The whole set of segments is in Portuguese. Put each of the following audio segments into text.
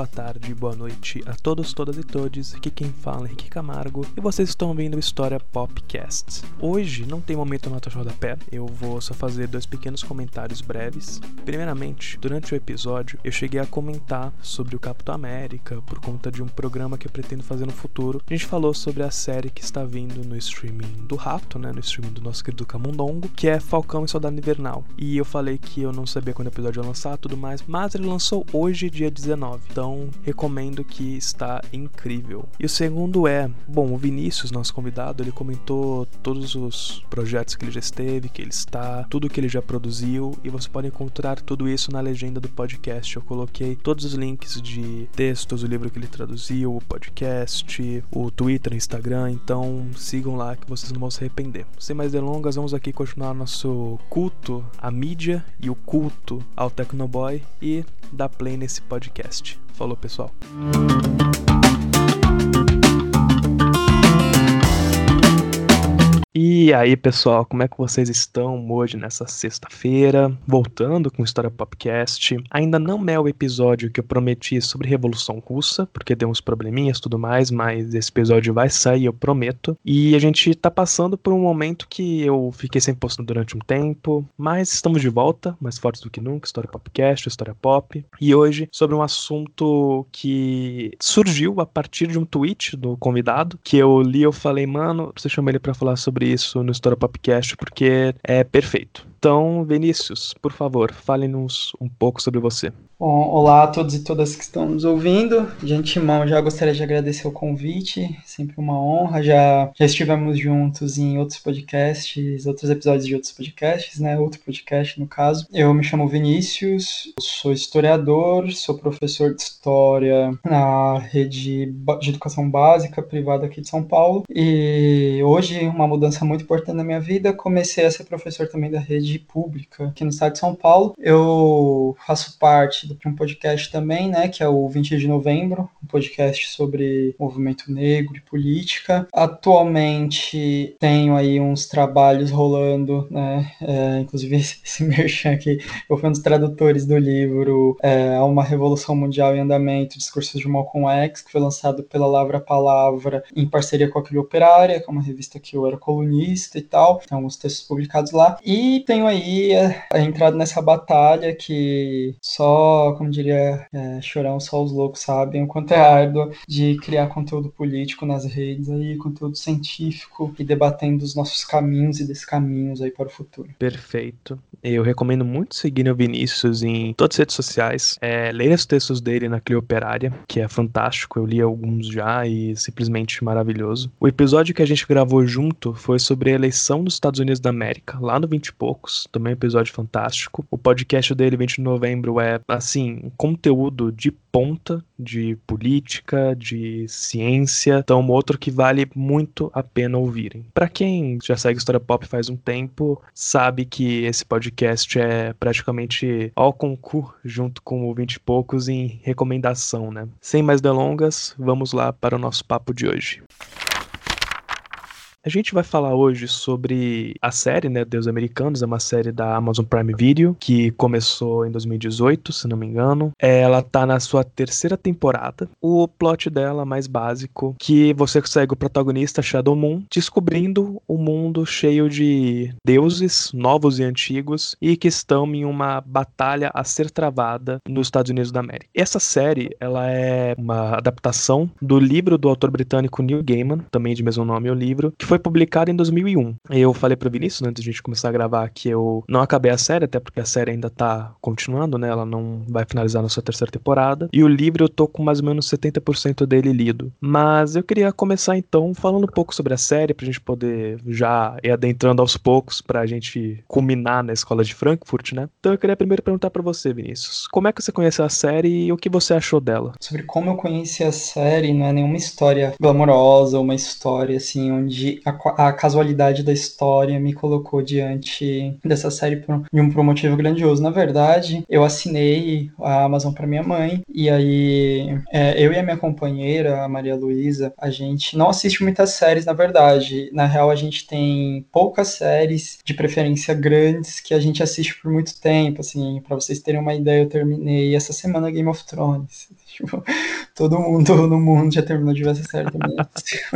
boa tarde, boa noite a todos, todas e todes. Aqui quem fala é Henrique Camargo e vocês estão ouvindo História Popcast. Hoje não tem momento nota rodapé, eu vou só fazer dois pequenos comentários breves. Primeiramente, durante o episódio eu cheguei a comentar sobre o Capitão América por conta de um programa que eu pretendo fazer no futuro. A gente falou sobre a série que está vindo no streaming do Rato, né, no streaming do nosso querido Camundongo, que é Falcão e Soldado Invernal. E eu falei que eu não sabia quando o episódio ia lançar, tudo mais, mas ele lançou hoje, dia 19. Então, recomendo que está incrível. E o segundo é, bom, o Vinícius, nosso convidado, ele comentou todos os projetos que ele já esteve, que ele está, tudo que ele já produziu, e você pode encontrar tudo isso na legenda do podcast. Eu coloquei todos os links de textos, o livro que ele traduziu, o podcast, o Twitter, o Instagram, então sigam lá que vocês não vão se arrepender. Sem mais delongas, vamos aqui continuar nosso culto à mídia e o culto ao Tecnoboy e dar play nesse podcast. Falou, pessoal. E aí, pessoal, como é que vocês estão hoje nessa sexta-feira? Voltando com o História Popcast. Ainda não é o episódio que eu prometi sobre Revolução Russa, porque deu uns probleminhas e tudo mais, mas esse episódio vai sair, eu prometo. E a gente tá passando por um momento que eu fiquei sem posto durante um tempo, mas estamos de volta, mais fortes do que nunca, História Popcast, História Pop. E hoje sobre um assunto que surgiu a partir de um tweet do convidado, que eu li, eu falei, mano, você chama ele para falar sobre sobre isso no História Popcast, porque é perfeito. Então, Vinícius, por favor, fale-nos um pouco sobre você. Bom, olá a todos e todas que estão nos ouvindo. De antemão, já gostaria de agradecer o convite, sempre uma honra. Já, já estivemos juntos em outros podcasts, outros episódios de outros podcasts, né? Outro podcast, no caso. Eu me chamo Vinícius, sou historiador, sou professor de história na rede de educação básica privada aqui de São Paulo. E hoje, uma mudança muito importante na minha vida, comecei a ser professor também da rede pública aqui no estado de São Paulo. Eu faço parte de um podcast também, né, que é o 20 de novembro, um podcast sobre movimento negro e política. Atualmente tenho aí uns trabalhos rolando, né, é, inclusive esse, merchan aqui, eu fui um dos tradutores do livro é, Uma Revolução Mundial em Andamento, Discursos de Malcolm X, que foi lançado pela Lavra Palavra em parceria com a Clio Operária, que é uma revista que eu era colunista e tal, tem alguns textos publicados lá. E tenho aí é, entrado nessa batalha que só, como diria é, Chorão, só os loucos sabem o quanto é árduo de criar conteúdo político nas redes aí, conteúdo científico e debatendo os nossos caminhos e descaminhos aí para o futuro. Perfeito. Eu recomendo muito seguir o Vinícius em todas as redes sociais. É, leia os textos dele na Clio Operária, que é fantástico. Eu li alguns já e simplesmente maravilhoso. O episódio que a gente gravou junto foi sobre a eleição dos Estados Unidos da América, lá no 20 e poucos. Também um episódio fantástico. O podcast dele, 20 de novembro, é, assim, um conteúdo de ponta de política, de ciência. Então, outro que vale muito a pena ouvirem. Para quem já segue História Pop faz um tempo, sabe que esse podcast é praticamente ao concurso junto com o 20 e poucos em recomendação, né? Sem mais delongas, vamos lá para o nosso papo de hoje. A gente vai falar hoje sobre a série, né, Deus Americanos, é uma série da Amazon Prime Video, que começou em 2018, se não me engano. Ela tá na sua terceira temporada. O plot dela mais básico, que você segue o protagonista Shadow Moon descobrindo um mundo cheio de deuses novos e antigos e que estão em uma batalha a ser travada nos Estados Unidos da América. Essa série, ela é uma adaptação do livro do autor britânico Neil Gaiman, também de mesmo nome o livro, que foi publicado em 2001. Eu falei pro Vinícius, antes de a gente começar a gravar, que eu não acabei a série, até porque a série ainda tá continuando, né? Ela não vai finalizar na sua terceira temporada. E o livro eu tô com mais ou menos 70% dele lido. Mas eu queria começar então falando um pouco sobre a série, pra gente poder já ir adentrando aos poucos, pra gente culminar na escola de Frankfurt, né? Então eu queria primeiro perguntar para você, Vinícius, como é que você conheceu a série e o que você achou dela? Sobre como eu conheci a série, não é nenhuma história glamourosa, uma história assim, onde a, a, casualidade da história me colocou diante dessa série por, de um, por um motivo grandioso. Na verdade, eu assinei a Amazon para minha mãe, e aí é, eu e a minha companheira, a Maria Luísa, a gente não assiste muitas séries, na verdade. Na real, a gente tem poucas séries, de preferência grandes, que a gente assiste por muito tempo. Assim, para vocês terem uma ideia, eu terminei essa semana Game of Thrones Tipo, todo mundo no mundo já terminou de ver essa série também.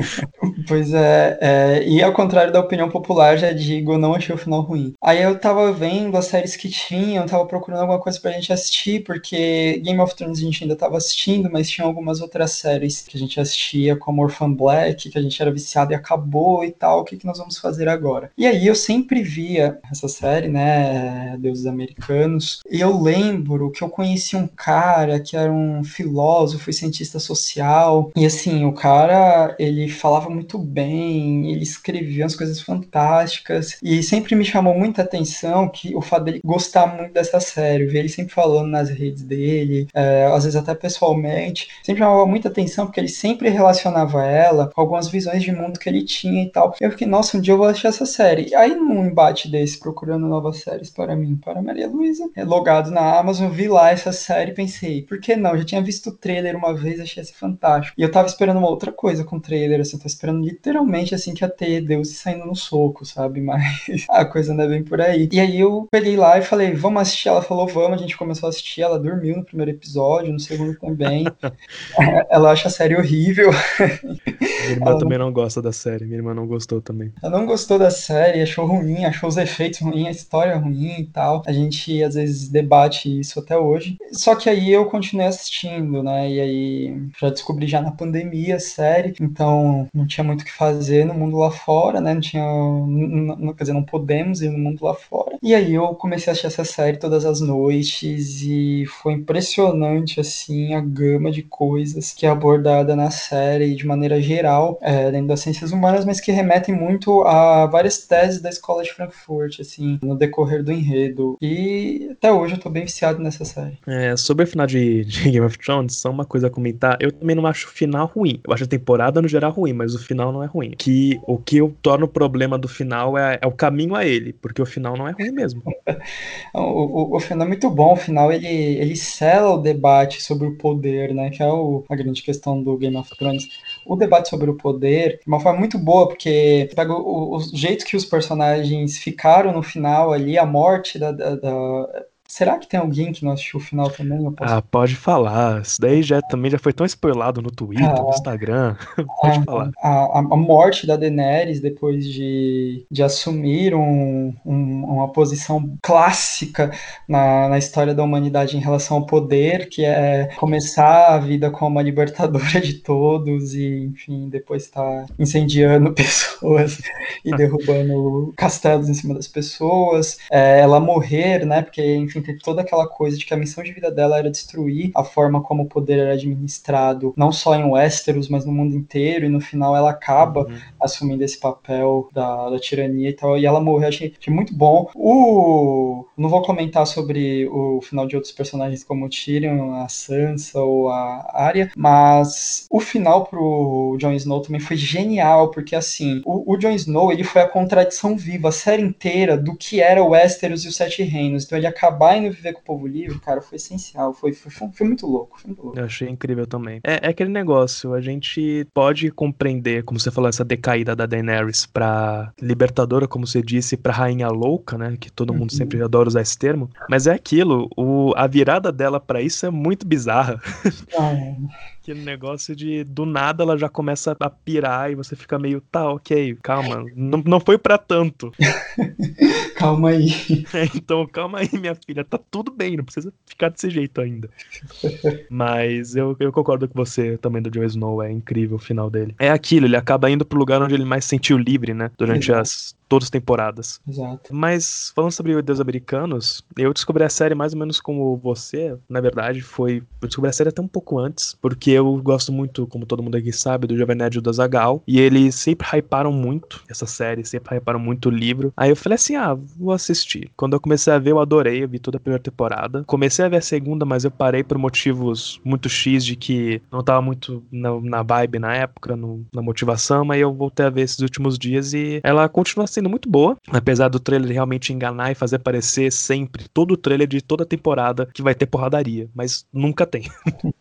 pois é, é, e ao contrário da opinião popular, já digo, não achei o final ruim. Aí eu tava vendo as séries que tinham, tava procurando alguma coisa pra gente assistir, porque Game of Thrones a gente ainda tava assistindo, mas tinha algumas outras séries que a gente assistia, como Orphan Black, que a gente era viciado e acabou e tal, o que, que nós vamos fazer agora? E aí eu sempre via essa série, né, Deuses Americanos, e eu lembro que eu conheci um cara que era um filósofo e cientista social. E assim, o cara, ele falava muito bem, ele escrevia umas coisas fantásticas. E sempre me chamou muita atenção que o fato dele gostar muito dessa série, ver ele sempre falando nas redes dele, é, às vezes até pessoalmente, sempre chamava muita atenção porque ele sempre relacionava ela com algumas visões de mundo que ele tinha e tal. Eu fiquei, nossa, um dia eu vou assistir essa série. Aí num embate desse, procurando novas séries para mim, para Maria Luísa, é, logado na Amazon, vi lá essa série e pensei, por que não? Eu já tinha visto o trailer uma vez, achei esse fantástico. E eu tava esperando uma outra coisa com o trailer, assim, eu tava esperando literalmente assim que ia ter Deus saindo no soco, sabe? Mas a coisa não é bem por aí. E aí eu peguei lá e falei, vamos assistir. Ela falou, vamos, a gente começou a assistir, ela dormiu no primeiro episódio, no segundo também. ela acha a série horrível. Minha irmã ela também não... não gosta da série, minha irmã não gostou também. Ela não gostou da série, achou ruim, achou os efeitos ruins, a história ruim e tal. A gente às vezes debate isso até hoje. Só que aí eu continuei assistindo, né? E aí já descobri já na pandemia a série, então não tinha muito o que fazer no mundo lá fora, né? Não tinha. Não, quer dizer, não podemos ir no mundo lá fora. E aí eu comecei a assistir essa série todas as noites e foi impressionante, assim, a gama de coisas que é abordada na série de maneira geral, é, dentro das ciências humanas, mas que remetem muito a várias teses da escola de Frankfurt, assim, no decorrer do enredo. E até hoje eu tô bem viciado nessa série. É, sobre o final de, de, Game of Thrones, só uma coisa a comentar. Eu também não acho o final ruim. Eu acho a temporada no geral ruim, mas o final não é ruim. Que o que eu torno o problema do final é, é o caminho a ele, porque o final não é ruim mesmo. o, o, o, final é muito bom. O final ele, ele sela o debate sobre o poder, né? Que é o, a grande questão do Game of Thrones. O debate sobre o poder, de uma forma muito boa, porque pega o, o jeito que os personagens ficaram no final ali, a morte da, da, da Será que tem alguém que não assistiu o final também? Posso... Ah, pode falar. Isso daí já, também já foi tão spoilado no Twitter, ah, no Instagram. pode a, falar. A, a, morte da Daenerys depois de, de assumir um, um, uma posição clássica na, na história da humanidade em relação ao poder, que é começar a vida como a libertadora de todos e, enfim, depois estar tá incendiando pessoas e derrubando castelos em cima das pessoas. É, ela morrer, né? Porque, enfim, tem toda aquela coisa de que a missão de vida dela era destruir a forma como o poder era administrado, não só em Westeros, mas no mundo inteiro, e no final ela acaba uhum. assumindo esse papel da, da, tirania e tal, e ela morreu, achei, achei muito bom. O... Não vou comentar sobre o final de outros personagens como o Tyrion, a Sansa ou a Arya, mas o final pro Jon Snow também foi genial, porque assim, o, o Jon Snow, ele foi a contradição viva, a série inteira do que era o Westeros e os Sete Reinos, então ele acaba acabar indo viver com o povo livre, cara, foi essencial. Foi, foi, foi muito louco. Foi muito louco. Eu achei incrível também. É, é, aquele negócio, a gente pode compreender, como você falou, essa decaída da Daenerys pra libertadora, como você disse, pra rainha louca, né? Que todo mundo uhum. sempre adora usar esse termo. Mas é aquilo, o, a virada dela para isso é muito bizarra. Ah, é. Aquele negócio de do nada ela já começa a pirar e você fica meio, tá, ok, calma, não, não foi para tanto. calma aí. É, então, calma aí, minha filha, tá tudo bem, não precisa ficar desse jeito ainda. Mas eu, eu concordo com você também do Jon Snow, é incrível o final dele. É aquilo, ele acaba indo pro lugar onde ele mais se sentiu livre, né? Durante Exato. as todas as temporadas. Exato. Mas falando sobre Deus Americanos, eu descobri a série mais ou menos como você, na verdade, foi. Eu descobri a série até um pouco antes, porque eu gosto muito, como todo mundo aqui sabe, do Jovem Nerd do Azagal, e eles sempre hyparam muito essa série, sempre hyparam muito o livro. Aí eu falei assim: ah, vou assistir. Quando eu comecei a ver, eu adorei, eu vi toda a primeira temporada. Comecei a ver a segunda, mas eu parei por motivos muito X de que não tava muito na, na vibe na época, no, na motivação, mas eu voltei a ver esses últimos dias e ela continua sendo muito boa, apesar do trailer realmente enganar e fazer parecer sempre, todo o trailer de toda temporada que vai ter porradaria, mas nunca tem.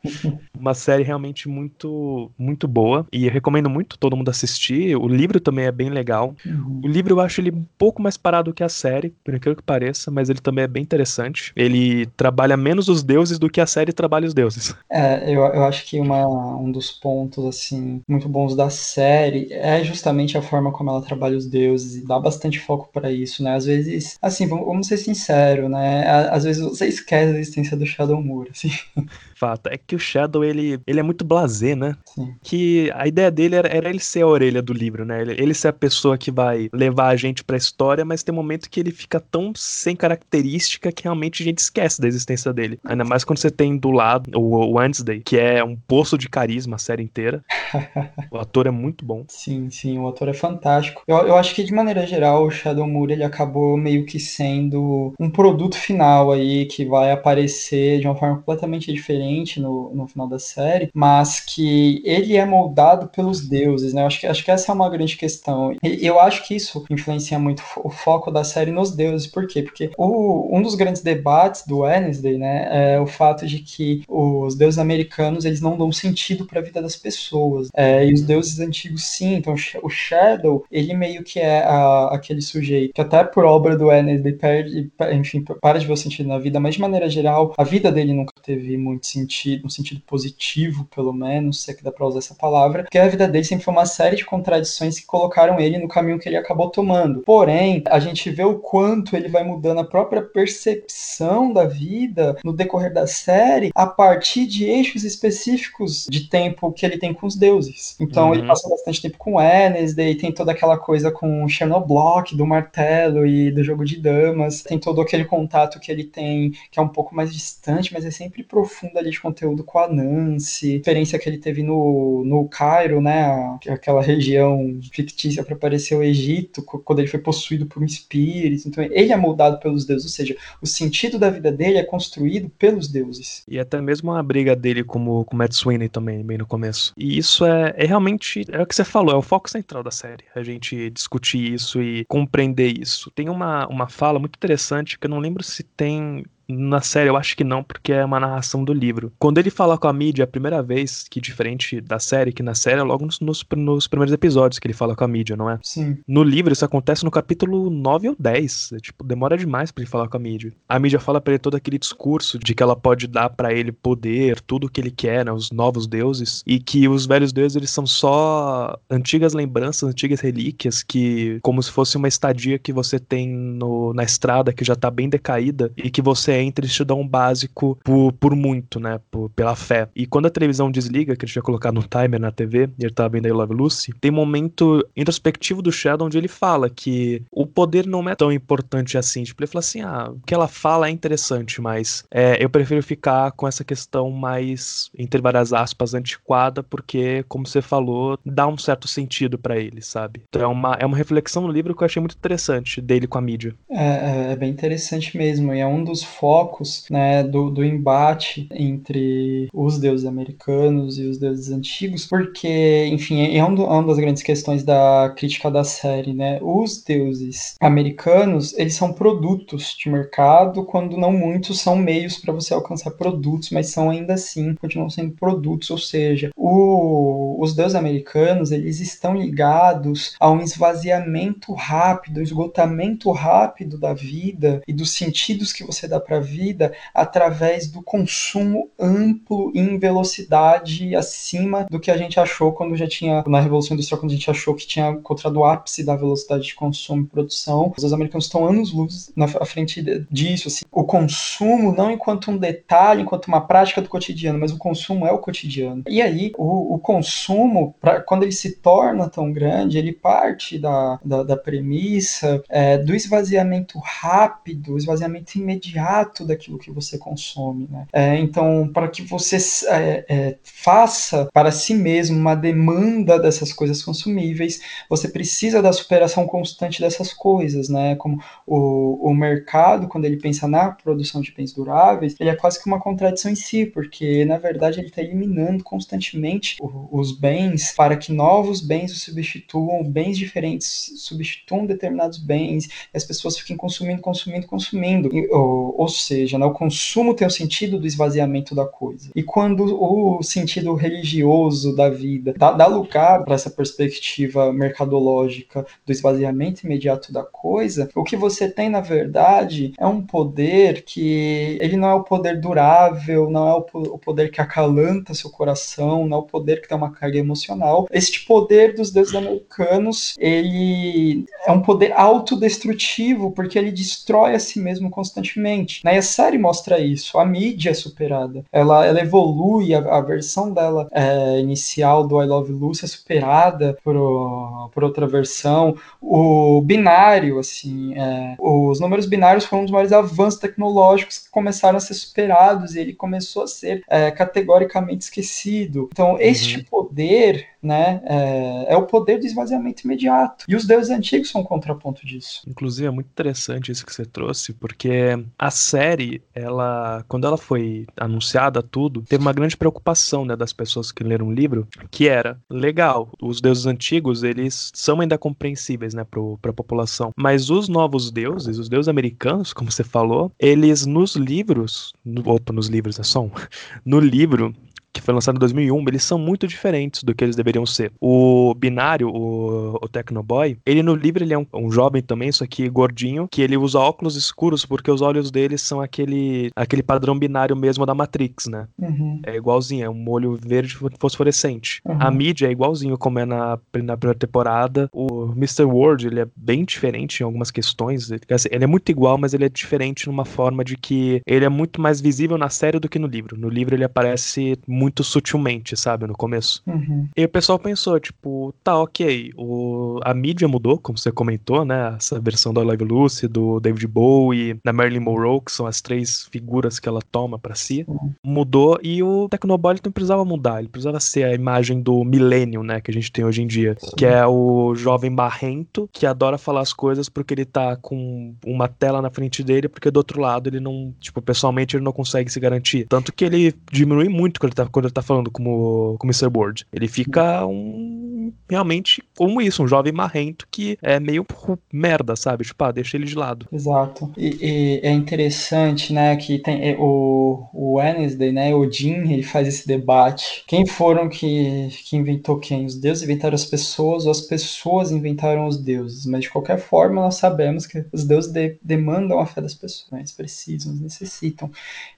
Uma série realmente muito, muito boa e eu recomendo muito todo mundo assistir. O livro também é bem legal. Uhum. O livro eu acho ele um pouco mais parado que a série, por incrível que pareça, mas ele também é bem interessante. Ele trabalha menos os deuses do que a série trabalha os deuses. É, eu, eu acho que uma, um dos pontos, assim, muito bons da série é justamente a forma como ela trabalha os deuses e dá bastante foco para isso, né? Às vezes, assim, vamos, vamos ser sinceros, né? Às vezes você esquece a existência do Shadow Moore, assim. Fato. É que o Shadow, ele, ele é muito blasé, né? Sim. Que a ideia dele era, era, ele ser a orelha do livro, né? Ele, ele ser a pessoa que vai levar a gente pra história, mas tem um momento que ele fica tão sem característica que realmente a gente esquece da existência dele. Ainda mais quando você tem do lado o Wednesday, que é um poço de carisma a série inteira. o ator é muito bom. Sim, sim, o ator é fantástico. Eu, eu acho que, de maneira geral, o Shadow Moore ele acabou meio que sendo um produto final aí que vai aparecer de uma forma completamente diferente no, no final da série, mas que ele é moldado pelos deuses, né? Eu acho que, acho que essa é uma grande questão. E eu acho que isso influencia muito o foco da série nos deuses. Por quê? Porque o, um dos grandes debates do Wednesday, né, é o fato de que os deuses americanos eles não dão sentido para a vida das pessoas. É, e os deuses antigos sim. Então o Shadow ele meio que é a, aquele sujeito que até por obra do Wednesday perde, enfim, para de ver o sentido na vida, mas de maneira geral a vida dele nunca teve muito sentido, um sentido positivo pelo menos, se é que dá para usar essa palavra, porque a vida dele sempre foi uma série de contradições que colocaram ele no caminho que ele acabou tomando. Porém, a gente vê o quanto ele vai mudando a própria percepção da vida no decorrer da série a partir de eixos específicos de tempo que ele tem com os deuses. Então uhum. ele passa bastante tempo com Wednesday, tem toda aquela coisa com o Chernoblock, do martelo e do jogo de damas, tem todo aquele contato que ele tem que é um pouco mais distante, mas é sempre profundo ali de conteúdo com a Nancy, experiência que ele teve no, no Cairo, né, aquela região fictícia para parecer o Egito, quando ele foi possuído por um espírito. Então ele é moldado pelos deuses, ou seja, o sentido da vida dele é construído pelos deuses. E até mesmo a briga dele com o Matt Sweeney também, bem no começo. E isso é, é realmente, é o que você falou, é o foco central da série, a gente discutir isso e compreender isso. Tem uma, uma fala muito interessante que eu não lembro se tem na série, eu acho que não, porque é uma narração do livro. Quando ele fala com a mídia a primeira vez, que diferente da série, que na série é logo nos, nos, nos, primeiros episódios que ele fala com a mídia, não é? Sim. No livro, isso acontece no capítulo 9 ou 10. É, tipo, demora demais para ele falar com a mídia. A mídia fala para ele todo aquele discurso de que ela pode dar para ele poder, tudo o que ele quer, né? Os novos deuses. E que os velhos deuses, eles são só antigas lembranças, antigas relíquias, que, como se fosse uma estadia que você tem no, na estrada que já tá bem decaída e que você dão um básico por, por muito, né? Por, pela fé. E quando a televisão desliga, que a gente vai colocar no timer na TV, e ele tá vendo aí Love Lucy, tem um momento introspectivo do Shadow onde ele fala que o poder não é tão importante assim. Tipo, ele fala assim: ah, o que ela fala é interessante, mas é, eu prefiro ficar com essa questão mais, entre várias aspas, antiquada, porque, como você falou, dá um certo sentido para ele, sabe? Então é uma, é uma reflexão no livro que eu achei muito interessante dele com a mídia. É, é, é bem interessante mesmo, e é um dos focos né, do, do embate entre os deuses americanos e os deuses antigos, porque, enfim, é um do, é uma das grandes questões da crítica da série, né? Os deuses americanos, eles são produtos de mercado, quando não muitos são meios para você alcançar produtos, mas são ainda assim, continuam sendo produtos, ou seja, o, os deuses americanos, eles estão ligados a um esvaziamento rápido, um esgotamento rápido da vida e dos sentidos que você dá para para a vida através do consumo amplo em velocidade acima do que a gente achou quando já tinha, na Revolução Industrial, quando a gente achou que tinha encontrado o ápice da velocidade de consumo e produção. Os americanos estão anos-luz na frente disso. Assim. O consumo, não enquanto um detalhe, enquanto uma prática do cotidiano, mas o consumo é o cotidiano. E aí, o, o consumo, pra, quando ele se torna tão grande, ele parte da, da, da premissa é, do esvaziamento rápido, esvaziamento imediato imediato daquilo que você consome. Né? É, então, para que você é, é, faça para si mesmo uma demanda dessas coisas consumíveis, você precisa da superação constante dessas coisas, né? Como o, o mercado, quando ele pensa na produção de bens duráveis, ele é quase que uma contradição em si, porque na verdade ele está eliminando constantemente os bens para que novos bens o substituam, bens diferentes substituam determinados bens, e as pessoas fiquem consumindo, consumindo, consumindo. E, ou, ou, seja, né, o consumo tem o sentido do esvaziamento da coisa. E quando o sentido religioso da vida dá, dá lugar para essa perspectiva mercadológica do esvaziamento imediato da coisa, o que você tem, na verdade, é um poder que ele não é o poder durável, não é o poder que acalanta seu coração, não é o poder que tem uma carga emocional. Este poder dos deuses americanos, ele é um poder autodestrutivo, porque ele destrói a si mesmo constantemente. Né? E a série mostra isso. A mídia é superada. Ela, ela evolui, a, a versão dela é, inicial do I Love Lucy é superada por, por outra versão. O binário, assim, é, os números binários foram um dos maiores avanços tecnológicos que começaram a ser superados e ele começou a ser é, categoricamente esquecido. Então, este uhum. poder né? É, é, o poder do esvaziamento imediato. E os deuses antigos são um contraponto disso. Inclusive, é muito interessante isso que você trouxe, porque a série, ela, quando ela foi anunciada, tudo, teve uma grande preocupação né, das pessoas que leram o livro, que era, legal, os deuses antigos, eles são ainda compreensíveis, né, para a população, mas os novos deuses, os deuses americanos, como você falou, eles nos livros, no, opa, nos livros, é só um, no livro, que foi lançado em 2001, eles são muito diferentes do que eles deveriam ser. O binário, o, o Tecnoboy, ele no livro ele é um, um, jovem também, só que gordinho, que ele usa óculos escuros porque os olhos dele são aquele, aquele padrão binário mesmo da Matrix, né? Uhum. É igualzinho, é um olho verde fosforescente. Uhum. A mídia é igualzinho como é na, na primeira temporada. O Mr. World, ele é bem diferente em algumas questões. Ele, ele é muito igual, mas ele é diferente numa forma de que ele é muito mais visível na série do que no livro. No livro ele aparece muito muito sutilmente, sabe, no começo. Uhum. E o pessoal pensou, tipo, tá, ok, o, a mídia mudou, como você comentou, né, essa versão da Live Lucy, do David Bowie, da Marilyn Monroe, que são as três figuras que ela toma para si, uhum. mudou e o Tecnoboy não precisava mudar, ele precisava ser a imagem do milênio, né, que a gente tem hoje em dia, Sim. que é o jovem barrento que adora falar as coisas porque ele tá com uma tela na frente dele, porque do outro lado ele não, tipo, pessoalmente ele não consegue se garantir. Tanto que ele diminui muito quando ele tá quando ele tá falando como, como Mr. Board. Ele fica um realmente como isso, um jovem marrento que é meio merda, sabe? Tipo, ah, deixa ele de lado. Exato. E, e é interessante, né, que tem é, o, o Wednesday, né, o Jim, ele faz esse debate. Quem foram que, que inventou quem? Os deuses inventaram as pessoas ou as pessoas inventaram os deuses? Mas de qualquer forma, nós sabemos que os deuses de, demandam a fé das pessoas, né? eles precisam, necessitam.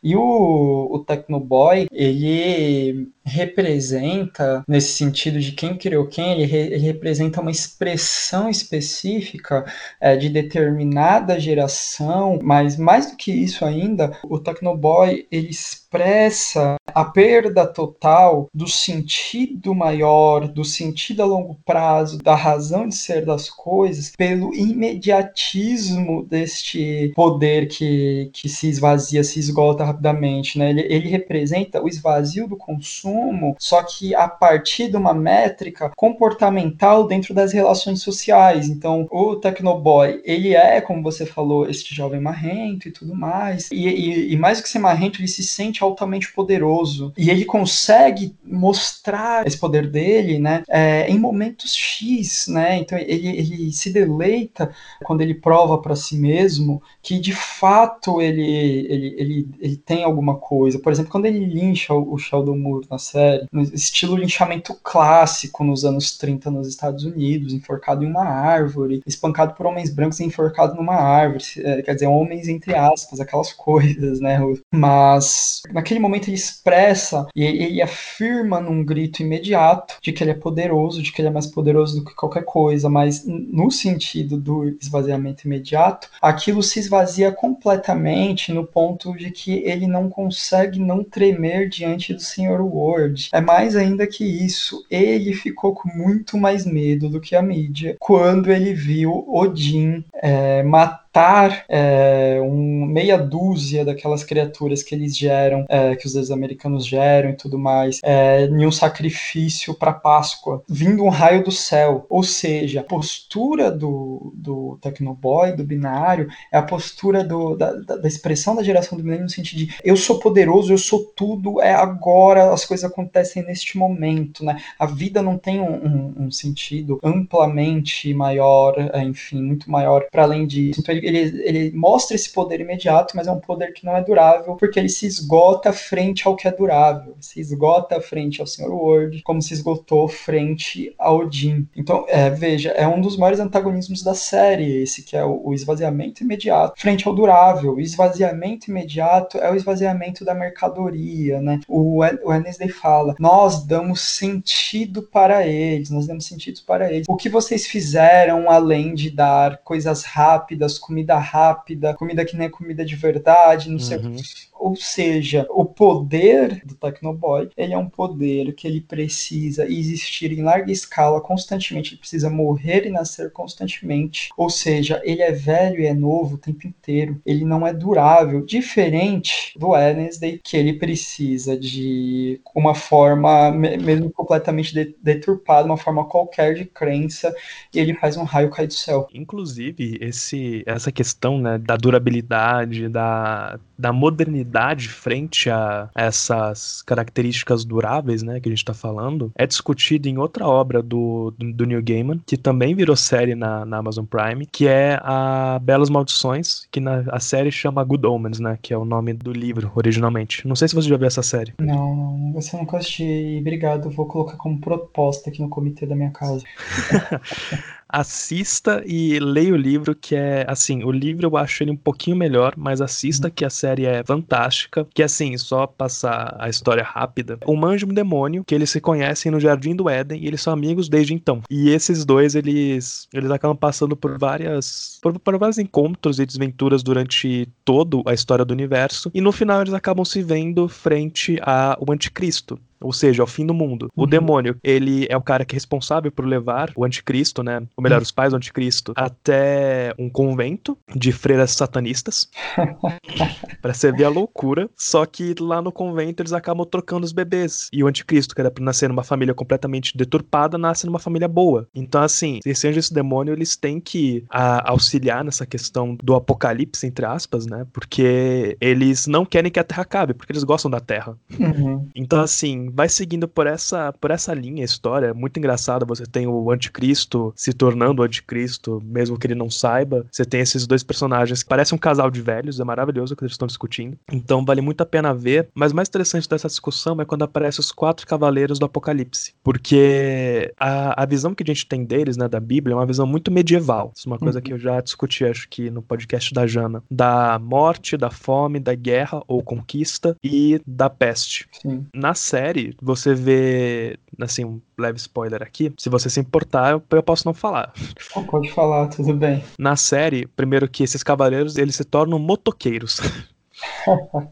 E o, o Tecnoboy, ele representa, nesse sentido de quem criou quem, ele, re, ele representa uma expressão específica é, de determinada geração, mas mais do que isso ainda, o Tecnoboy ele expressa a perda total do sentido maior, do sentido a longo prazo, da razão de ser das coisas, pelo imediatismo deste poder que, que se esvazia, se esgota rapidamente. Né? Ele, ele representa o esvazio do consumo, só que a partir de uma métrica comportamental dentro das relações sociais. Então, o Tecnoboy, ele é, como você falou, este jovem marrento e tudo mais. E, e, e mais do que ser marrento, ele se sente altamente poderoso. E ele consegue mostrar esse poder dele, né, é, em momentos X, né? Então ele, ele se deleita quando ele prova para si mesmo que de fato ele, ele, ele, ele tem alguma coisa. Por exemplo, quando ele lincha o Sheldon Moore na série, estilo linchamento clássico nos anos 30 nos Estados Unidos, enforcado em uma árvore, espancado por homens brancos e enforcado numa árvore, é, quer dizer, homens entre aspas, aquelas coisas, né? Mas naquele momento ele expressa e ele afirma num grito imediato de que ele é poderoso, de que ele é mais poderoso do que qualquer coisa, mas no sentido do esvaziamento imediato, aquilo se esvazia completamente no ponto de que ele não consegue não tremer diante do Sr. Ward. É mais ainda que isso, ele ficou com muito mais medo do que a mídia quando ele viu Odin é, matar matar é, um, meia dúzia daquelas criaturas que eles geram, é, que os deuses americanos geram e tudo mais, é, em um sacrifício para Páscoa, vindo um raio do céu. Ou seja, a postura do, do Tecnoboy, do binário, é a postura do, da, da, expressão da geração do milênio no sentido de eu sou poderoso, eu sou tudo, é agora, as coisas acontecem neste momento, né? A vida não tem um, um, um sentido amplamente maior, é, enfim, muito maior para além disso. Então ele, ele, ele mostra esse poder imediato, mas é um poder que não é durável, porque ele se esgota frente ao que é durável, se esgota frente ao Sr. Word, como se esgotou frente a Odin. Então, é, veja, é um dos maiores antagonismos da série, esse que é o, o esvaziamento imediato frente ao durável. O esvaziamento imediato é o esvaziamento da mercadoria, né? O, o Wednesday fala: nós damos sentido para eles, nós damos sentido para eles. O que vocês fizeram além de dar coisas rápidas, comida rápida, comida que nem é comida de verdade, não uhum. sei o uhum. Ou seja, o poder do Tecnoboy, ele é um poder que ele precisa existir em larga escala constantemente, ele precisa morrer e nascer constantemente. Ou seja, ele é velho e é novo o tempo inteiro. Ele não é durável, diferente do Wednesday, que ele precisa de uma forma, mesmo completamente deturpada, uma forma qualquer de crença, e ele faz um raio cair do céu. Inclusive, esse, essa questão né, da durabilidade, da, da modernidade frente a essas características duráveis, né, que a gente está falando, é discutido em outra obra do, do, do Neil Gaiman, que também virou série na, na, Amazon Prime, que é a Belas Maldições, que na, a série chama Good Omens, né, que é o nome do livro originalmente. Não sei se você já viu essa série. Não, não, você nunca assisti. Obrigado, vou colocar como proposta aqui no comitê da minha casa. assista e leia o livro, que é, assim, o livro eu acho ele um pouquinho melhor, mas assista que a série é fantástica, que assim, só passar a história rápida. Um anjo e um demônio, que eles se conhecem no Jardim do Éden e eles são amigos desde então. E esses dois, eles, eles acabam passando por várias, por, por vários encontros e desventuras durante toda a história do universo, e no final eles acabam se vendo frente ao anticristo ou seja, ao fim do mundo. Uhum. O demônio, ele é o cara que é responsável por levar o anticristo, né? Ou melhor, uhum. os pais do anticristo, até um convento de freiras satanistas. para servir a loucura. Só que lá no convento eles acabam trocando os bebês. E o anticristo, que era pra nascer numa família completamente deturpada, nasce numa família boa. Então, assim, esse anjo e esse demônio, eles têm que a, auxiliar nessa questão do apocalipse, entre aspas, né? Porque eles não querem que a Terra acabe, porque eles gostam da Terra. Uhum. Então, assim, vai seguindo por essa, por essa linha a história. É muito engraçada. Você tem o anticristo se tornando o anticristo, mesmo que ele não saiba. Você tem esses dois personagens que parecem um casal de velhos. É maravilhoso o que eles estão discutindo. Então vale muito a pena ver. Mas o mais interessante dessa discussão é quando aparecem os quatro cavaleiros do Apocalipse. Porque a, a visão que a gente tem deles, né, da Bíblia, é uma visão muito medieval. Isso é uma coisa uhum. que eu já discuti, acho que no podcast da Jana. Da morte, da fome, da guerra ou conquista e da peste. Sim. Na série, você vê, assim, um leve spoiler aqui. Se você se importar, eu, eu posso não falar. pode falar, tudo bem. Na série, primeiro que esses cavaleiros, eles se tornam motoqueiros.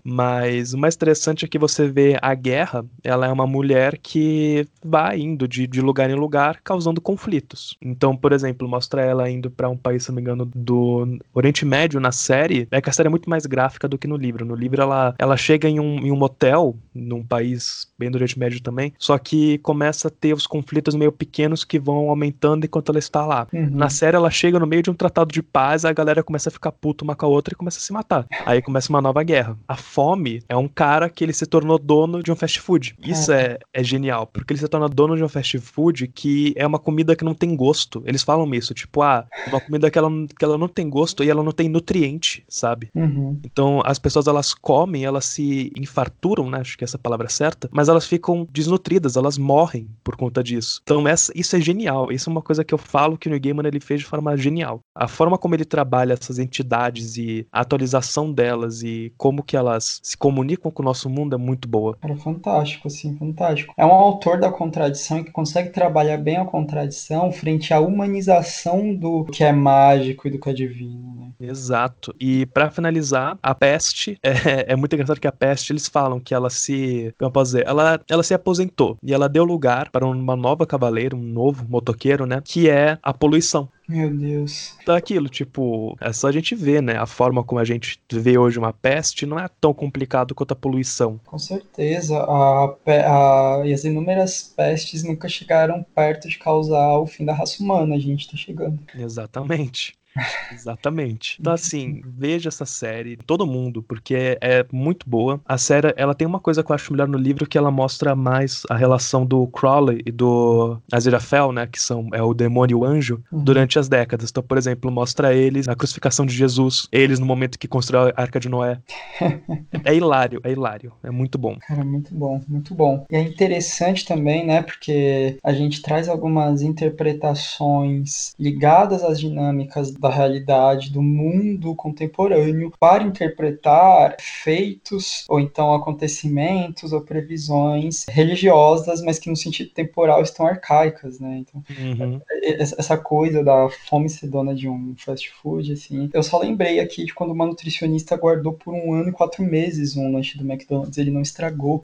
Mas o mais interessante é que você vê a guerra, ela é uma mulher que vai indo de, de lugar em lugar, causando conflitos. Então, por exemplo, mostra ela indo para um país, se não me engano, do Oriente Médio na série. É que a série é muito mais gráfica do que no livro. No livro, ela, ela chega em um, em um motel, num país bem do Oriente Médio também, só que começa a ter os conflitos meio pequenos que vão aumentando enquanto ela está lá. Uhum. Na série, ela chega no meio de um tratado de paz, a galera começa a ficar puto uma com a outra e começa a se matar. Aí começa uma nova guerra. A fome é um cara que ele se tornou dono de um fast food. Isso é, é genial, porque ele se torna dono de um fast food que é uma comida que não tem gosto. Eles falam isso, tipo, ah, uma comida que ela, que ela não tem gosto e ela não tem nutriente, sabe? Uhum. Então as pessoas elas comem, elas se infarturam, né? Acho que essa palavra é certa, mas elas ficam desnutridas, elas morrem por conta disso. Então essa, isso é genial. Isso é uma coisa que eu falo que o New Gaiman ele fez de forma genial. A forma como ele trabalha essas entidades e a atualização delas e como que elas se comunicam com o nosso mundo é muito boa. Cara, fantástico, assim, fantástico. É um autor da contradição que consegue trabalhar bem a contradição frente à humanização do que é mágico e do que é divino, né? Exato. E para finalizar, a peste é, é, muito engraçado que a peste eles falam que ela se, como eu posso dizer, ela, ela se aposentou e ela deu lugar para uma nova cavaleira, um novo motoqueiro, né? Que é a poluição. Meu Deus. Então, aquilo, tipo, é só a gente ver, né? A forma como a gente vê hoje uma peste não é tão complicado quanto a poluição. Com certeza. A, a, e as inúmeras pestes nunca chegaram perto de causar o fim da raça humana. A gente tá chegando. Exatamente. Exatamente. Então, assim, veja essa série, todo mundo, porque é, muito boa. A série, ela tem uma coisa que eu acho melhor no livro, que ela mostra mais a relação do Crowley e do Aziraphale, né, que são é o demônio e o anjo, uhum. durante as décadas. Então, por exemplo, mostra eles na crucificação de Jesus, eles no momento que construiu a Arca de Noé. é hilário, é hilário. É muito bom. Cara, muito bom, muito bom. E é interessante também, né, porque a gente traz algumas interpretações ligadas às dinâmicas da realidade do mundo contemporâneo para interpretar feitos ou então acontecimentos ou previsões religiosas, mas que no sentido temporal estão arcaicas, né? Então, uhum. essa coisa da fome sedona de um fast food, assim, eu só lembrei aqui de quando uma nutricionista guardou por um ano e quatro meses um lanche do McDonald's, ele não estragou.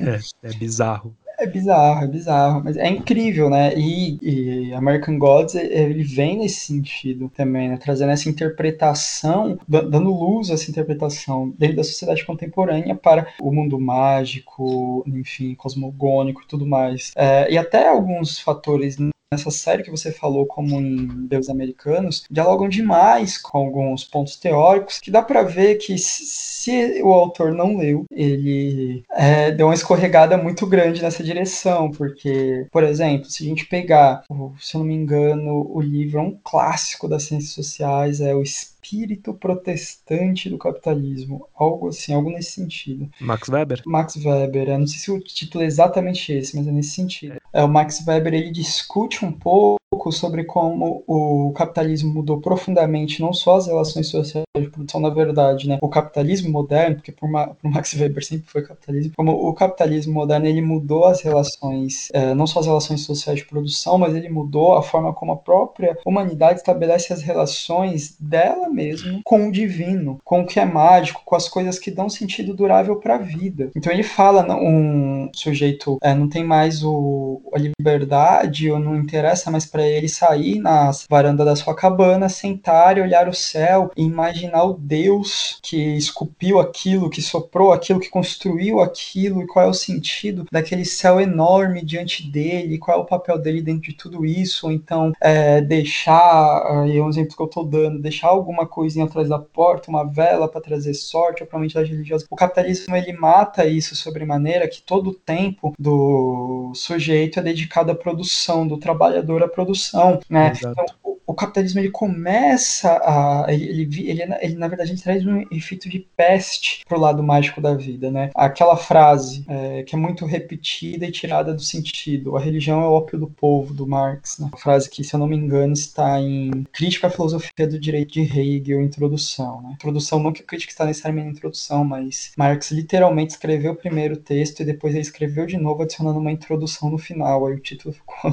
É, é bizarro. É bizarro, é bizarro, mas é incrível, né? E, e American Gods, ele vem nesse sentido também, né? Trazendo essa interpretação, dando luz a essa interpretação dentro da sociedade contemporânea para o mundo mágico, enfim, cosmogônico e tudo mais. É, e até alguns fatores nessa série que você falou, como em Deus Americanos, dialogam demais com alguns pontos teóricos que dá para ver que se o autor não leu, ele é, deu uma escorregada muito grande nessa direção, porque, por exemplo, se a gente pegar, se eu não me engano, o livro é um clássico das ciências sociais, é o espírito protestante do capitalismo, algo assim, algo nesse sentido. Max Weber? Max Weber, eu não sei se o título é exatamente esse, mas é nesse sentido. É, o Max Weber ele discute um pouco sobre como o capitalismo mudou profundamente não só as relações sociais de produção, na verdade, né? O capitalismo moderno, porque por, Ma por Max Weber sempre foi capitalismo, como o capitalismo moderno ele mudou as relações, é, não só as relações sociais de produção, mas ele mudou a forma como a própria humanidade estabelece as relações dela mesmo com o divino, com o que é mágico, com as coisas que dão sentido durável para a vida. Então ele fala, um sujeito é, não tem mais o, a liberdade ou não interessa mais para ele sair na varanda da sua cabana, sentar e olhar o céu e imaginar o Deus que esculpiu aquilo, que soprou aquilo, que construiu aquilo e qual é o sentido daquele céu enorme diante dele, qual é o papel dele dentro de tudo isso, ou então é, deixar, aí é um exemplo que eu estou dando, deixar alguma coisinha atrás da porta, uma vela para trazer sorte ou para uma entidade religiosa. O capitalismo ele mata isso sobremaneira que todo o tempo do sujeito é dedicado à produção, do trabalhador à produção produção, né? Então, o, o, capitalismo ele começa a ele, ele, ele, na verdade ele traz um efeito de peste pro lado mágico da vida, né? Aquela frase é, que é muito repetida e tirada do sentido, a religião é o ópio do povo do Marx, né? Uma frase que, se eu não me engano, está em Crítica à Filosofia do Direito de Hegel, introdução, né? Introdução não que a crítica está necessariamente na introdução, mas Marx literalmente escreveu o primeiro texto e depois ele escreveu de novo adicionando uma introdução no final, aí o título ficou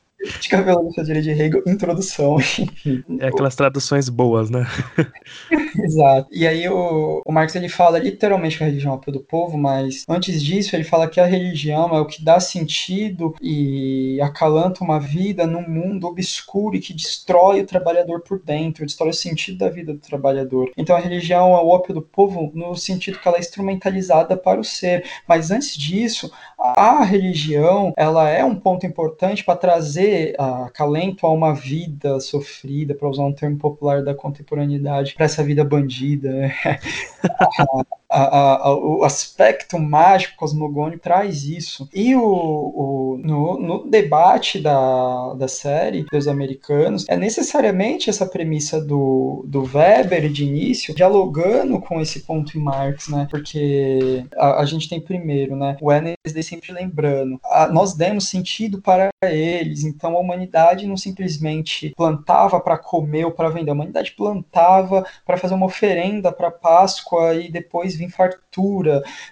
de cabelo no direito de Hegel, introdução. é aquelas traduções boas, né? Exato. E aí o, o Marx ele fala literalmente que a religião é o do povo, mas antes disso ele fala que a religião é o que dá sentido e acalanta uma vida num mundo obscuro e que destrói o trabalhador por dentro, destrói o sentido da vida do trabalhador. Então a religião é o ópio do povo no sentido que ela é instrumentalizada para o ser. Mas antes disso, a religião ela é um ponto importante para trazer acalento a uma vida sofrida, para usar um termo popular da contemporaneidade, para essa vida bandida. A, a, o aspecto mágico cosmogônico traz isso. E o, o no, no, debate da, da série dos americanos, é necessariamente essa premissa do, do Weber de início, dialogando com esse ponto em Marx, né? Porque a, a gente tem primeiro, né? O Wednesday sempre lembrando, a, nós demos sentido para eles, então a humanidade não simplesmente plantava para comer ou para vender, a humanidade plantava para fazer uma oferenda para Páscoa e depois vir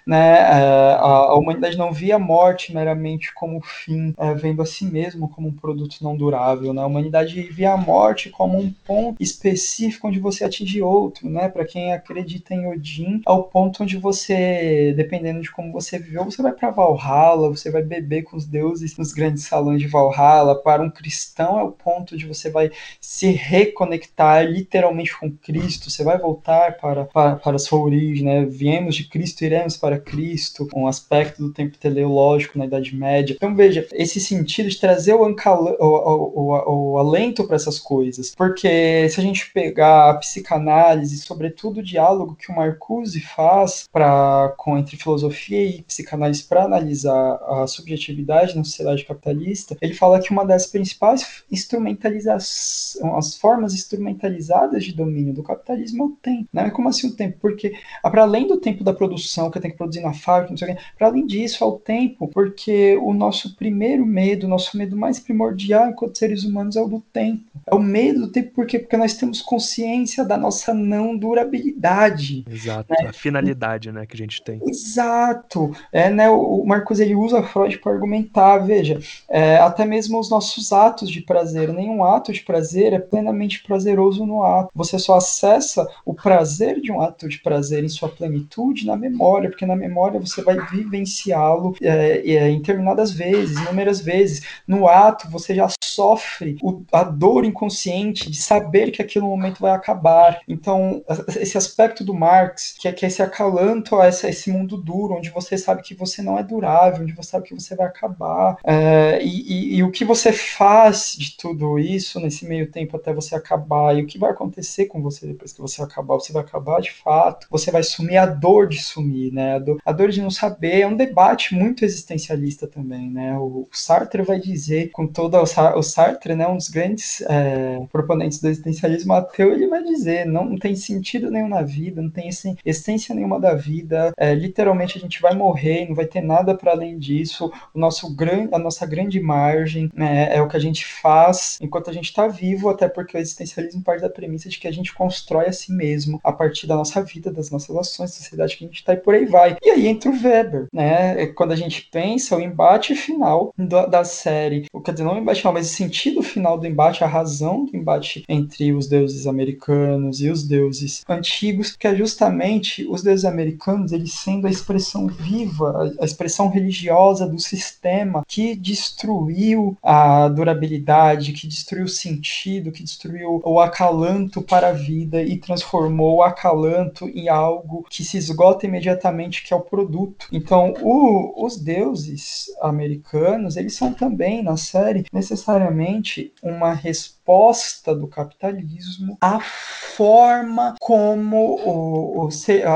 né? É, a, a, humanidade não via a morte meramente como fim, é, vendo a si mesmo como um produto não durável, né? A humanidade via a morte como um ponto específico onde você atinge outro, né? Para quem acredita em Odin, é o ponto onde você, dependendo de como você viveu, você vai para Valhalla, você vai beber com os deuses nos grandes salões de Valhalla. Para um cristão é o ponto onde você vai se reconectar literalmente com Cristo, você vai voltar para, para, para a sua origem, né? Viemos de Cristo, iremos para Cristo, um aspecto do tempo teleológico na Idade Média. Então veja, esse sentido de trazer o, o, o, o, alento para essas coisas, porque se a gente pegar a psicanálise, sobretudo o diálogo que o Marcuse faz para com entre filosofia e psicanálise para analisar a subjetividade na sociedade capitalista, ele fala que uma das principais instrumentalizações, as formas instrumentalizadas de domínio do capitalismo é o tempo. Né? Como assim o tempo? Porque para além do tempo da produção, que eu tenho que produzir na fábrica, não sei o quê, para além disso, é o tempo, porque o nosso primeiro medo, o nosso medo mais primordial enquanto seres humanos é o do tempo. É o medo do tempo, por quê? Porque nós temos consciência da nossa não durabilidade. Exato, né? a finalidade né, que a gente tem. Exato. É, né, o Marcos ele usa Freud para argumentar, veja, é, até mesmo os nossos atos de prazer, nenhum ato de prazer é plenamente prazeroso no ato. Você só acessa o prazer de um ato de prazer em sua plenitude na memória, porque na memória você vai vivenciá-lo é, é, em determinadas vezes, inúmeras vezes. No ato você já sofre o, a dor inconsciente de saber que aquele momento vai acabar. Então, esse aspecto do Marx, que é, que é esse acalanto a esse, esse mundo duro, onde você sabe que você não é durável, onde você sabe que você vai acabar, é, e, e, e o que você faz de tudo isso nesse meio tempo até você acabar, e o que vai acontecer com você depois que você acabar, você vai acabar de fato, você vai sumir a dor de sumir, né? A dor, a dor de não saber, é um debate muito existencialista também, né? O, Sartre vai dizer, com toda o, o Sartre, né, um dos grandes é, proponentes do existencialismo ateu, ele vai dizer, não, não tem sentido nenhum na vida, não tem essência nenhuma da vida, é, literalmente a gente vai morrer, não vai ter nada para além disso, o nosso gran, a nossa grande margem né, é o que a gente faz enquanto a gente está vivo, até porque o existencialismo parte da premissa de que a gente constrói a si mesmo a partir da nossa vida, das nossas ações, da sociedade que a está e por aí vai. E aí entra o Weber, né? É quando a gente pensa o embate final do, da série, quer dizer, não o embate final, mas o sentido final do embate, a razão do embate entre os deuses americanos e os deuses antigos, que é justamente os deuses americanos, eles sendo a expressão viva, a expressão religiosa do sistema que destruiu a durabilidade, que destruiu o sentido, que destruiu o acalanto para a vida e transformou o acalanto em algo que se esgota imediatamente, que é o produto. Então, o, os deuses americanos, eles são também, na série, necessariamente uma resposta do capitalismo à forma como o, o,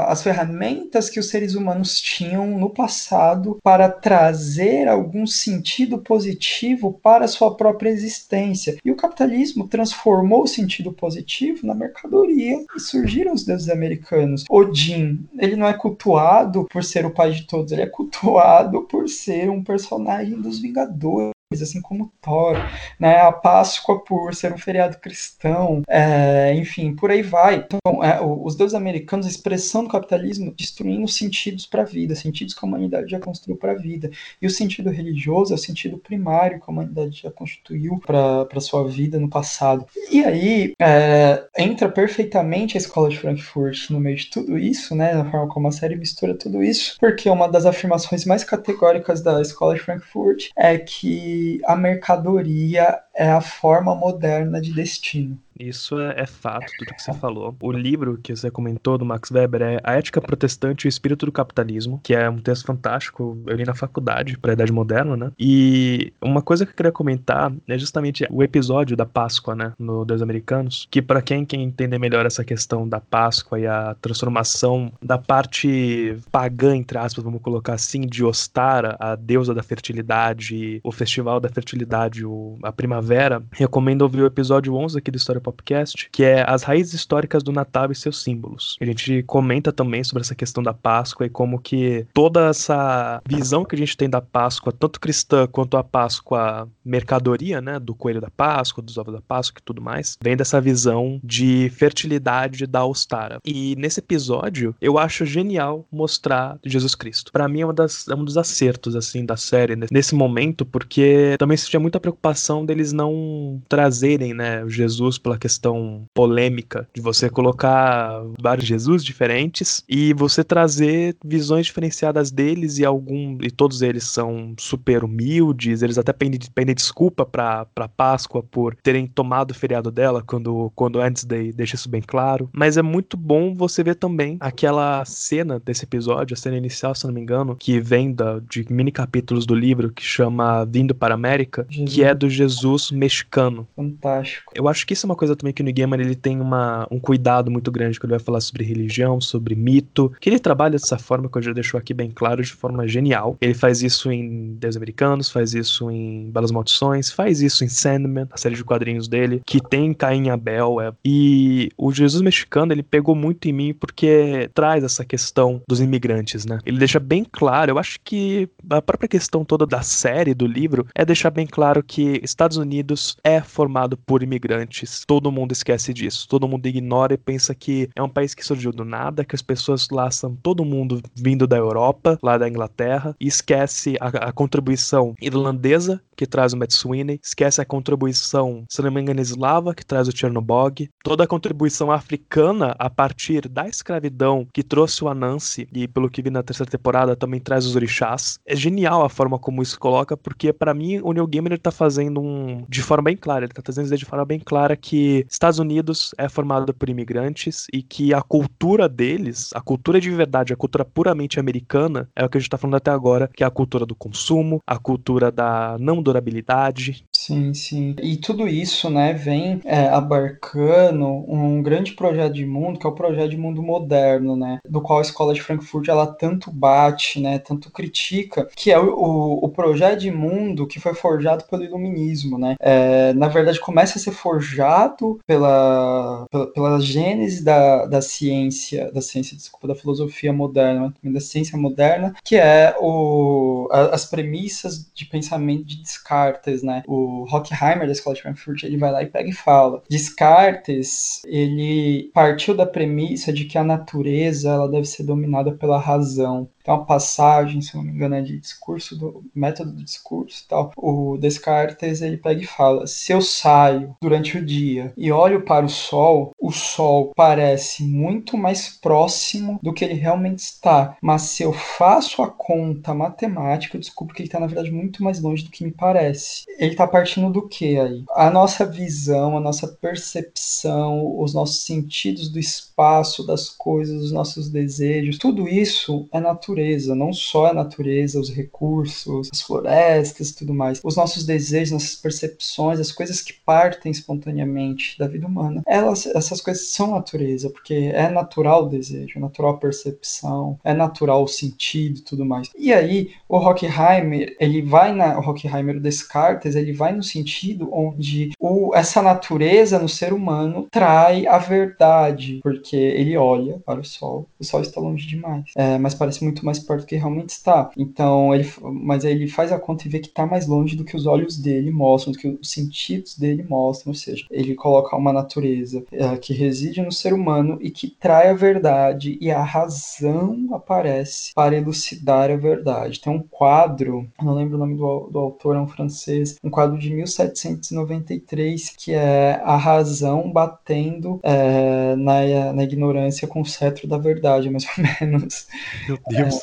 as ferramentas que os seres humanos tinham no passado para trazer algum sentido positivo para a sua própria existência. E o capitalismo transformou o sentido positivo na mercadoria e surgiram os deuses americanos. Odin, ele não é cultuado por ser o pai de todos, ele é cultuado por ser um personagem dos Vingadores assim como Thor, né? A Páscoa por ser um feriado cristão, é, enfim, por aí vai. Então, é, os deuses americanos, a expressão do capitalismo, destruindo sentidos para a vida, sentidos que a humanidade já construiu para a vida. E o sentido religioso é o sentido primário que a humanidade já constituiu para sua vida no passado. E aí é, entra perfeitamente a escola de Frankfurt no meio de tudo isso, né? Na forma como a série mistura tudo isso, porque uma das afirmações mais categóricas da escola de Frankfurt é que a mercadoria é a forma moderna de destino. Isso é, é, fato, tudo que você falou. O livro que você comentou do Max Weber é A Ética Protestante e o Espírito do Capitalismo, que é um texto fantástico, eu li na faculdade, para a Idade Moderna, né? E uma coisa que eu queria comentar é justamente o episódio da Páscoa, né, no Deus Americanos, que para quem quer entender melhor essa questão da Páscoa e a transformação da parte pagã, entre aspas, vamos colocar assim, de Ostara, a deusa da fertilidade, o festival da fertilidade, a primavera primavera, recomendo ouvir o episódio 11 aqui do História Popcast, que é As Raízes Históricas do Natal e seus Símbolos. A gente comenta também sobre essa questão da Páscoa e como que toda essa visão que a gente tem da Páscoa, tanto cristã quanto a Páscoa mercadoria, né, do coelho da Páscoa, dos ovos da Páscoa e tudo mais, vem dessa visão de fertilidade da Ostara. E nesse episódio, eu acho genial mostrar Jesus Cristo. Para mim é, uma das, é um dos acertos, assim, da série nesse momento, porque também tinha muita preocupação deles não trazerem, né, Jesus pela questão polêmica de você colocar vários Jesus diferentes e você trazer visões diferenciadas deles e algum e todos eles são super humildes, eles até pedem, pedem desculpa para Páscoa por terem tomado o feriado dela quando quando antes de deixa isso bem claro, mas é muito bom você ver também aquela cena desse episódio, a cena inicial, se não me engano, que vem da, de mini capítulos do livro que chama Vindo para a América, Jesus. que é do Jesus mexicano. Fantástico. Eu acho que isso é uma coisa também que o Neil Gaiman ele tem uma, um cuidado muito grande quando ele vai falar sobre religião, sobre mito, que ele trabalha dessa forma que eu já deixou aqui bem claro, de forma genial. Ele faz isso em Deus Americanos, faz isso em Belas Maldições, faz isso em Sandman, a série de quadrinhos dele, que tem Caim Abel. É. E o Jesus mexicano, ele pegou muito em mim porque traz essa questão dos imigrantes, né? Ele deixa bem claro, eu acho que a própria questão toda da série, do livro, é deixar bem claro que Estados Unidos é formado por imigrantes. Todo mundo esquece disso. Todo mundo ignora e pensa que é um país que surgiu do nada, que as pessoas lá são todo mundo vindo da Europa, lá da Inglaterra, e esquece a, a contribuição irlandesa que traz o Matt Sweeney, esquece a contribuição, se não me engano, eslava, que traz o Chernobog, toda a contribuição africana a partir da escravidão que trouxe o Anansi, e pelo que vi na terceira temporada também traz os orixás. É genial a forma como isso coloca, porque para mim o Neil Gaiman tá fazendo um de forma bem clara, ele tá trazendo de forma bem clara que Estados Unidos é formado por imigrantes e que a cultura deles, a cultura de verdade, a cultura puramente americana, é o que a gente tá falando até agora, que é a cultura do consumo, a cultura da não durabilidade. Sim, sim. E tudo isso, né, vem é, abarcando um grande projeto de mundo, que é o projeto de mundo moderno, né, do qual a escola de Frankfurt ela tanto bate, né, tanto critica, que é o, o, o projeto de mundo que foi forjado pelo iluminismo, né. É, na verdade, começa a ser forjado pela, pela, pela gênese da, da ciência, da ciência, desculpa, da filosofia moderna, da ciência moderna, que é o, a, as premissas de pensamento de Descartes, né, o o Hockheimer da Escola de Frankfurt, ele vai lá e pega e fala. Descartes, ele partiu da premissa de que a natureza ela deve ser dominada pela razão. Tem uma passagem, se não me engano, é de discurso, do método do discurso e tal. O Descartes, ele pega e fala, se eu saio durante o dia e olho para o sol, o sol parece muito mais próximo do que ele realmente está. Mas se eu faço a conta matemática, eu descubro que ele está, na verdade, muito mais longe do que me parece. Ele está partindo do que aí? A nossa visão, a nossa percepção, os nossos sentidos do espaço, das coisas, os nossos desejos, tudo isso é natural natureza, não só a natureza, os recursos, as florestas e tudo mais. Os nossos desejos, nossas percepções, as coisas que partem espontaneamente da vida humana, elas, essas coisas são natureza, porque é natural o desejo, é natural a percepção, é natural o sentido e tudo mais. E aí, o Hockheimer, ele vai na. O Hockheimer, o Descartes, ele vai no sentido onde o, essa natureza no ser humano trai a verdade, porque ele olha para o sol, o sol está longe demais, é, mas parece muito mais perto do que realmente está. Então, ele, mas aí ele faz a conta e vê que está mais longe do que os olhos dele mostram, do que os sentidos dele mostram. Ou seja, ele coloca uma natureza é, que reside no ser humano e que trai a verdade e a razão aparece para elucidar a verdade. Tem um quadro, não lembro o nome do, do autor, é um francês, um quadro de 1793 que é a razão batendo é, na, na ignorância com o cetro da verdade, mais ou menos. Meu Deus.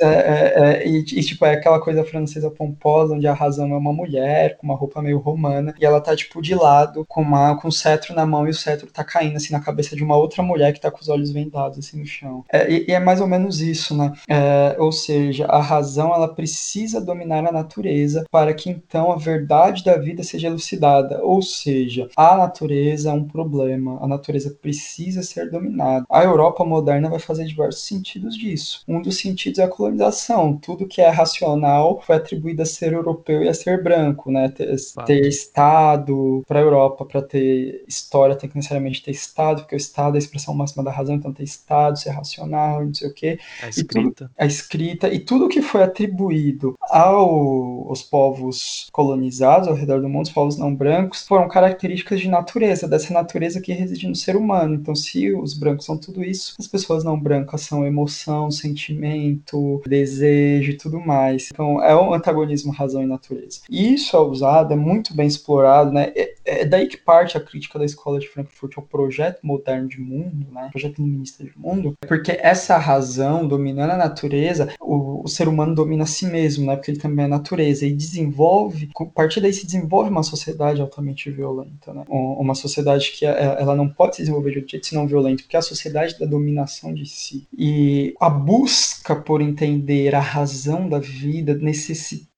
É, é, é, e, e, tipo, é aquela coisa francesa pomposa, onde a razão é uma mulher, com uma roupa meio romana, e ela tá, tipo, de lado, com, uma, com um cetro na mão, e o cetro tá caindo, assim, na cabeça de uma outra mulher que tá com os olhos vendados, assim, no chão. É, e, e, é mais ou menos isso, né? É, ou seja, a razão, ela precisa dominar a natureza para que, então, a verdade da vida seja elucidada. Ou seja, a natureza é um problema, a natureza precisa ser dominada. A Europa moderna vai fazer diversos sentidos disso. Um dos sentidos é a colonização. Tudo que é racional foi atribuído a ser europeu e a ser branco, né? Ter, ter Estado para a Europa, para ter história, tem que necessariamente ter Estado, porque o Estado é a expressão máxima da razão, então ter Estado, ser racional, não sei o quê. A escrita. Tudo, a escrita. E tudo que foi atribuído ao, aos povos colonizados ao redor do mundo, os povos não brancos, foram características de natureza, dessa natureza que reside no ser humano. Então, se os brancos são tudo isso, as pessoas não brancas são emoção, sentimento, desejo e tudo mais. Então, é um antagonismo razão e natureza. E isso é usado, é muito bem explorado, né? É, é daí que parte a crítica da escola de Frankfurt ao projeto moderno de mundo, né? Projeto iluminista de mundo, porque essa razão dominando a natureza, o, o ser humano domina a si mesmo, né? Porque ele também é natureza e desenvolve, a partir daí se desenvolve uma sociedade altamente violenta, né? Uma sociedade que é, ela não pode se desenvolver de outro jeito senão violento, porque é a sociedade da dominação de si. E a busca por entender a razão da vida necessita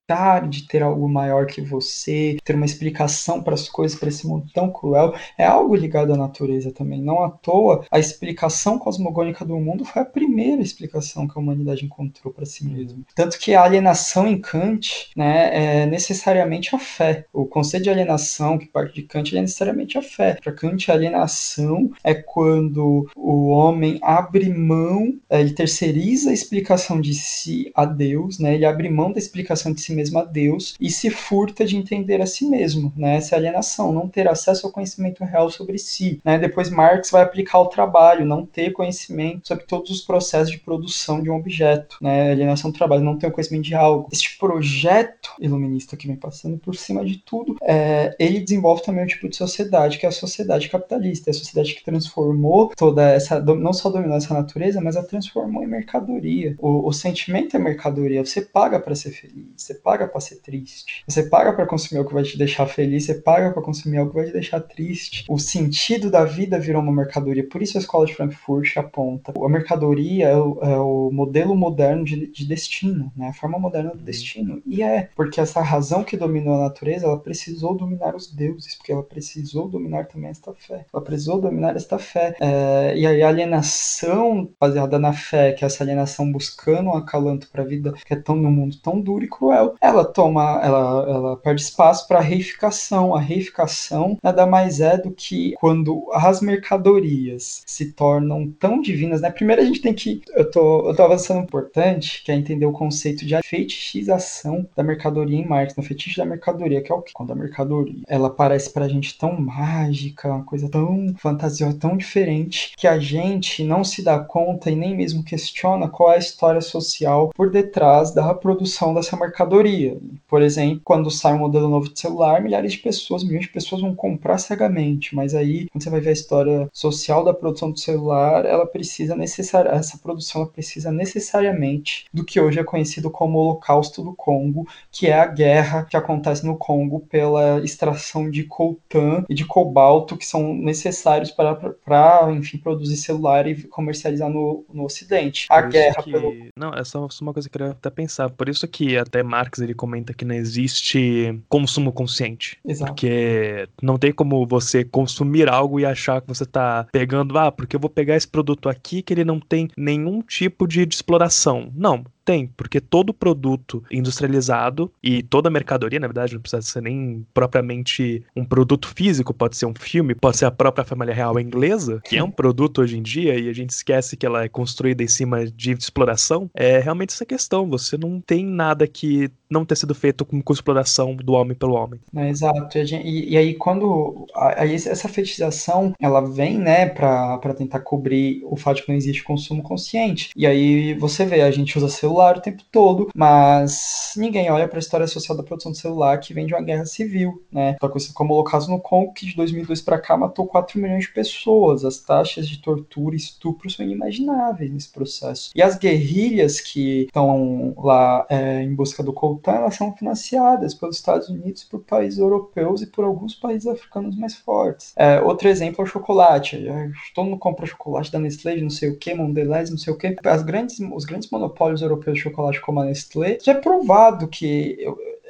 de ter algo maior que você, ter uma explicação para as coisas, para esse mundo tão cruel, é algo ligado à natureza também. Não à toa, a explicação cosmogônica do mundo foi a primeira explicação que a humanidade encontrou para si mesma. Tanto que a alienação em Kant né, é necessariamente a fé. O conceito de alienação, que parte de Kant, é necessariamente a fé. Para Kant, a alienação é quando o homem abre mão, é, ele terceiriza a explicação de si a Deus, né, ele abre mão da explicação de si mesmo a Deus e se furta de entender a si mesmo, né? Essa é alienação, não ter acesso ao conhecimento real sobre si, né? Depois Marx vai aplicar o trabalho, não ter conhecimento sobre todos os processos de produção de um objeto, né? Alienação do trabalho, não ter o conhecimento de algo. Este projeto iluminista que vem passando por cima de tudo, é, ele desenvolve também um tipo de sociedade que é a sociedade capitalista, é a sociedade que transformou toda essa, não só dominou essa natureza, mas a transformou em mercadoria. O, o sentimento é mercadoria, você paga para ser feliz, você paga para ser triste. Você paga para consumir algo que vai te deixar feliz, você paga para consumir algo que vai te deixar triste. O sentido da vida virou uma mercadoria. Por isso a escola de Frankfurt aponta. A mercadoria é o, é o modelo moderno de, de, destino, né? A forma moderna do destino. E é porque essa razão que dominou a natureza, ela precisou dominar os deuses, porque ela precisou dominar também esta fé. Ela precisou dominar esta fé. É, e aí a alienação baseada na fé, que é essa alienação buscando um acalanto para a vida que é tão no mundo tão duro e cruel, ela toma, ela, ela perde espaço para a reificação. A reificação nada mais é do que quando as mercadorias se tornam tão divinas, né? Primeiro a gente tem que, eu tô, eu tô avançando importante, que é entender o conceito de fetichização da mercadoria em Marx, no fetiche da mercadoria, que é o que? Quando a mercadoria, ela parece pra gente tão mágica, uma coisa tão fantasiosa, tão diferente, que a gente não se dá conta e nem mesmo questiona qual é a história social por detrás da produção dessa mercadoria por exemplo, quando sai um modelo novo de celular, milhares de pessoas, milhões de pessoas vão comprar cegamente, mas aí, quando você vai ver a história social da produção do celular, ela precisa necessari essa produção ela precisa necessariamente do que hoje é conhecido como Holocausto do Congo, que é a guerra que acontece no Congo pela extração de coltan e de cobalto que são necessários para, para enfim, produzir celular e comercializar no, no Ocidente. A guerra que... pelo... Não, essa é uma coisa que eu queria até pensar. Por isso que até Marx Marx ele comenta que não existe consumo consciente. Exato. Porque não tem como você consumir algo e achar que você tá pegando, ah, porque eu vou pegar esse produto aqui que ele não tem nenhum tipo de, de exploração. Não, tem, porque todo produto industrializado e toda mercadoria, na verdade, não precisa ser nem propriamente um produto físico, pode ser um filme, pode ser a própria família real inglesa, que é um produto hoje em dia e a gente esquece que ela é construída em cima de exploração. É realmente essa questão, você não tem nada que não ter sido feito com, com exploração do homem pelo homem. É, exato. E, e, aí, quando. Aí essa fetichização ela vem, né, para tentar cobrir o fato de que não existe consumo consciente. E aí você vê, a gente usa celular o tempo todo, mas ninguém olha para a história social da produção de celular que vem de uma guerra civil, né? Então, como o Holocausto no Congo, que de 2002 para cá matou 4 milhões de pessoas. As taxas de tortura e estupro são inimagináveis nesse processo. E as guerrilhas que estão lá é, em busca do então elas são financiadas pelos Estados Unidos, por países europeus e por alguns países africanos mais fortes. É, outro exemplo é o chocolate. É, todo mundo compra chocolate da Nestlé, não sei o que, Mondelez, não sei o que. Grandes, os grandes monopólios europeus de chocolate como a Nestlé, já é provado que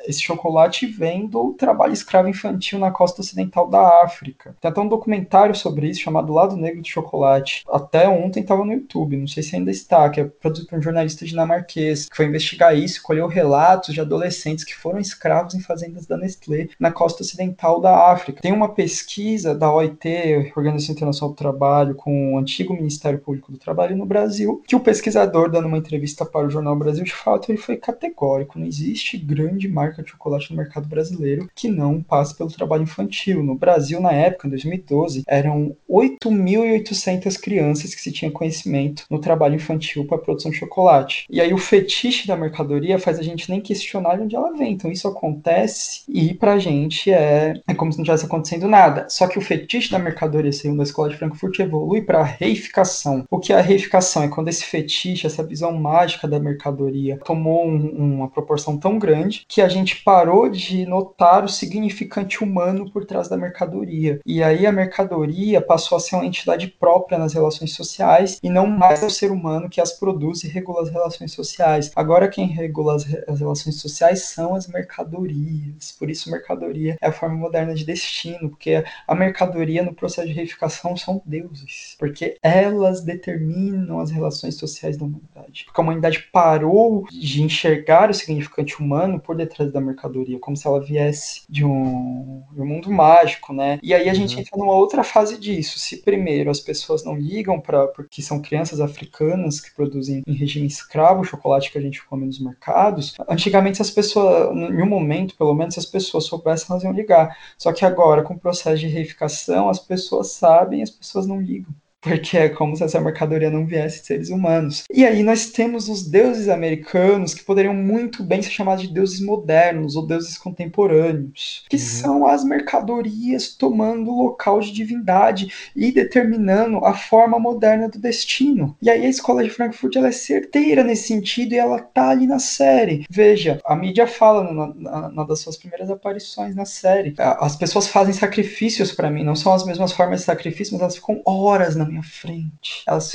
esse chocolate vem do trabalho escravo infantil na costa ocidental da África. Tem até um documentário sobre isso chamado Lado Negro do Chocolate. Até ontem estava no YouTube, não sei se ainda está, que é produzido por um jornalista dinamarquês, que foi investigar isso, colheu relatos de adolescentes que foram escravos em fazendas da Nestlé na costa ocidental da África. Tem uma pesquisa da OIT, Organização Internacional do Trabalho, com o antigo Ministério Público do Trabalho no Brasil, que o pesquisador, dando uma entrevista para o jornal Brasil de Fato, ele foi categórico. Não existe grande marca de chocolate no mercado brasileiro que não passe pelo trabalho infantil. No Brasil, na época, em 2012, eram 8.800 crianças que se tinha conhecimento no trabalho infantil para a produção de chocolate. E aí o fetiche da mercadoria faz a gente nem questionar de onde ela vem. Então isso acontece e pra gente é, é como se não tivesse acontecendo nada. Só que o fetiche da mercadoria, segundo a Escola de Frankfurt, evolui para a reificação. O que é a reificação? É quando esse fetiche, essa visão mágica da mercadoria tomou um, uma proporção tão grande que a gente parou de notar o significante humano por trás da mercadoria. E aí a mercadoria passou a ser uma entidade própria nas relações sociais e não mais o ser humano que as produz e regula as relações sociais. Agora quem regula as, as relações sociais são as mercadorias. Por isso mercadoria é a forma moderna de destino, porque a mercadoria no processo de reificação são deuses, porque elas determinam as relações sociais da humanidade. Porque a humanidade parou de enxergar o significante humano por detrás da mercadoria, como se ela viesse de um, de um mundo mágico, né? E aí a gente uhum. entra numa outra fase disso. Se primeiro as pessoas não ligam para porque são crianças africanas que produzem em regime escravo o chocolate que a gente come nos mercados, antigamente as pessoas, em um momento pelo menos, se as pessoas soubessem, elas iam ligar. Só que agora, com o processo de reificação, as pessoas sabem e as pessoas não ligam porque é como se essa mercadoria não viesse de seres humanos. E aí nós temos os deuses americanos que poderiam muito bem ser chamados de deuses modernos ou deuses contemporâneos, que uhum. são as mercadorias tomando o local de divindade e determinando a forma moderna do destino. E aí a escola de Frankfurt ela é certeira nesse sentido e ela tá ali na série. Veja, a mídia fala na, na, das suas primeiras aparições na série. As pessoas fazem sacrifícios para mim, não são as mesmas formas de sacrifício, mas elas ficam horas na minha frente. Elas,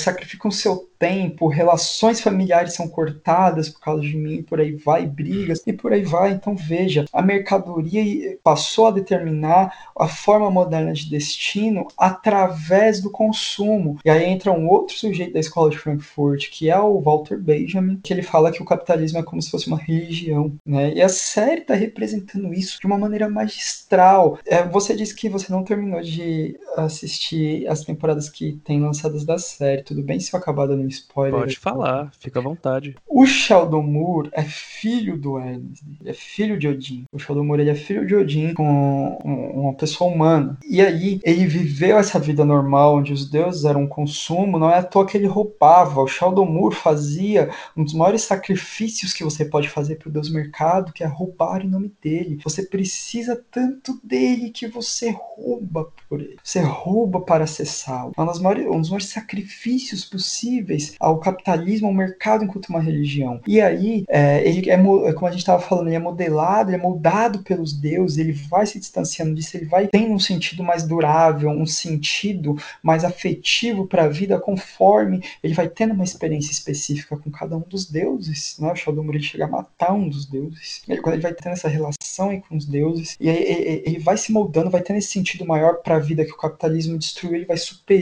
sacrificam seu tempo, relações familiares são cortadas por causa de mim, por aí vai, brigas e por aí vai. Então veja, a mercadoria passou a determinar a forma moderna de destino através do consumo. E aí entra um outro sujeito da escola de Frankfurt, que é o Walter Benjamin, que ele fala que o capitalismo é como se fosse uma religião, né? E a série está representando isso de uma maneira magistral. É, você disse que você não terminou de assistir as temporadas que tem lançadas da série. Tudo bem se eu acabar dando spoiler. Pode falar, fica à vontade. O Sheldon Moore é filho do Ernest, ele é filho de Odin. O Sheldon Moore ele é filho de Odin com uma pessoa humana. E aí ele viveu essa vida normal onde os deuses eram um consumo, não é à toa que ele roubava. O Sheldon Moore fazia um dos maiores sacrifícios que você pode fazer para o deus mercado, que é roubar em nome dele. Você precisa tanto dele que você rouba por ele. Você rouba para acessá-lo. É um dos maiores, sacrifícios possíveis ao capitalismo, ao mercado enquanto uma religião. E aí, é, ele é, é como a gente estava falando, ele é modelado, ele é moldado pelos deuses, ele vai se distanciando disso, ele vai tendo um sentido mais durável, um sentido mais afetivo para a vida conforme ele vai tendo uma experiência específica com cada um dos deuses. Né? O ele chega a matar um dos deuses. Ele, quando ele vai tendo essa relação com os deuses, e aí ele vai se moldando, vai tendo esse sentido maior para a vida que o capitalismo destruiu, ele vai superando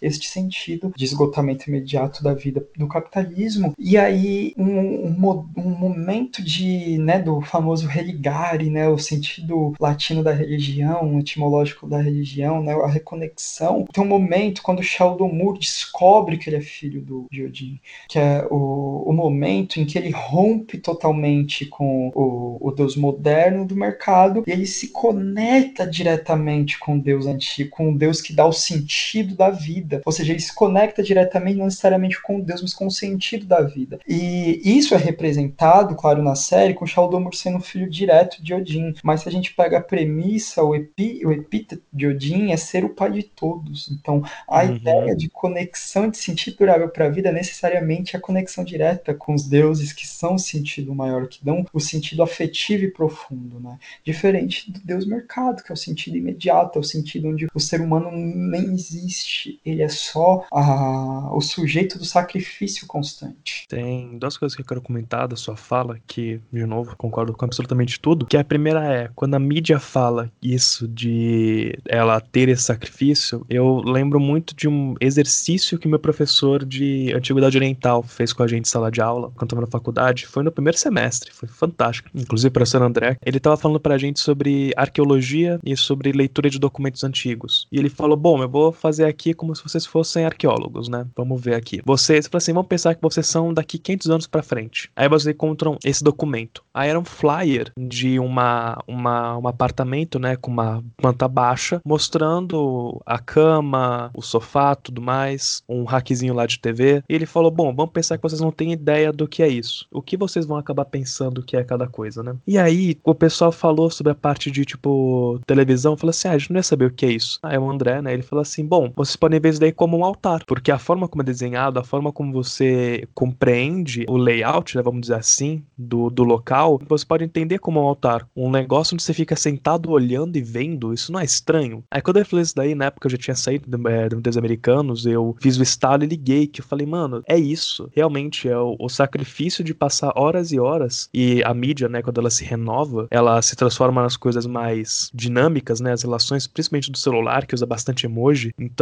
este sentido de esgotamento imediato da vida do capitalismo. E aí um, um, um momento de, né, do famoso religare, né, o sentido latino da religião, etimológico da religião, né, a reconexão. Tem um momento quando Sheldon Moore descobre que ele é filho do Odin, que é o, o momento em que ele rompe totalmente com o, o Deus moderno do mercado e ele se conecta diretamente com o Deus antigo, com o Deus que dá o sentido da vida. Ou seja, ele se conecta diretamente não necessariamente necessariamente com Deus, mas com o sentido da vida. E isso é representado, claro, na série, com Shaldomur sendo filho direto de Odin. Mas se a gente pega a premissa, o, epi, o epíteto de Odin é ser o pai de todos. Então, a uhum. ideia de conexão de sentido durável para a vida necessariamente é a conexão direta com os deuses que são o sentido maior, que dão o sentido afetivo e profundo, né? Diferente do Deus mercado, que é o sentido imediato, é o sentido onde o ser humano nem existe existe, ele é só a, o sujeito do sacrifício constante. Tem duas coisas que eu quero comentar da sua fala, que, de novo, concordo com absolutamente tudo. Que a primeira é, quando a mídia fala isso de ela ter esse sacrifício, eu lembro muito de um exercício que meu professor de Antiguidade Oriental fez com a gente em sala de aula, quando estava na faculdade. Foi no primeiro semestre, foi fantástico. Inclusive, o professor André, ele estava falando pra gente sobre arqueologia e sobre leitura de documentos antigos. E ele falou: Bom, eu vou fazer aqui como se vocês fossem arqueólogos, né? Vamos ver aqui. Vocês, assim, vamos pensar que vocês são daqui 500 anos para frente. Aí vocês encontram esse documento. Aí era um flyer de uma, uma, um apartamento, né, com uma planta baixa, mostrando a cama, o sofá, tudo mais, um hackzinho lá de TV. E ele falou: Bom, vamos pensar que vocês não têm ideia do que é isso. O que vocês vão acabar pensando que é cada coisa, né? E aí, o pessoal falou sobre a parte de, tipo, televisão. Falou assim: Ah, a gente não ia saber o que é isso. Aí o André, né, ele falou assim: Bom, vocês podem ver isso daí como um altar. Porque a forma como é desenhado, a forma como você compreende o layout, né, vamos dizer assim, do, do local, você pode entender como um altar. Um negócio onde você fica sentado olhando e vendo, isso não é estranho? Aí quando ele falou isso daí, na época eu já tinha saído é, dos americanos, eu fiz o estalo e liguei, que eu falei, mano, é isso. Realmente é o, o sacrifício de passar horas e horas e a mídia, né, quando ela se renova, ela se transforma nas coisas mais dinâmicas, né, as relações, principalmente do celular, que usa bastante emoji. Então,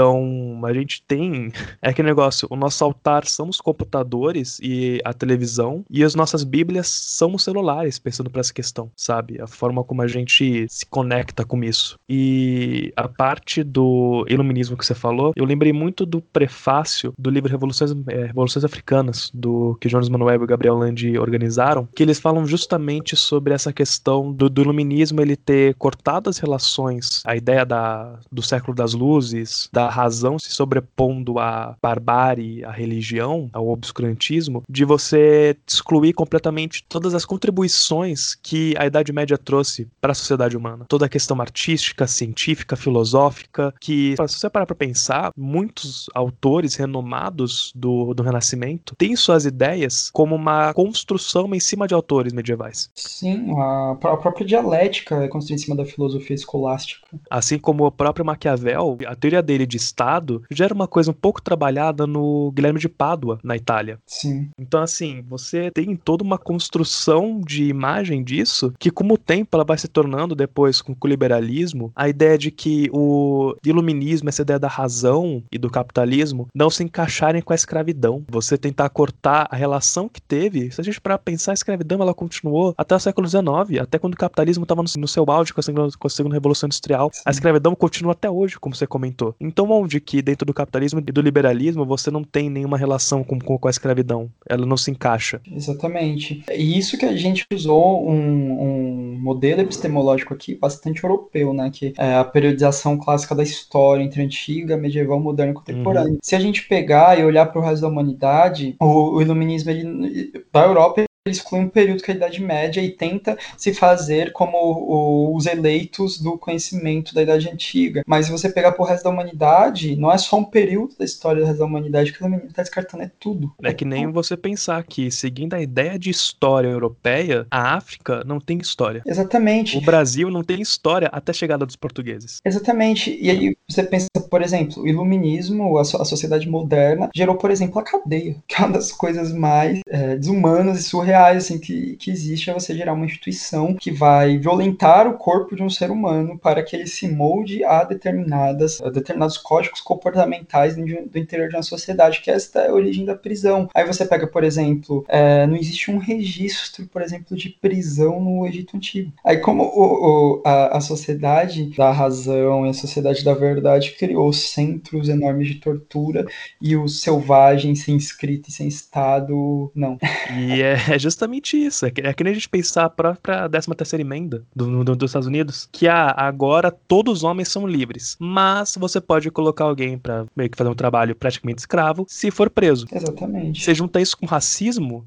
a gente tem é aquele negócio, o nosso altar são os computadores e a televisão e as nossas bíblias são os celulares, pensando para essa questão, sabe? A forma como a gente se conecta com isso. E a parte do iluminismo que você falou, eu lembrei muito do prefácio do livro Revoluções, é, Revoluções Africanas, do que Jonas Manuel e Gabriel Landi organizaram, que eles falam justamente sobre essa questão do, do iluminismo ele ter cortado as relações, a ideia da, do século das luzes, da razão se sobrepondo à barbárie, à religião, ao obscurantismo, de você excluir completamente todas as contribuições que a Idade Média trouxe para a sociedade humana. Toda a questão artística, científica, filosófica, que, se você parar para pensar, muitos autores renomados do, do Renascimento têm suas ideias como uma construção em cima de autores medievais. Sim, a, a própria dialética é construída em cima da filosofia escolástica. Assim como o próprio Maquiavel, a teoria dele de Estado já era uma coisa um pouco trabalhada no Guilherme de Pádua, na Itália. Sim. Então, assim, você tem toda uma construção de imagem disso que, com o tempo, ela vai se tornando, depois, com o liberalismo, a ideia de que o iluminismo, essa ideia da razão e do capitalismo, não se encaixarem com a escravidão. Você tentar cortar a relação que teve. Se a gente parar pensar, a escravidão ela continuou até o século XIX, até quando o capitalismo estava no, no, seu auge com a, segunda, com a segunda Revolução Industrial. Sim. A escravidão continua até hoje, como você comentou. Então, onde que dentro do capitalismo e do liberalismo você não tem nenhuma relação com, com, com a escravidão? Ela não se encaixa. Exatamente. E isso que a gente usou um, um modelo epistemológico aqui bastante europeu, né? Que é a periodização clássica da história entre antiga, medieval, moderna e contemporânea. Uhum. Se a gente pegar e olhar para o resto da humanidade, o, o iluminismo ele, da Europa exclui um período que é a Idade Média e tenta se fazer como os eleitos do conhecimento da Idade Antiga. Mas se você pegar pro resto da humanidade, não é só um período da história do resto da humanidade que o menino tá descartando, é tudo. É, que nem você pensar que, seguindo a ideia de história europeia, a África não tem história. Exatamente. O Brasil não tem história até a chegada dos portugueses. Exatamente. E aí você pensa, por exemplo, o iluminismo, a, so a sociedade moderna, gerou, por exemplo, a cadeia, que é uma das coisas mais é, desumanas e surreais reais assim, que, que existe é você gerar uma instituição que vai violentar o corpo de um ser humano para que ele se molde a determinadas a determinados códigos comportamentais do interior de uma sociedade, que esta é a origem da prisão. Aí você pega, por exemplo, é, não existe um registro, por exemplo, de prisão no Egito Antigo. Aí como o, o, a, a sociedade da razão e a sociedade da verdade criou centros enormes de tortura e o selvagem sem escrito e sem Estado, não. E é, é justamente isso. É que, é que nem a gente pensar a própria 13 terceira emenda do, do, dos Estados Unidos, que ah, agora todos os homens são livres, mas você pode colocar alguém para meio que fazer um trabalho praticamente escravo se for preso. Exatamente. Você junta isso com racismo,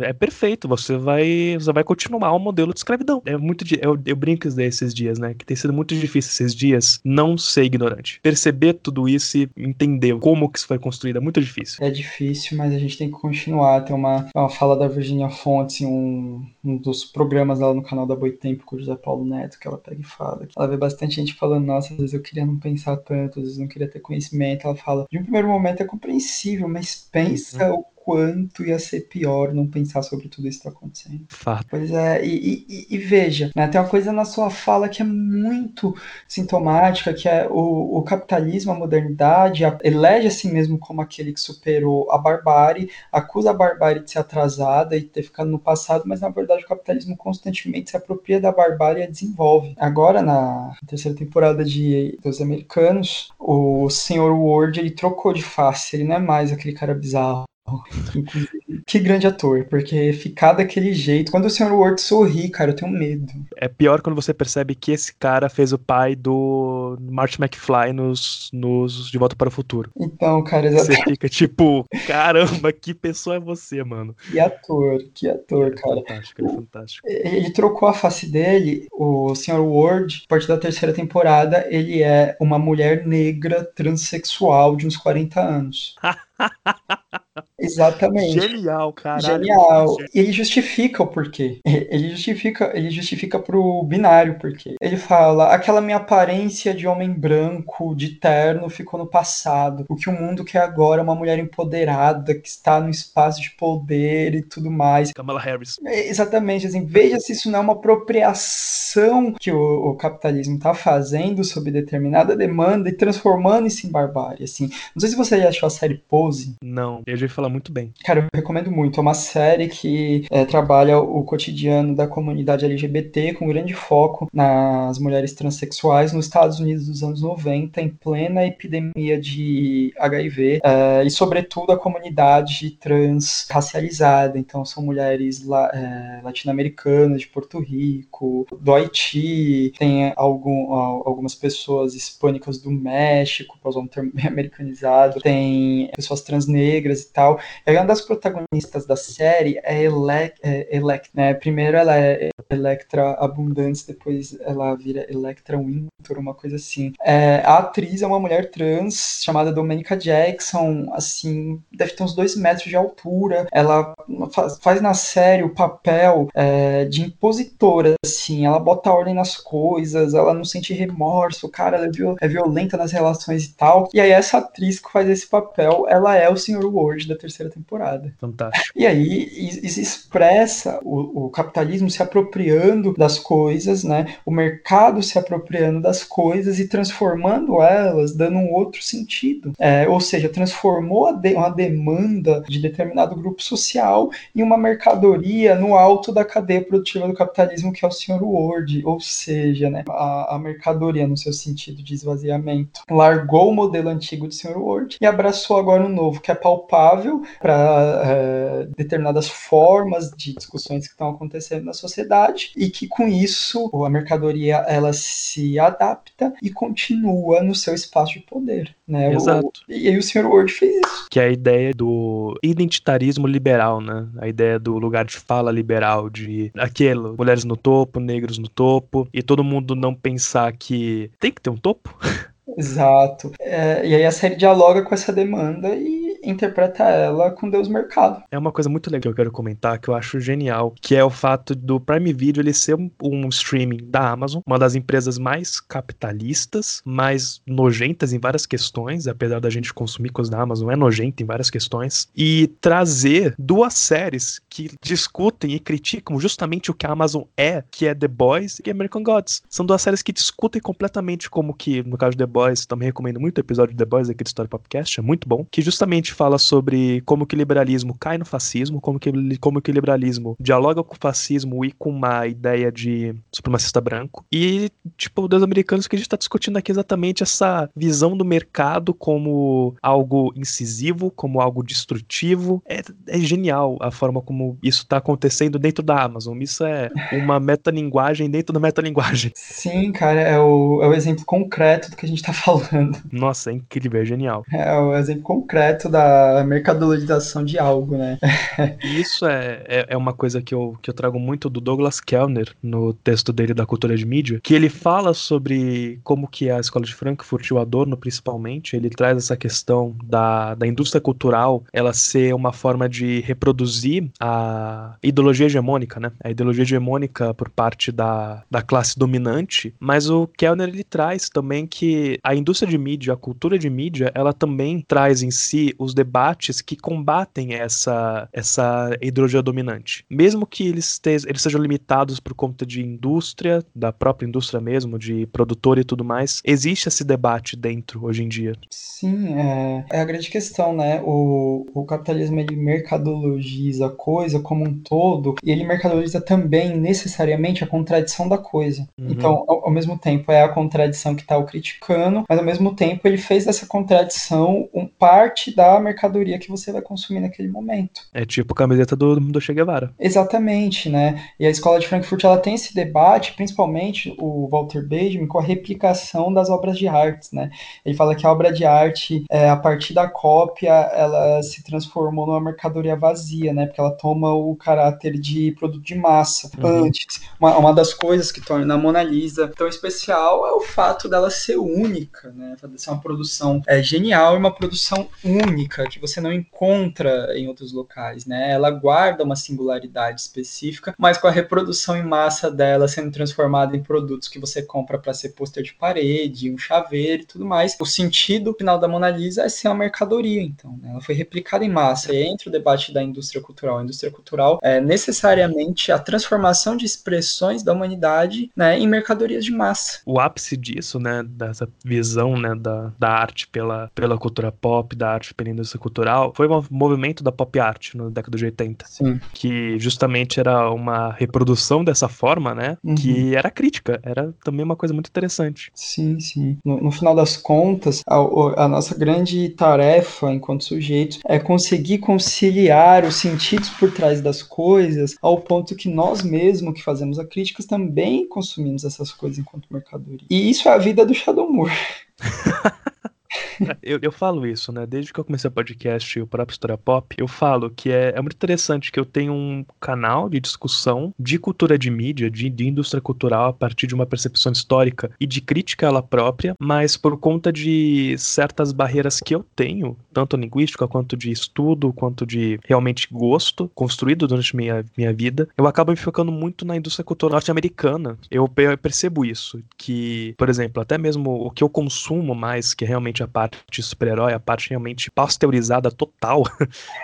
é perfeito. Você vai, você vai continuar o modelo de escravidão. É muito, eu, eu brinco desses dias, né? Que tem sido muito difícil esses dias não ser ignorante, perceber tudo isso e entender como que isso foi construído é muito difícil. É difícil, mas a gente tem que continuar. Tem uma, uma fala da Virginia fontes em um, um dos programas lá no canal da Boitempo com o José Paulo Neto, que ela pega e fala. Ela vê bastante gente falando, nossa, às vezes eu queria não pensar tanto, às vezes eu não queria ter conhecimento. Ela fala, de um primeiro momento é compreensível, mas pensa uhum. o quanto ia ser pior não pensar sobre tudo isso que está acontecendo. Fato. Pois é, e, e, e veja, né, tem uma coisa na sua fala que é muito sintomática, que é o, o capitalismo, a modernidade, a, elege a si mesmo como aquele que superou a barbárie, acusa a barbárie de ser atrasada e ter ficado no passado, mas na verdade o capitalismo constantemente se apropria da barbárie e a desenvolve. Agora, na terceira temporada de Dos Americanos, o Sr. Ward ele trocou de face, ele não é mais aquele cara bizarro que grande ator, porque ficar daquele jeito. Quando o Sr. Ward sorri, cara, eu tenho medo. É pior quando você percebe que esse cara fez o pai do Marty McFly nos, nos De Volta para o Futuro. Então, cara, exatamente. Você fica tipo, caramba, que pessoa é você, mano? Que ator, que ator, ele é cara. Fantástico, ele é fantástico. Ele trocou a face dele, o Sr. Ward, a partir da terceira temporada, ele é uma mulher negra transexual de uns 40 anos. Exatamente. Genial, cara. Genial. E ele justifica o porquê. Ele justifica, ele justifica pro binário porquê. Ele fala: aquela minha aparência de homem branco, de terno, ficou no passado. O que o mundo quer agora é uma mulher empoderada, que está no espaço de poder e tudo mais. Kamala Harris. É, exatamente, assim, veja se isso não é uma apropriação que o, o capitalismo está fazendo sobre determinada demanda e transformando isso em barbárie, assim. Não sei se você já achou a série Pose. Não, eu já ia falar muito bem. Cara, eu recomendo muito. É uma série que é, trabalha o cotidiano da comunidade LGBT com grande foco nas mulheres transexuais nos Estados Unidos dos anos 90, em plena epidemia de HIV, é, e sobretudo a comunidade trans racializada. Então, são mulheres la, é, latino-americanas, de Porto Rico, do Haiti, tem algum, algumas pessoas hispânicas do México, para usar um termo bem americanizado, tem pessoas trans negras e tal. E uma das protagonistas da série é, Ele é Elect, né? Primeiro ela é Electra Abundance, depois ela vira Electra Winter, uma coisa assim. É, a atriz é uma mulher trans chamada Domenica Jackson, assim, deve ter uns dois metros de altura. Ela faz, faz na série o papel é, de impositora, assim, ela bota ordem nas coisas, ela não sente remorso, cara, ela é, é violenta nas relações e tal. E aí essa atriz que faz esse papel, ela é o Sr. Ward da terceira temporada. Fantástico. E aí isso expressa o, o, capitalismo se apropriando das coisas, né? O mercado se apropriando das coisas e transformando elas, dando um outro sentido. É, ou seja, transformou de, uma demanda de determinado grupo social em uma mercadoria no alto da cadeia produtiva do capitalismo, que é o Sr. Ward. Ou seja, né? A, a mercadoria, no seu sentido de esvaziamento, largou o modelo antigo de Sr. Ward e abraçou agora um novo, que é palpável para é, determinadas formas de discussões que estão acontecendo na sociedade e que com isso a mercadoria ela se adapta e continua no seu espaço de poder. Né? Exato. O, e aí o Sr. Ward fez isso. Que é a ideia do identitarismo liberal, né? A ideia do lugar de fala liberal, de aquilo, mulheres no topo, negros no topo, e todo mundo não pensar que tem que ter um topo. Exato. É, e aí a série dialoga com essa demanda e interpreta ela com Deus Mercado. É uma coisa muito legal que eu quero comentar, que eu acho genial, que é o fato do Prime Video ele ser um, um streaming da Amazon, uma das empresas mais capitalistas, mais nojentas em várias questões, apesar da gente consumir coisas da Amazon, é nojenta em várias questões, e trazer duas séries que discutem e criticam justamente o que a Amazon é, que é The Boys e American Gods. São duas séries que discutem completamente como que, no caso de The Boys, também recomendo muito o episódio de The Boys aqui do Story Podcast, é muito bom, que justamente fala sobre como que o liberalismo cai no fascismo, como que, como que o liberalismo dialoga com o fascismo e com uma ideia de supremacista branco. E, tipo, dos americanos que a gente está discutindo aqui exatamente essa visão do mercado como algo incisivo, como algo destrutivo. É, é genial a forma como isso está acontecendo dentro da Amazon. Isso é uma metalinguagem dentro da metalinguagem. Sim, cara, é o, é o exemplo concreto do que a gente está falando. Nossa, é incrível, é genial. É o exemplo concreto da a mercadologização de algo, né? Isso é, é, é, uma coisa que eu, que eu trago muito do Douglas Kellner no texto dele da cultura de mídia, que ele fala sobre como que a escola de Frankfurt, o Adorno principalmente, ele traz essa questão da, da indústria cultural, ela ser uma forma de reproduzir a ideologia hegemônica, né? A ideologia hegemônica por parte da, da classe dominante, mas o Kellner ele traz também que a indústria de mídia, a cultura de mídia, ela também traz em si os debates que combatem essa, essa ideologia dominante. Mesmo que eles, eles sejam limitados por conta de indústria, da própria indústria mesmo, de produtor e tudo mais, existe esse debate dentro hoje em dia. Sim, é, é a grande questão, né? O, o capitalismo ele mercadologiza a coisa como um todo e ele mercadologiza também necessariamente a contradição da coisa. Uhum. Então, ao, ao, mesmo tempo, é a contradição que está o criticando, mas ao mesmo tempo ele fez dessa contradição um parte da mercadoria que você vai consumir naquele momento. É tipo camiseta do, do Che Guevara. Exatamente, né? E a escola de Frankfurt ela tem esse debate, principalmente o Walter Benjamin, com a replicação das obras de arte, né? Ele fala que a obra de arte, é, a partir da cópia, ela se transformou numa mercadoria vazia, né? Porque ela toma o caráter de produto de massa. Uhum. Antes, uma, uma das coisas que torna a Mona Lisa tão especial é o fato dela ser única, né? De ser uma produção é, genial e uma produção única que você não encontra em outros locais, né? Ela guarda uma singularidade específica, mas com a reprodução em massa dela sendo transformada em produtos que você compra para ser pôster de parede, um chaveiro e tudo mais, o sentido final da Mona Lisa é ser uma mercadoria, então. Né? Ela foi replicada em massa. E entre o debate da indústria cultural, a indústria cultural é necessariamente a transformação de expressões da humanidade né, em mercadorias de massa. O ápice disso, né, dessa visão né, da, da arte pela, pela cultura pop, da arte pela indústria cultural, foi o movimento da pop art na década de 80. Sim. Que justamente era uma reprodução dessa forma, né? Uhum. Que era crítica, era também uma coisa muito interessante. Sim, sim. No, no final das contas, a, a, nossa grande tarefa enquanto sujeitos é conseguir conciliar os sentidos por trás das coisas ao ponto que nós mesmos que fazemos a crítica também consumimos essas coisas enquanto mercadoria. E isso é a vida do Shadow Moore. eu, eu falo isso, né? Desde que eu comecei o podcast e o próprio História Pop, eu falo que é, é muito interessante que eu tenho um canal de discussão de cultura de mídia, de, de indústria cultural, a partir de uma percepção histórica e de crítica ela própria, mas por conta de certas barreiras que eu tenho, tanto linguística quanto de estudo, quanto de realmente gosto, construído durante minha, minha vida, eu acabo me focando muito na indústria cultural norte-americana. Eu, eu percebo isso, que, por exemplo, até mesmo o que eu consumo mais, que é realmente a parte super-herói, a parte realmente pasteurizada total,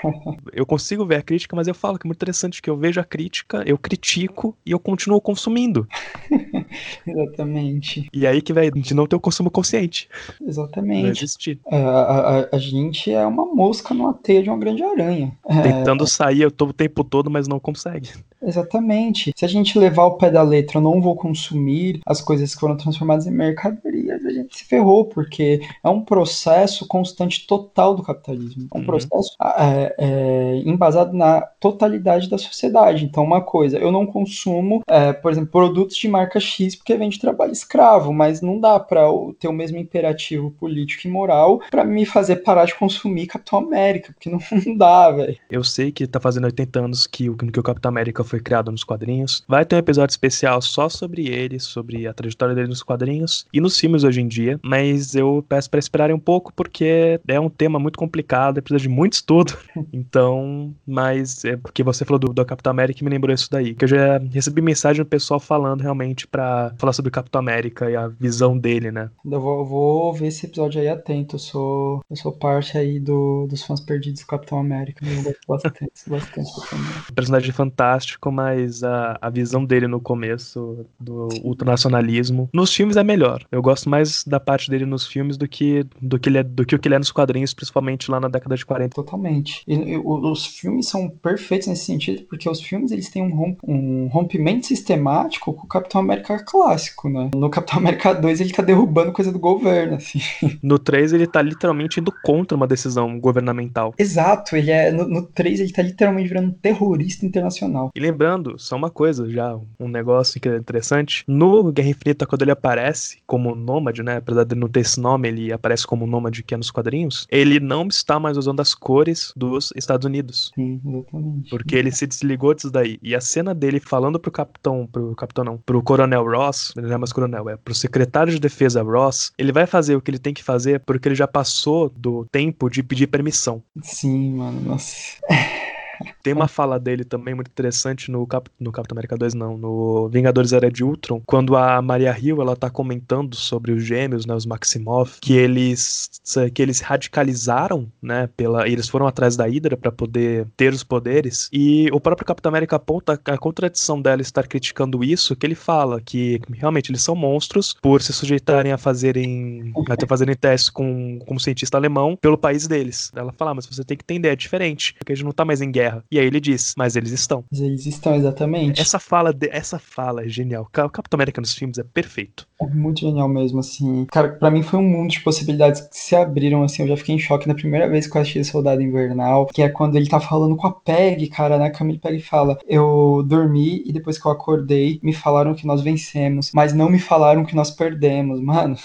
eu consigo ver a crítica, mas eu falo que é muito interessante que eu vejo a crítica, eu critico e eu continuo consumindo. Exatamente. E aí que vai, gente não ter o consumo consciente. Exatamente. Não existir. É, a, a, a, gente é uma mosca numa teia de uma grande aranha. É, Tentando é... sair o tempo todo, mas não consegue. Exatamente. Se a gente levar o pé da letra, eu não vou consumir as coisas que foram transformadas em mercadorias, a gente se ferrou, porque é um processo constante total do capitalismo. É um uhum. processo é, é, embasado na totalidade da sociedade. Então, uma coisa, eu não consumo, é, por exemplo, produtos de marca X porque vem de trabalho escravo, mas não dá para ter o mesmo imperativo político e moral para me fazer parar de consumir Capitão América, porque não, não dá, velho. Eu sei que tá fazendo 80 anos que, que o Capitão América foi criado nos quadrinhos. Vai ter um episódio especial só sobre ele, sobre a trajetória dele nos quadrinhos e nos filmes hoje em dia, mas eu peço para esperarem um pouco porque é um tema muito complicado e precisa de muito estudo. Então, mas é porque você falou do, do Capitão América e me lembrou isso daí, que eu já recebi mensagem do pessoal falando realmente para falar sobre o Capitão América e a visão dele, né? Eu vou, vou ver esse episódio aí atento. Eu sou, eu sou parte aí do, dos fãs perdidos do Capitão América. Eu gosto bastante, bastante do Capitão. Personagem fantástico mas a, a visão dele no começo do ultranacionalismo. Nos filmes é melhor. Eu gosto mais da parte dele nos filmes do que, do que, ele é, do que o que ele é nos quadrinhos, principalmente lá na década de 40. Totalmente. E, e, os filmes são perfeitos nesse sentido, porque os filmes eles têm um, romp, um rompimento sistemático com o Capitão América clássico, né? No Capitão América 2 ele tá derrubando coisa do governo, assim. No 3 ele tá literalmente indo contra uma decisão governamental. Exato, ele é. No, no 3 ele tá literalmente virando um terrorista internacional. E lembrando, só uma coisa já, um negócio que é interessante. No Guerra Infinita, quando ele aparece como Nômade, né? Apesar de não ter esse nome, ele aparece como como nômade que é nos quadrinhos, ele não está mais usando as cores dos Estados Unidos. Sim, exatamente. Porque ele se desligou disso daí. E a cena dele falando pro capitão, pro capitão não, pro coronel Ross, ele não é mais coronel, é pro secretário de defesa Ross, ele vai fazer o que ele tem que fazer porque ele já passou do tempo de pedir permissão. Sim, mano, nossa. Tem uma fala dele também muito interessante no, Cap, no Capitão América 2, não, no Vingadores Era de Ultron, quando a Maria Hill, ela tá comentando sobre os gêmeos, né, os Maximoff, que eles que eles radicalizaram, né, pela eles foram atrás da Hydra para poder ter os poderes, e o próprio Capitão América aponta a contradição dela estar criticando isso, que ele fala que realmente eles são monstros por se sujeitarem a fazerem a fazerem testes com como cientista alemão pelo país deles. Ela fala, ah, mas você tem que entender, é diferente, porque a gente não tá mais em guerra. E aí ele diz, mas eles estão. Mas eles estão, exatamente. Essa fala, de, essa fala é genial. O Capitão América nos filmes é perfeito. É muito genial mesmo, assim. Cara, pra mim foi um mundo de possibilidades que se abriram, assim. Eu já fiquei em choque na primeira vez que eu assisti Soldado Invernal, que é quando ele tá falando com a Peg, cara, né? Camille Peg fala: Eu dormi e depois que eu acordei, me falaram que nós vencemos, mas não me falaram que nós perdemos, mano.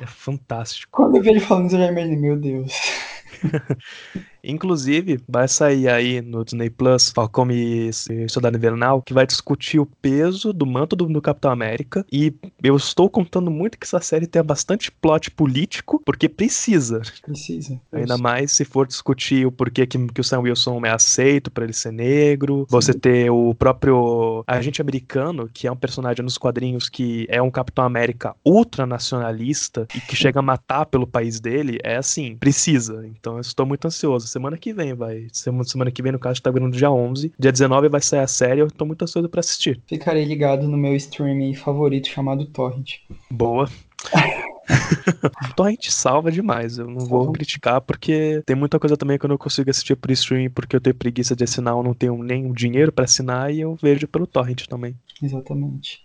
É fantástico. Quando eu vi ele falando isso, eu já imaginei, meu Deus. Inclusive, vai sair aí no Disney Plus Falcão e Soldado Invernal, que vai discutir o peso do manto do, do, Capitão América. E eu estou contando muito que essa série tenha bastante plot político, porque precisa. Precisa. Ainda mais se for discutir o porquê que, que o Sam Wilson é aceito para ele ser negro. Sim. Você ter o próprio agente americano, que é um personagem nos quadrinhos que é um Capitão América ultranacionalista e que chega a matar pelo país dele. É assim, precisa. Então eu estou muito ansioso semana que vem, vai. Semana que vem, no caso, tá virando dia 11. Dia 19 vai sair a série, eu tô muito ansioso pra assistir. Ficarei ligado no meu streaming favorito chamado Torrent. Boa. Torrent salva demais, eu não vou criticar porque tem muita coisa também que eu não consigo assistir por streaming porque eu tenho preguiça de assinar, eu não tenho nem o dinheiro para assinar e eu vejo pelo Torrent também. Exatamente.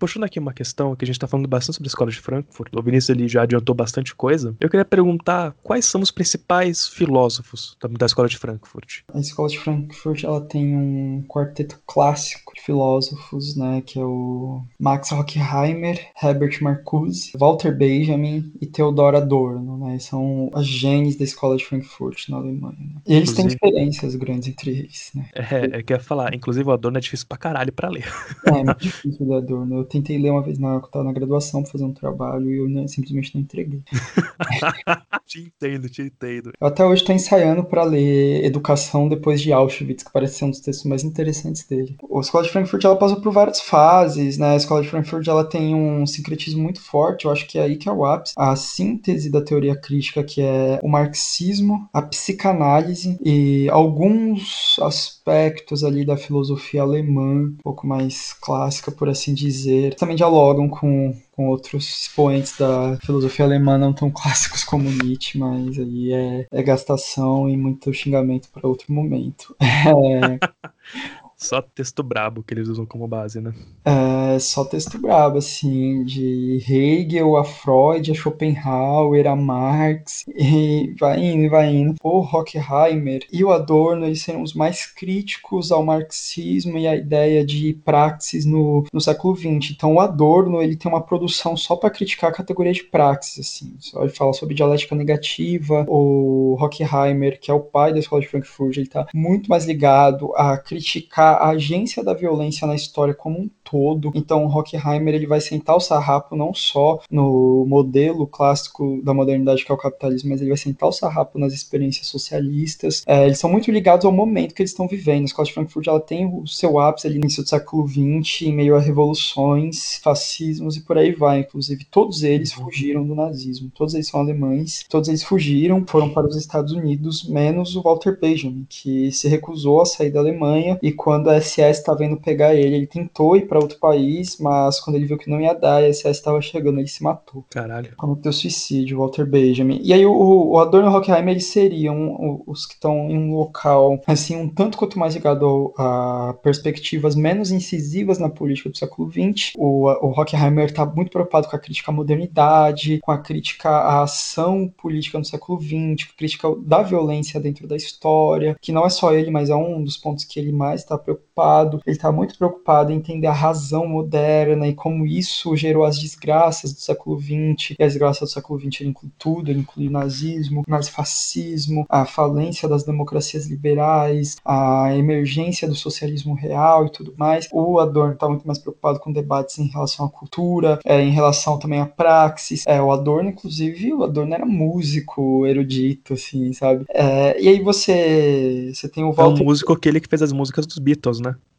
Puxando aqui uma questão que a gente tá falando bastante sobre a escola de Frankfurt, o Vinícius ele já adiantou bastante coisa. Eu queria perguntar quais são os principais filósofos da, escola de Frankfurt. A escola de Frankfurt ela tem um quarteto clássico de filósofos, né, que é o Max Horkheimer, Herbert Marcuse, Walter Benjamin e Theodor Adorno, né? São as genes da escola de Frankfurt na Alemanha. Né? E eles inclusive, têm diferenças grandes entre eles, né? É, é que eu ia falar, inclusive o Adorno é difícil pra caralho pra ler. É, é muito difícil o Adorno. Eu tentei ler uma vez na, tava na graduação pra fazer um trabalho e eu simplesmente não entreguei. te entendo, te entendo. Eu até hoje tô ensaiando para ler Educação depois de Auschwitz, que parece ser um dos textos mais interessantes dele. A Escola de Frankfurt ela passou por várias fases, né? A Escola de Frankfurt ela tem um sincretismo muito forte, eu acho que é aí que é o ápice. A síntese da teoria crítica, que é o marxismo, a psicanálise e alguns aspectos ali da filosofia alemã, um pouco mais clássica, por assim dizer também dialogam com, com outros expoentes da filosofia alemã não tão clássicos como Nietzsche, mas aí é, é gastação e muito xingamento para outro momento. É... Só texto brabo que eles usam como base, né? É, só texto brabo, assim, de Hegel a Freud, a Schopenhauer, a Marx, e vai indo e vai indo. O Horkheimer e o Adorno, eles seriam os mais críticos ao marxismo e à ideia de praxis no, no século XX. Então, o Adorno, ele tem uma produção só para criticar a categoria de praxis, assim. Só ele fala sobre dialética negativa. O Horkheimer, que é o pai da escola de Frankfurt, ele tá muito mais ligado a criticar a agência da violência na história como um todo. Então, Horkheimer ele vai sentar o sarrapo não só no modelo clássico da modernidade que é o capitalismo, mas ele vai sentar o sarrapo nas experiências socialistas. É, eles são muito ligados ao momento que eles estão vivendo. A escola de Frankfurt ela tem o seu ápice ali no início do século XX, em meio a revoluções, fascismos e por aí vai. Inclusive, todos eles fugiram do nazismo. Todos eles são alemães, todos eles fugiram, foram para os Estados Unidos, menos o Walter Benjamin, que se recusou a sair da Alemanha e quando a SS estava indo pegar ele, ele tentou ir para outro país, mas quando ele viu que não ia dar, a SS estava chegando, ele se matou. Caralho. Cometeu suicídio, Walter Benjamin. E aí o, o Adorno e o Horkheimer, eles seriam os que estão em um local, assim, um tanto quanto mais ligado a perspectivas menos incisivas na política do século XX. O, o Horkheimer está muito preocupado com a crítica à modernidade, com a crítica à ação política no século XX, com a crítica da violência dentro da história, que não é só ele, mas é um dos pontos que ele mais está preocupado. Ele está muito preocupado em entender a razão moderna e como isso gerou as desgraças do século XX. E as desgraças do século XX inclui tudo, ele inclui o nazismo, o nazifascismo, a falência das democracias liberais, a emergência do socialismo real e tudo mais. O Adorno está muito mais preocupado com debates em relação à cultura, é, em relação também à praxis. É, o Adorno, inclusive, o Adorno era músico, erudito, assim, sabe? É, e aí você, você tem o Walter... É um músico aquele que fez as músicas dos Beatles, né?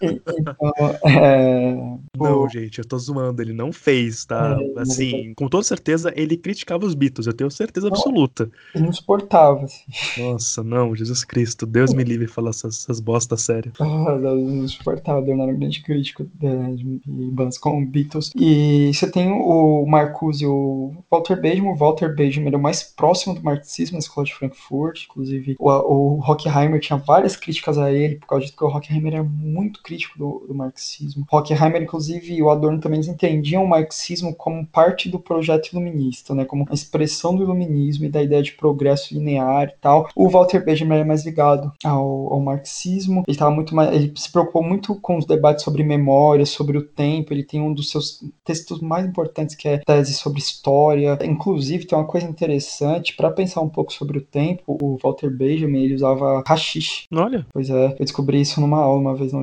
então, é... Não, gente, eu tô zoando, ele não fez, tá? É, assim, com toda certeza, ele criticava os Beatles, eu tenho certeza absoluta. Ele não suportava, assim. Nossa, não, Jesus Cristo, Deus me livre de falar essas, essas bostas sérias. Ah, não suportava, Leonardo era um grande crítico de, de bandas como Beatles. E você tem o Marcuse e o Walter Benjamin. O Walter Benjamin era o mais próximo do marxismo na escola de Frankfurt, inclusive o, o Hockheimer tinha várias críticas a ele, por causa disso que o Hockheimer era muito crítico do, do marxismo. Hockheimer, inclusive, e o Adorno também entendiam o marxismo como parte do projeto iluminista, né, como uma expressão do iluminismo e da ideia de progresso linear e tal. O Walter Benjamin era mais ligado ao, ao marxismo, ele, tava muito mais, ele se preocupou muito com os debates sobre memória, sobre o tempo, ele tem um dos seus textos mais importantes que é tese sobre história. Inclusive, tem uma coisa interessante, para pensar um pouco sobre o tempo, o Walter Benjamin, ele usava hashish. Olha. Pois é, eu descobri isso numa aula uma vez na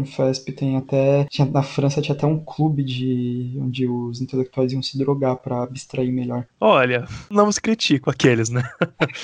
Tem até, tinha, na França tinha até um clube de onde os intelectuais iam se drogar para abstrair melhor. Olha, não os critico aqueles, né?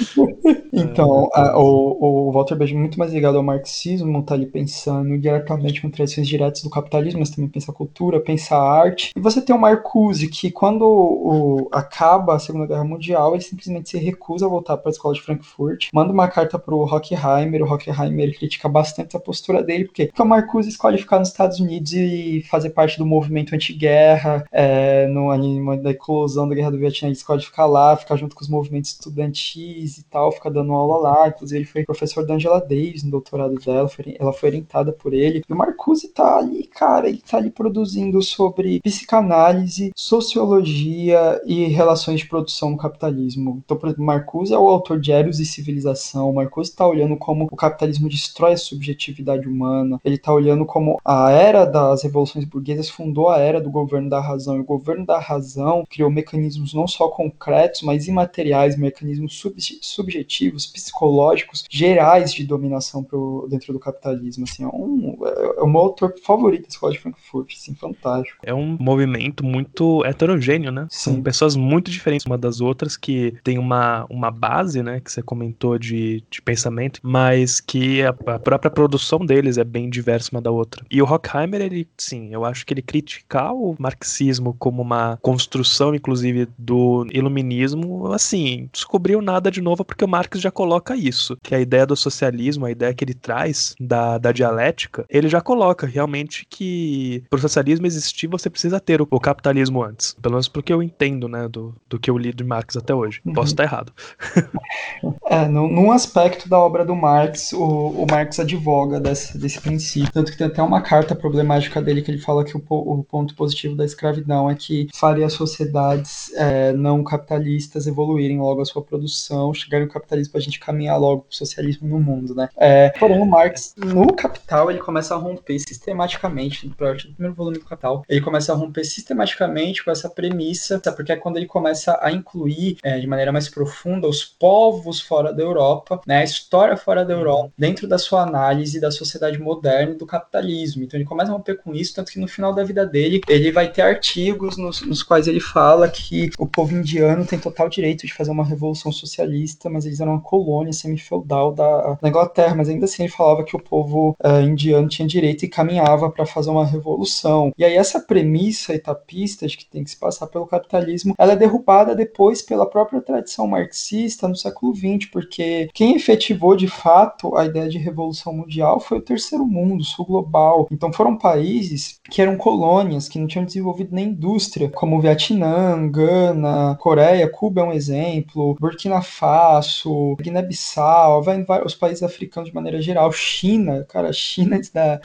então, a, o, o Walter Benjamin é muito mais ligado ao marxismo, tá ali pensando diretamente com tradições diretas do capitalismo, mas também pensa a cultura, pensa a arte. E você tem o Marcuse, que quando o, acaba a Segunda Guerra Mundial, ele simplesmente se recusa a voltar para a escola de Frankfurt, manda uma carta pro Hockheimer, o Hockheimer critica bastante a postura dele, porque, porque o Marcuse escolhe ficar nos Estados Unidos e fazer parte do movimento anti-guerra, é, no, ali, da eclosão da Guerra do Vietnã, ele escolhe ficar lá, ficar junto com os movimentos estudantis e tal, ficar dando aula lá, inclusive ele foi professor da Angela Davis no doutorado dela, foi, ela foi orientada por ele, e o Marcuse tá ali, cara, ele tá ali produzindo sobre psicanálise, sociologia e relações de produção no capitalismo. Então, por exemplo, Marcuse é o autor de Eros e Civilização, Marcuse está olhando como o capitalismo destrói a subjetividade humana, ele está olhando como a era das revoluções burguesas fundou a era do governo da razão, e o governo da razão criou mecanismos não só concretos, mas imateriais, mecanismos sub subjetivos, psicológicos, gerais de dominação pro, dentro do capitalismo. Assim, é, um, é, é o meu autor favorito da escola de Frankfurt, assim, fantástico. É um movimento muito heterogêneo, né? Sim. São pessoas muito diferentes uma das outras que tem uma, uma base, né, que você comentou de, de pensamento, mas que a, a própria produção deles é bem diversa uma da outra. E o Horkheimer, ele, sim, eu acho que ele criticar o marxismo como uma construção, inclusive, do iluminismo, assim, descobriu nada de novo porque o Marx já coloca isso, que a ideia do socialismo, a ideia que ele traz da, da dialética, ele já coloca realmente que para o socialismo existir você precisa ter o, o, capitalismo antes, pelo menos porque eu entendo, né, do, do que eu li de Marx até hoje. Uhum. Posso estar errado. é, no, num aspecto da obra do Marx, o, o Marx advoga desse, desse princípio, tanto que tem até uma carta problemática dele que ele fala que o, o ponto positivo da escravidão é que faria sociedades é, não capitalistas evoluírem logo a sua produção, chegarem ao capitalismo para a gente caminhar logo para o socialismo no mundo, né? É, porém, o Marx, no Capital, ele começa a romper sistematicamente, no primeiro volume do Capital, ele começa a romper sistematicamente com essa premissa, porque é quando ele começa a incluir é, de maneira mais profunda os povos fora da Europa, né, a história fora da Europa, dentro da sua análise da sociedade moderna e do capitalismo. Então ele começa a romper com isso, tanto que no final da vida dele, ele vai ter artigos nos, nos quais ele fala que o povo indiano tem total direito de fazer uma revolução socialista, mas eles eram uma colônia semi-feudal da, da, Inglaterra, mas ainda assim ele falava que o povo uh, indiano tinha direito e caminhava para fazer uma revolução. E aí essa premissa etapista de que tem que se passar pelo capitalismo, ela é derrubada depois pela própria tradição marxista no século XX, porque quem efetivou de fato a ideia de revolução mundial foi o terceiro mundo, o sul global global. Então foram países que eram colônias, que não tinham desenvolvido nem indústria, como Vietnã, Gana, Coreia, Cuba é um exemplo, Burkina Faso, Guiné-Bissau, vários países africanos de maneira geral, China, cara, China da,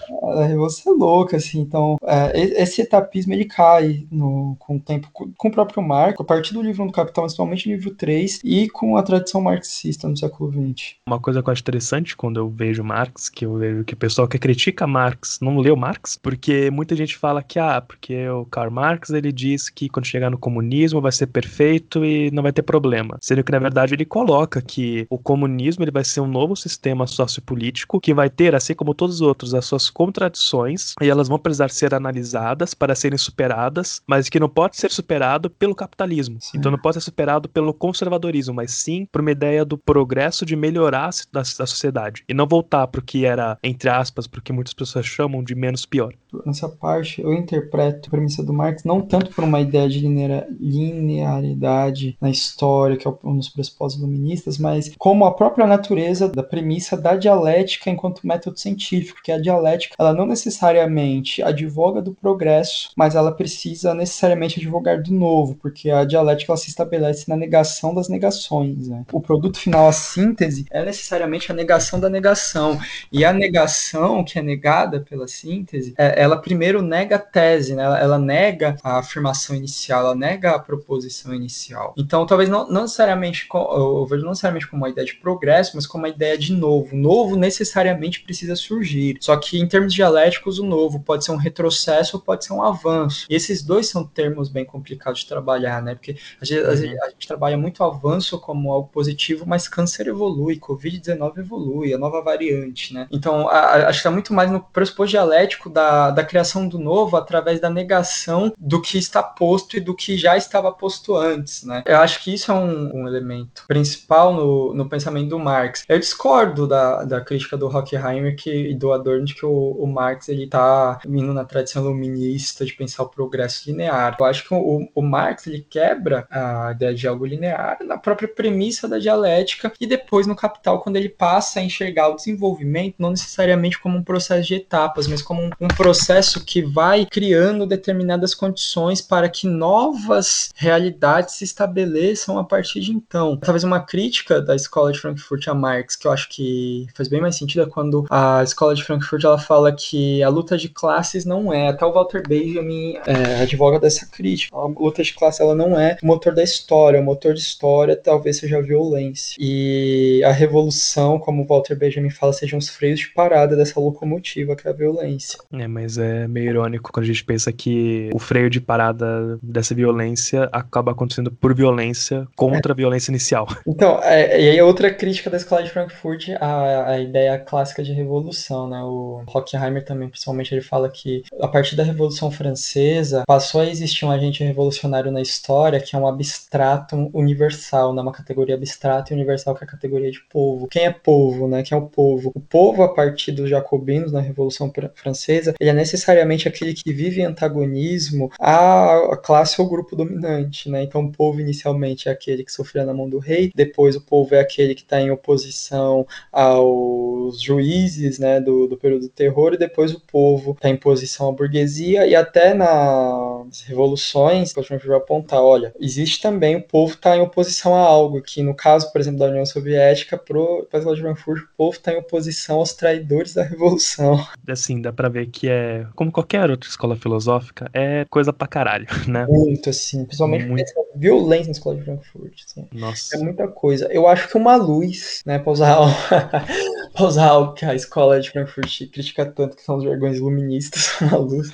Revolução é louca, assim, então é, esse etapismo ele cai no, com o tempo, com o próprio Marco, a partir do livro do Capital, principalmente no livro 3, e com a tradição marxista no século XX. Uma coisa que eu acho interessante quando eu vejo Marx, que eu vejo que o pessoal que critica Marx não leu Marx, porque muita gente fala que, ah, porque o Karl Marx ele diz que quando chegar no comunismo vai ser perfeito e não vai ter problema. Sendo que, na verdade, ele coloca que o comunismo ele vai ser um novo sistema sociopolítico que vai ter, assim como todos os outros, as suas contradições e elas vão precisar ser analisadas para serem superadas, mas que não pode ser superado pelo capitalismo. Sim. Então não pode ser superado pelo conservadorismo, mas sim por uma ideia do progresso de melhorar a, a sociedade e não voltar para o que era, entre aspas, para o que muitas pessoas chamam de menos pior. Nessa parte, eu interpreto a premissa do Marx não tanto por uma ideia de linearidade na história, que é um dos pressupostos iluministas, mas como a própria natureza da premissa da dialética enquanto método científico, que a dialética, ela não necessariamente advoga do progresso, mas ela precisa necessariamente advogar do novo, porque a dialética ela se estabelece na negação das negações. Né? O produto final, a síntese, é necessariamente a negação da negação. E a negação que é negada pela síntese, é, ela primeiro nega a tese, né? ela, nega a afirmação inicial, ela nega a proposição inicial. Então, talvez não, não necessariamente, eu vejo não necessariamente como uma ideia de progresso, mas como uma ideia de novo. Novo necessariamente precisa surgir. Só que em termos dialéticos, o novo pode ser um retrocesso ou pode ser um avanço. E esses dois são termos bem complicados de trabalhar, né? Porque a gente, uhum. a gente, a gente trabalha muito avanço como algo positivo, mas câncer evolui, Covid-19 evolui, a nova variante, né? Então, a, a, acho que está muito mais no pressuposto dialético da, da criação do novo através da negação do que está posto e do que já estava posto antes, né? Eu acho que isso é um, um elemento principal no, no pensamento do Marx. Eu discordo da, da crítica do Horkheimer que, e do Adorno de que o, o Marx ele está vindo na tradição iluminista de pensar o progresso linear. Eu acho que o, o Marx ele quebra a ideia de algo linear na própria premissa da dialética e depois no Capital quando ele passa a enxergar o desenvolvimento não necessariamente como um processo de etapas, mas como um, um processo que vai criando determinadas condições para que novas realidades se estabeleçam a partir de então. Talvez uma crítica da escola de Frankfurt a Marx, que eu acho que faz bem mais sentido, é quando a escola de Frankfurt ela fala que a luta de classes não é, até o Walter Benjamin é, advoga dessa crítica. A luta de classe ela não é o motor da história, o motor de história talvez seja a violência. E a revolução, como o Walter Benjamin fala, sejam os freios de parada dessa locomotiva é a violência. É, mas é meio irônico quando a gente pensa que o freio de parada dessa violência acaba acontecendo por violência contra é. a violência inicial. Então, é, e aí outra crítica da escola de Frankfurt, a, a ideia clássica de revolução, né? O Hockheimer também, principalmente, ele fala que a partir da Revolução Francesa passou a existir um agente revolucionário na história que é um abstrato universal, né? uma categoria abstrata e universal que é a categoria de povo. Quem é povo, né? Quem é o povo? O povo, a partir dos jacobinos na Revolução Francesa, ele é necessariamente aquele que vive em antagonismo à classe ou grupo dominante, né? Então, o povo inicialmente é aquele que sofria na mão do rei, depois o povo é aquele que está em oposição aos juízes, né, do, do período do terror, e depois o povo está em posição à burguesia, e até nas revoluções, a gente vai apontar, olha, existe também o povo está em oposição a algo, que no caso, por exemplo, da União Soviética, pro de Frankfurt, o povo está em oposição aos traidores da revolução. Assim, dá pra ver que é, como qualquer outra escola filosófica, é coisa pra caralho, né? Muito, assim, principalmente Muito... violência na escola de Frankfurt. Assim. Nossa. É muita coisa. Eu acho que uma luz, né, pra usar, pra usar o que a escola de Frankfurt critica tanto, que são os vergões iluministas, uma luz.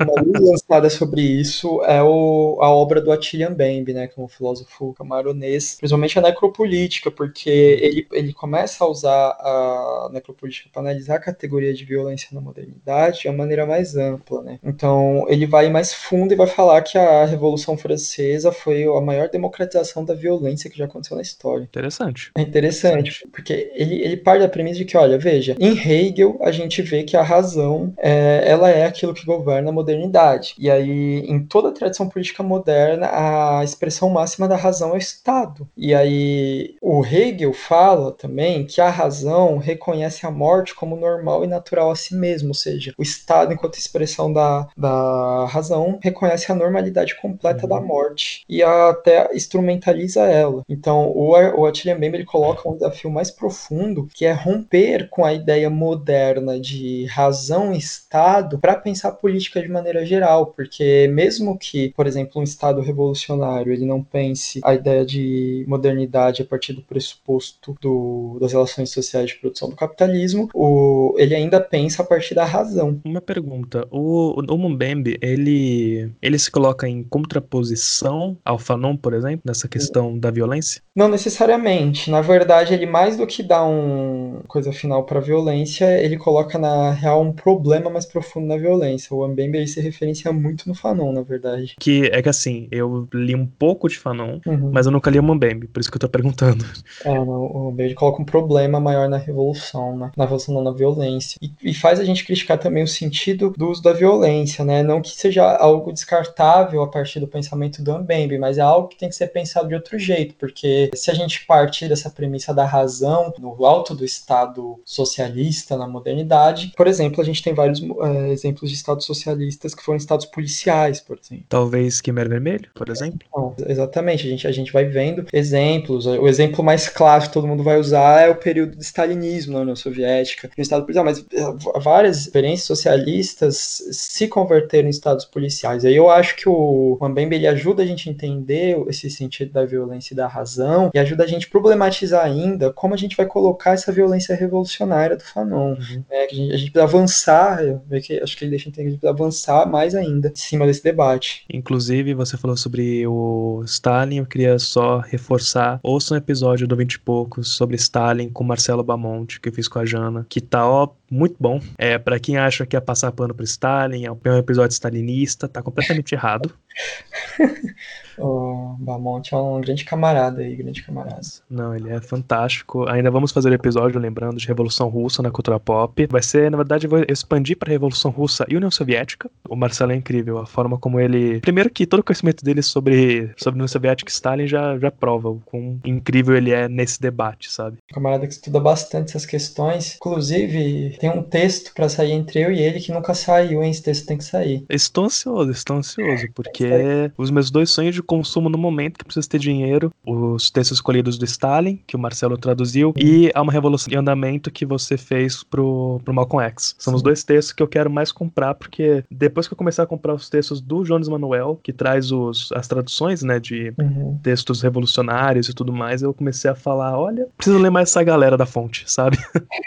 Uma luz lançada sobre isso é o, a obra do Attila Mbembe, né, que é um filósofo camaronês, principalmente a necropolítica, porque ele, ele começa a usar a necropolítica para analisar a categoria de violência na modernidade de uma maneira mais ampla, né. Então ele vai mais fundo e vai falar que a Revolução Francesa foi a maior democratização da violência que já aconteceu na história. Interessante. É interessante, porque ele, ele parte da premissa de que, olha, veja, em Hegel a gente vê que a razão é, ela é aquilo que governa modernidade. E aí, em toda a tradição política moderna, a expressão máxima da razão é o Estado. E aí, o Hegel fala também que a razão reconhece a morte como normal e natural a si mesmo, ou seja, o Estado, enquanto expressão da, da razão, reconhece a normalidade completa uhum. da morte e até instrumentaliza ela. Então, o, o Attila Mbembe ele coloca um desafio mais profundo, que é romper com a ideia moderna de razão e Estado para pensar política de maneira geral, porque mesmo que, por exemplo, um Estado revolucionário ele não pense a ideia de modernidade a partir do pressuposto do, das relações sociais de produção do capitalismo, o, ele ainda pensa a partir da razão. Uma pergunta, o, o Mumbembe, ele, ele se coloca em contraposição ao Fanon, por exemplo, nessa questão da violência? Não necessariamente. Na verdade, ele mais do que dar um coisa final para violência, ele coloca na real um problema mais profundo na violência. O Ambembe ele se referencia muito no Fanon, na verdade. Que é que assim, eu li um pouco de Fanon, uhum. mas eu nunca li o Mbembe, por isso que eu tô perguntando. É, o Mbembe coloca um problema maior na revolução, né? na revolução não, na violência. E, e, faz a gente criticar também o sentido do uso da violência, né? Não que seja algo descartável a partir do pensamento do Mbembe, mas é algo que tem que ser pensado de outro jeito, porque se a gente partir dessa premissa da razão no alto do Estado socialista na modernidade, por exemplo, a gente tem vários é, exemplos de estados socialistas que foram estados policiais, por exemplo. Talvez Quimera Vermelho, por exemplo? Não, exatamente, a gente, a gente vai vendo exemplos. O exemplo mais clássico que todo mundo vai usar é o período do stalinismo na União Soviética, no estado policial, mas eh, várias experiências socialistas se converteram em estados policiais. Aí eu acho que o Mbembe ele ajuda a gente a entender esse sentido da violência e da razão e ajuda a gente a problematizar ainda como a gente vai colocar essa violência revolucionária do Fanon. Uhum. Né? A, gente, a gente precisa avançar, acho que ele deixa entender que a gente precisa avançar mais ainda em cima desse debate. Inclusive, você falou sobre o Stalin, eu queria só reforçar, ouça um episódio do 20 e poucos sobre Stalin com Marcelo Bamonte, que eu fiz com a Jana, que tá, ó, muito bom. É, para quem acha que é passar pano pro Stalin, é um episódio stalinista, tá completamente errado. o Bamonte é um grande camarada aí, grande camarada. Não, ele é fantástico. Ainda vamos fazer o episódio lembrando de Revolução Russa na cultura pop. Vai ser, na verdade, vou expandir para Revolução Russa e União Soviética. O Marcelo é incrível, a forma como ele. Primeiro que todo o conhecimento dele sobre, sobre União Soviética e Stalin já, já prova o quão incrível ele é nesse debate, sabe? Um camarada que estuda bastante essas questões. Inclusive, tem um texto para sair entre eu e ele que nunca saiu, hein? Esse texto tem que sair. Estou ansioso, estou ansioso, porque os meus dois sonhos de consumo no momento que precisa ter dinheiro, os textos escolhidos do Stalin, que o Marcelo traduziu, e há uma revolução de andamento que você fez pro, pro Malcolm X. São Sim. os dois textos que eu quero mais comprar, porque depois que eu começar a comprar os textos do Jones Manuel, que traz os, as traduções, né, de uhum. textos revolucionários e tudo mais, eu comecei a falar, olha, preciso ler mais essa galera da fonte, sabe?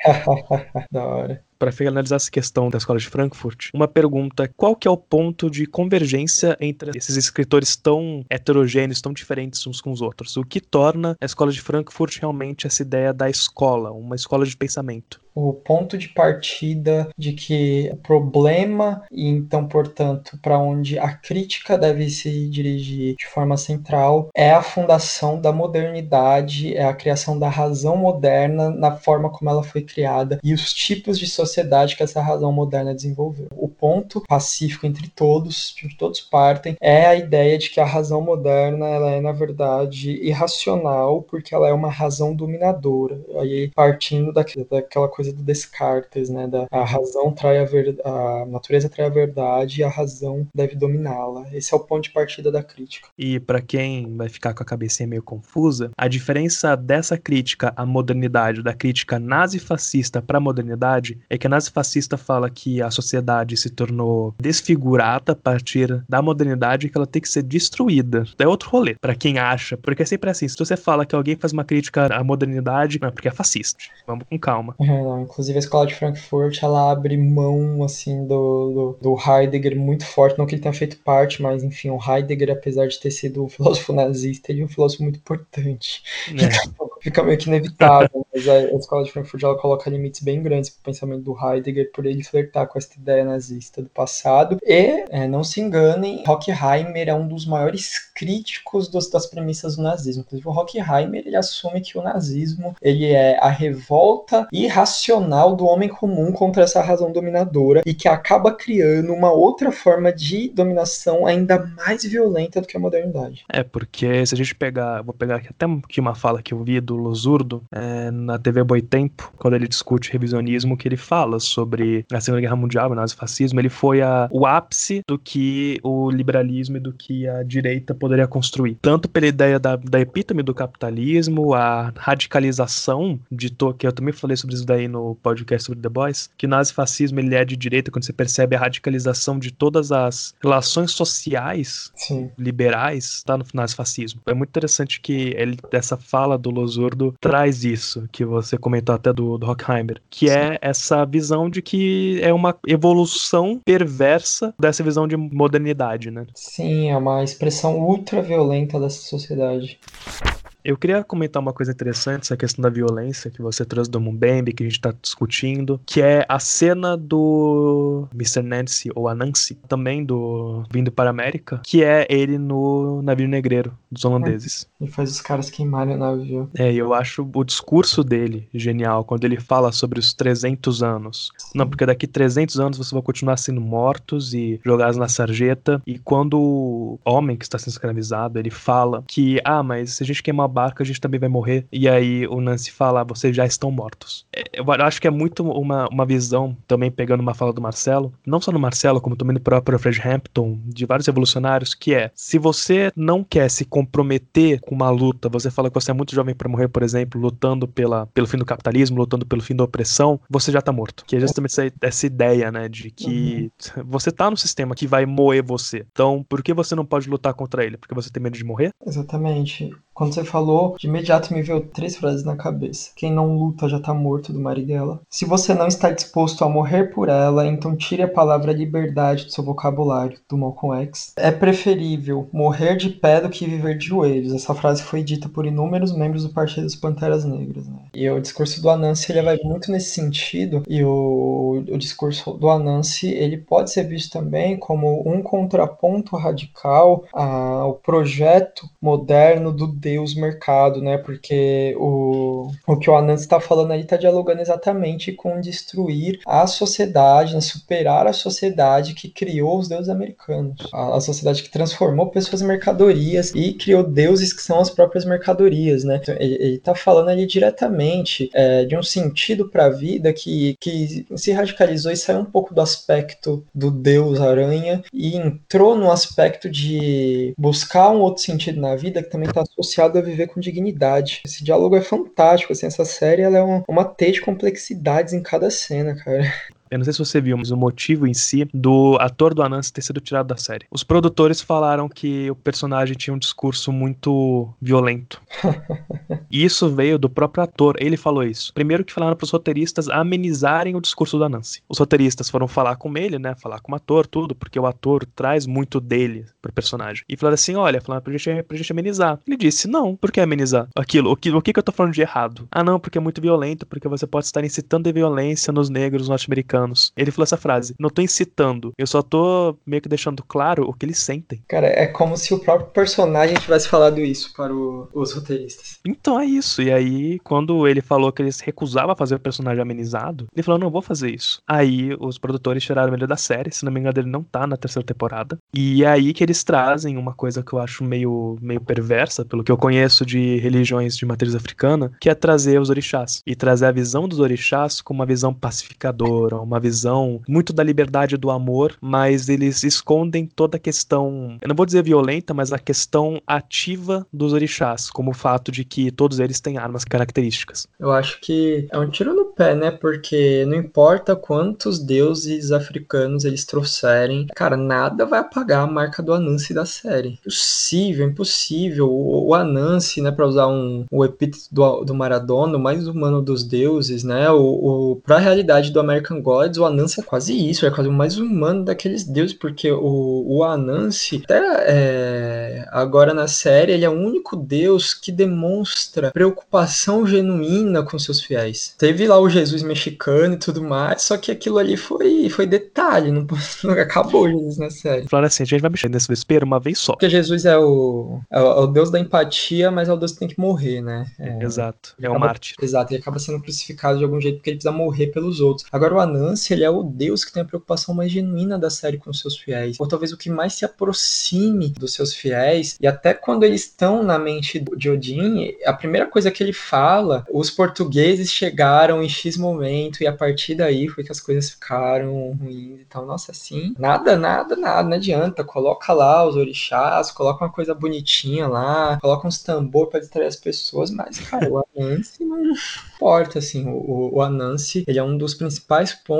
da hora para finalizar essa questão da escola de Frankfurt, uma pergunta: qual que é o ponto de convergência entre esses escritores tão heterogêneos, tão diferentes uns com os outros? O que torna a escola de Frankfurt realmente essa ideia da escola, uma escola de pensamento? O ponto de partida de que o problema e então, portanto, para onde a crítica deve se dirigir de forma central é a fundação da modernidade, é a criação da razão moderna na forma como ela foi criada e os tipos de sociedade que essa razão moderna desenvolveu. O ponto pacífico entre todos, de todos partem, é a ideia de que a razão moderna ela é na verdade irracional porque ela é uma razão dominadora. Aí partindo daquela coisa coisa do Descartes, né? Da, a razão trai a verdade, a natureza trai a verdade e a razão deve dominá-la. Esse é o ponto de partida da crítica. E para quem vai ficar com a cabeça meio confusa, a diferença dessa crítica à modernidade, da crítica nazifascista para a modernidade, é que a nazifascista fala que a sociedade se tornou desfigurada a partir da modernidade e que ela tem que ser destruída. É outro rolê, para quem acha, porque é sempre assim, se você fala que alguém faz uma crítica à modernidade, é porque é fascista. Vamos com calma. Uhum, Inclusive a escola de Frankfurt, ela abre mão, assim, do, do, do, Heidegger muito forte, não que ele tenha feito parte, mas enfim, o Heidegger, apesar de ter sido um filósofo nazista, ele é um filósofo muito importante. É. Então, fica meio que inevitável, mas a, a escola de Frankfurt ela coloca limites bem grandes pro pensamento do Heidegger por ele flertar com essa ideia nazista do passado. E, é, não se enganem, Horkheimer é um dos maiores críticos dos, das premissas do nazismo. Inclusive, o Horkheimer ele assume que o nazismo ele é a revolta irracional do homem comum contra essa razão dominadora e que acaba criando uma outra forma de dominação ainda mais violenta do que a modernidade. É, porque se a gente pegar, vou pegar aqui até uma fala que eu vi do Losurdo é, na TV Boitempo, quando ele discute revisionismo, que ele fala sobre a Segunda Guerra Mundial, o nazifascismo, ele foi a, o ápice do que o liberalismo e do que a direita poderia construir. Tanto pela ideia da, da epítome do capitalismo, a radicalização de to, que eu também falei sobre isso daí no podcast sobre The Boys, que o nazifascismo ele é de direita quando você percebe a radicalização de todas as relações sociais Sim. liberais tá no nazifascismo. É muito interessante que ele, essa fala do Losurdo traz isso, que você comentou até do, do Horkheimer, que Sim. é essa visão de que é uma evolução perversa dessa visão de modernidade, né? Sim, é uma expressão ultra violenta dessa sociedade. Eu queria comentar uma coisa interessante, essa questão da violência que você trouxe do Mumbembe, que a gente está discutindo, que é a cena do Mr. Nancy, ou a Nancy, também do Vindo para a América, que é ele no navio negreiro dos holandeses. É, ele faz os caras queimarem o navio. É, e eu acho o discurso dele genial, quando ele fala sobre os 300 anos. Sim. Não, porque daqui 300 anos você vai continuar sendo mortos e jogados na sarjeta, e quando o homem que está sendo escravizado, ele fala que, ah, mas se a gente queimar barca, a gente também vai morrer. E aí o Nancy fala, vocês já estão mortos. É, eu acho que é muito uma, uma visão, também pegando uma fala do Marcelo, não só no Marcelo, como também no próprio Fred Hampton, de vários revolucionários, que é, se você não quer se comprometer com uma luta, você fala que você é muito jovem para morrer, por exemplo, lutando pela, pelo fim do capitalismo, lutando pelo fim da opressão, você já tá morto. Que é justamente essa, essa ideia, né, de que uhum. você tá no sistema que vai moer você. Então, por que você não pode lutar contra ele? Porque você tem medo de morrer? Exatamente. Quando você falou, de imediato me veio três frases na cabeça. Quem não luta já tá morto do Marighella. Se você não está disposto a morrer por ela, então tire a palavra liberdade do seu vocabulário, do Malcolm X. É preferível morrer de pé do que viver de joelhos. Essa frase foi dita por inúmeros membros do Partido das Panteras Negras. Né? E o discurso do Anansi ele vai muito nesse sentido. E o, o discurso do Anansi ele pode ser visto também como um contraponto radical ao projeto moderno do Deus mercado, né? Porque o, o que o Anand está falando aí está dialogando exatamente com destruir a sociedade, né? superar a sociedade que criou os deuses americanos. A, a sociedade que transformou pessoas em mercadorias e criou deuses que são as próprias mercadorias, né? Então, ele está falando ali diretamente é, de um sentido para a vida que, que se radicalizou e saiu um pouco do aspecto do deus aranha e entrou no aspecto de buscar um outro sentido na vida que também está associado a viver com dignidade. Esse diálogo é fantástico, assim, essa série ela é uma, uma teia de complexidades em cada cena, cara. Eu não sei se você viu, mas o motivo em si do ator do Anansi ter sido tirado da série. Os produtores falaram que o personagem tinha um discurso muito violento. e isso veio do próprio ator. Ele falou isso. Primeiro que falaram para os roteiristas amenizarem o discurso do Anansi. Os roteiristas foram falar com ele, né? Falar com o ator, tudo, porque o ator traz muito dele pro personagem. E falaram assim: olha, falaram pra gente, pra gente amenizar. Ele disse: não, por que amenizar? Aquilo, o que, o que eu tô falando de errado? Ah, não, porque é muito violento, porque você pode estar incitando a violência nos negros norte-americanos americanos. Ele falou essa frase: Não tô incitando, eu só tô meio que deixando claro o que eles sentem. Cara, é como se o próprio personagem tivesse falado isso para o, os roteiristas. Então é isso. E aí, quando ele falou que eles recusavam fazer o personagem amenizado, ele falou: Não vou fazer isso. Aí os produtores tiraram ele da série, se não me engano, ele não tá na terceira temporada. E é aí que eles trazem uma coisa que eu acho meio, meio perversa, pelo que eu conheço de religiões de matriz africana, que é trazer os orixás. E trazer a visão dos orixás como uma visão pacificadora, uma visão muito da liberdade do amor, mas eles escondem toda a questão, eu não vou dizer violenta, mas a questão ativa dos orixás, como o fato de que todos eles têm armas características. Eu acho que é um tiro no pé, né? Porque não importa quantos deuses africanos eles trouxerem, cara, nada vai apagar a marca do Anansi da série. Impossível, impossível. O, o Anansi, né, para usar um, o epíteto do, do Maradona, o mais humano dos deuses, né? O, o, pra realidade do American God o Anansi é quase isso, é quase o mais humano daqueles deuses, porque o, o Anansi até é. Agora, na série, ele é o único Deus que demonstra preocupação genuína com seus fiéis. Teve lá o Jesus mexicano e tudo mais, só que aquilo ali foi, foi detalhe, não, não acabou Jesus na série. Falaram assim, a gente vai mexer nesse vespeiro uma vez só. Porque Jesus é o, é o, é o Deus da empatia, mas é o Deus que tem que morrer, né? É, Exato, é acaba, o mártir. Exato, ele acaba sendo crucificado de algum jeito porque ele precisa morrer pelos outros. Agora, o Anansi, ele é o Deus que tem a preocupação mais genuína da série com os seus fiéis, ou talvez o que mais se aproxime dos seus fiéis, e até quando eles estão na mente de Odin, a primeira coisa que ele fala, os portugueses chegaram em X momento, e a partir daí foi que as coisas ficaram ruins e tal. Nossa, assim, nada, nada, nada, não adianta. Coloca lá os orixás, coloca uma coisa bonitinha lá, coloca uns tambor para distrair as pessoas, mas, cara, o Anansi não importa, assim, o, o Anansi, ele é um dos principais pontos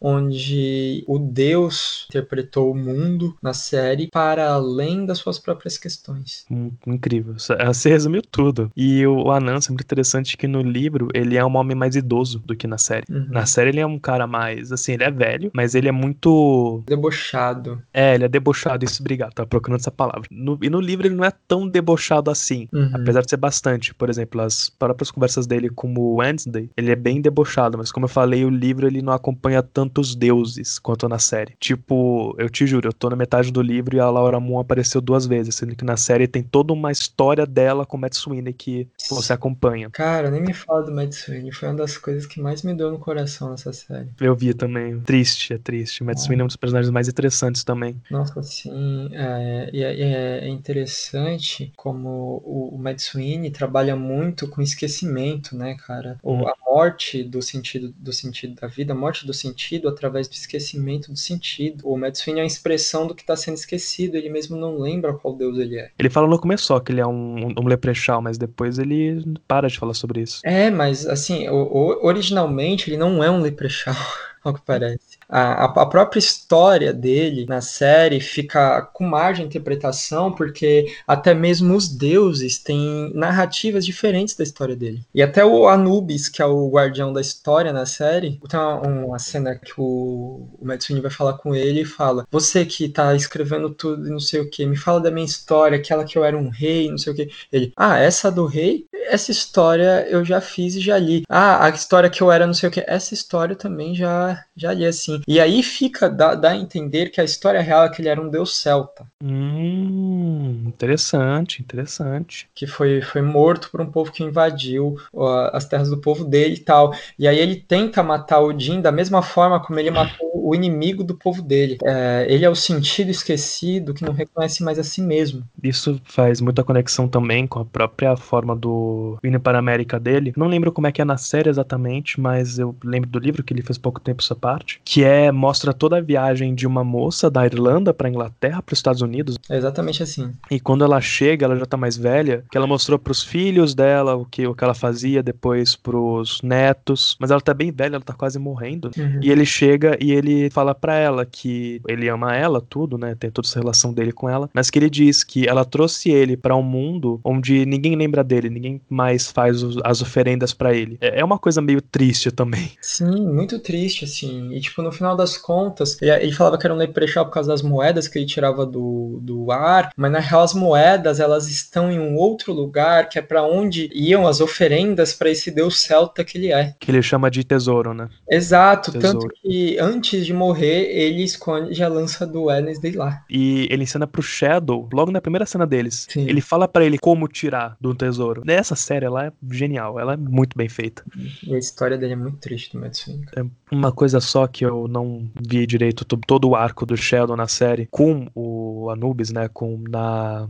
onde o Deus interpretou o mundo na série para além das suas próprias questões. Hum, incrível. Você resumiu tudo. E o Anansi é muito interessante que no livro ele é um homem mais idoso do que na série. Uhum. Na série ele é um cara mais, assim, ele é velho, mas ele é muito... Debochado. É, ele é debochado, isso, obrigado, tava procurando essa palavra. No, e no livro ele não é tão debochado assim, Uhum. apesar de ser bastante. Por exemplo, as próprias conversas dele com o Wednesday, ele é bem debochado, mas como eu falei, o livro ele não acompanha tantos deuses quanto na série. Tipo, eu te juro, eu tô na metade do livro e a Laura Moon apareceu duas vezes, sendo que na série tem toda uma história dela com o Matt Sweeney que você acompanha. Cara, nem me fala do Matt Sweeney, foi uma das coisas que mais me deu no coração nessa série. Eu vi também. Triste, é triste. Matt Ah. Sweeney é um dos personagens mais interessantes também. Nossa, sim, é, e é, e é interessante como o, o Matt Sweeney trabalha muito com esquecimento, né, cara? Hum. a morte do sentido do sentido da vida, morte do sentido através do esquecimento do sentido. O Sweeney é uma expressão do que está sendo esquecido, ele mesmo não lembra qual Deus ele é. Ele fala no começo só que ele é um, um leprechaun, mas depois ele para de falar sobre isso. É, mas assim, o- o- originalmente ele não é um leprechaun, ao que parece. A, a- própria história dele na série fica com margem de interpretação, porque até mesmo os deuses têm narrativas diferentes da história dele. E até o Anubis, que é o guardião da história na série, tem uma, uma cena que o, o Sweeney vai falar com ele e fala: Você que tá escrevendo tudo e não sei o que, me fala da minha história, aquela que eu era um rei, não sei o que. Ele, ah, essa do rei? Essa história eu já fiz e já li. Ah, a história que eu era não sei o que. Essa história eu também já, já li assim. E aí fica, dá, dá a entender que a história real é que ele era um deus celta. Hum, interessante, interessante. que foi, foi morto por um povo que invadiu ó, as terras do povo dele e tal. E aí ele tenta matar Odin da mesma forma como ele matou o inimigo do povo dele. É, ele é o sentido esquecido que não reconhece mais a si mesmo. Isso faz muita conexão também com a própria forma do Hino para a América dele. Não lembro como é que é na série exatamente, mas eu lembro do livro que ele fez pouco tempo essa parte, que é mostra toda a viagem de uma moça da Irlanda para Inglaterra, para os Estados Unidos, É exatamente assim. e quando ela chega, ela já tá mais velha, que ela mostrou pros filhos dela o que, o que ela fazia, depois pros netos, mas ela tá bem velha, ela tá quase morrendo. Uhum. E ele chega e ele fala pra ela que ele ama ela, tudo, né? Tem toda essa relação dele com ela, mas que ele diz que ela trouxe ele pra um mundo onde ninguém lembra dele, ninguém mais faz os- as oferendas pra ele. É é uma coisa meio triste também. Sim, muito triste, assim. E, tipo, no final das contas, ele, ele falava que era um leprechaun por causa das moedas que ele tirava do, do ar, mas na real as moedas, elas estão em um outro lugar, que é pra onde iam as oferendas pra esse deus celta que ele é. Que ele chama de tesouro, né? Exato, Tesouro. tanto que antes de morrer, ele esconde a lança do Wednesday lá. E ele ensina pro Shadow, logo na primeira cena deles. Sim. Ele fala pra ele como tirar do tesouro. Nessa série, ela é genial, ela é muito bem feita. E a história dele é muito triste do Sweeney. É uma coisa só que eu não vi direito to- todo o arco do Sheldon na série com o Anubis, né? Com na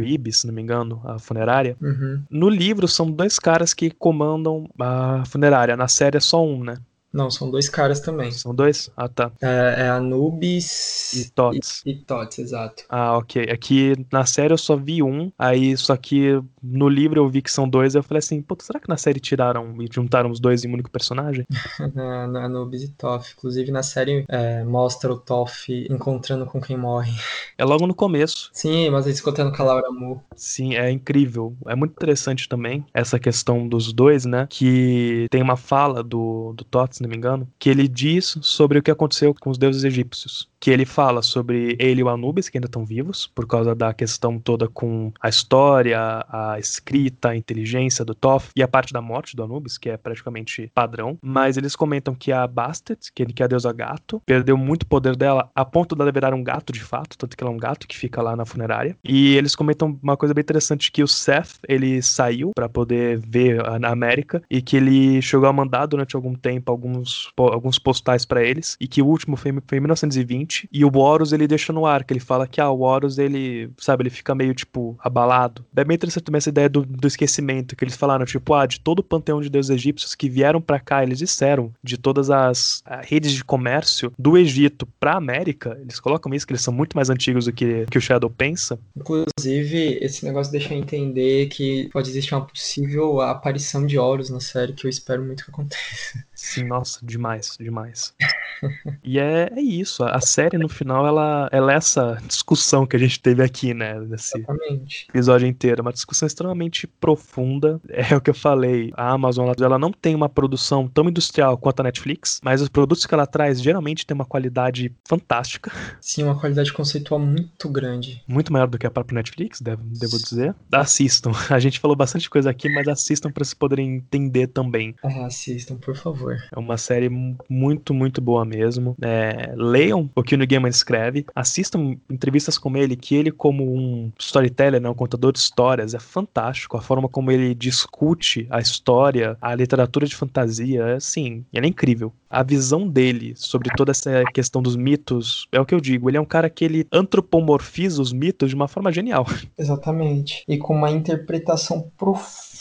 e Ibis, se não me engano, a funerária. Uhum. No livro são dois caras que comandam a funerária. Na série é só um, né? Não, são dois caras também. São dois? Ah, tá. É, é Anubis E Tots. e, e Tots, exato. Ah, ok. Aqui na série eu só vi um, aí só que no livro eu vi que são dois, eu falei assim, pô, será que na série tiraram e juntaram os dois em um único personagem? Na, na Anubis e Toph. Inclusive na série é, mostra o Toph encontrando com quem morre. É logo no começo. Sim, mas eles encontrando com a Laura Moore. Sim, é incrível. É muito interessante também essa questão dos dois, né? Que tem uma fala do, do Tot, se não me engano, que ele diz sobre o que aconteceu com os deuses egípcios. Que ele fala sobre ele e o Anubis, que ainda estão vivos, por causa da questão toda com a história, a escrita, a inteligência do Toph e a parte da morte do Anubis, que é praticamente padrão. Mas eles comentam que a Bastet, que, que é a deusa gato, perdeu muito poder dela a ponto dela virar um gato de fato, tanto que ela é um gato que fica lá na funerária. E eles comentam uma coisa bem interessante que o Seth, ele saiu para poder ver a América e que ele chegou a mandar durante algum tempo alguns, alguns postais para eles e que o último foi, foi em 1920 e o Horus ele deixa no ar, que ele fala que ah, o Horus ele, sabe, ele fica meio tipo abalado. É bem interessante também essa ideia do, do esquecimento, que eles falaram tipo, ah, de todo o panteão de deuses egípcios que vieram para cá, eles disseram de todas as uh, redes de comércio do Egito para América, eles colocam isso que eles são muito mais antigos do que, que o Shadow pensa. Inclusive, esse negócio deixa eu entender que pode existir uma possível aparição de Horus na série que eu espero muito que aconteça. Sim, nossa, demais, demais. e é, é isso. A série, no final, ela, ela é essa discussão que a gente teve aqui, né? Nesse Exatamente. episódio inteiro. Uma discussão extremamente profunda. É o que eu falei. A Amazon, ela não tem uma produção tão industrial quanto a Netflix, mas os produtos que ela traz geralmente têm uma qualidade fantástica. Sim, uma qualidade conceitual muito grande. Muito maior do que a própria Netflix, devo, devo dizer. Assistam. A gente falou bastante coisa aqui, mas assistam para vocês poderem entender também. Ah, assistam, por favor. É uma série muito, muito boa mesmo. É, leiam o que o Neil Gaiman escreve, assistam entrevistas com ele, que ele como um storyteller, né, um contador de histórias, é fantástico. A forma como ele discute a história, a literatura de fantasia, é assim, ele é incrível. A visão dele sobre toda essa questão dos mitos, é o que eu digo, ele é um cara que ele antropomorfiza os mitos de uma forma genial. Exatamente. E com uma interpretação profunda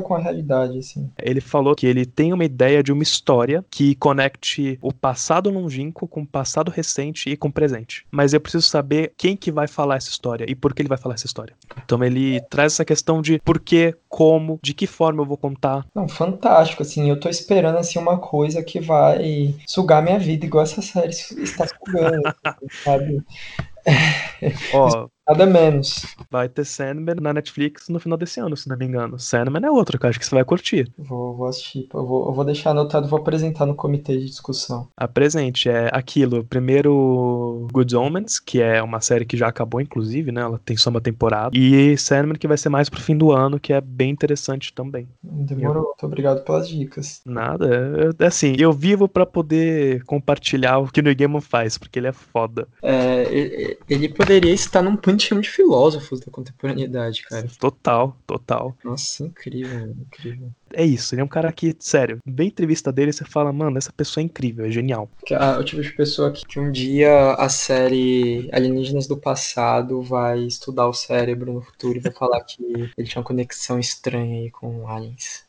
com a realidade, assim. Ele falou que ele tem uma ideia de uma história que conecte o passado longínquo com o passado recente e com o presente. Mas eu preciso saber quem que vai falar essa história e por que ele vai falar essa história. Então ele traz essa questão de por que, como, de que forma eu vou contar. Não, fantástico, assim, eu tô esperando assim uma coisa que vai sugar minha vida igual essa série está sugando, sabe? Ó, Nada menos. vai ter Sandman na Netflix no final desse ano, se não me engano. Sandman é outro que eu acho que você vai curtir. Vou, vou assistir. Eu vou, eu vou deixar anotado, vou apresentar no comitê de discussão. Apresente, é aquilo. Primeiro, Good Omens, que é uma série que já acabou, inclusive, né? Ela tem só uma temporada. E Sandman, que vai ser mais pro fim do ano, que é bem interessante também. Demorou. Muito obrigado pelas dicas. Nada, é, assim, eu vivo pra poder compartilhar o que o Neil Gaiman faz, porque ele é foda. É, ele- ele poderia estar num panteão de filósofos da contemporaneidade, cara. Total, total. Nossa, incrível, incrível. É isso, ele é um cara que, sério, a entrevista dele e você fala, mano, essa pessoa é incrível, é genial. É o tipo de pessoa que, que um dia a série Alienígenas do Passado vai estudar o cérebro no futuro e vai falar que ele tinha uma conexão estranha aí com aliens.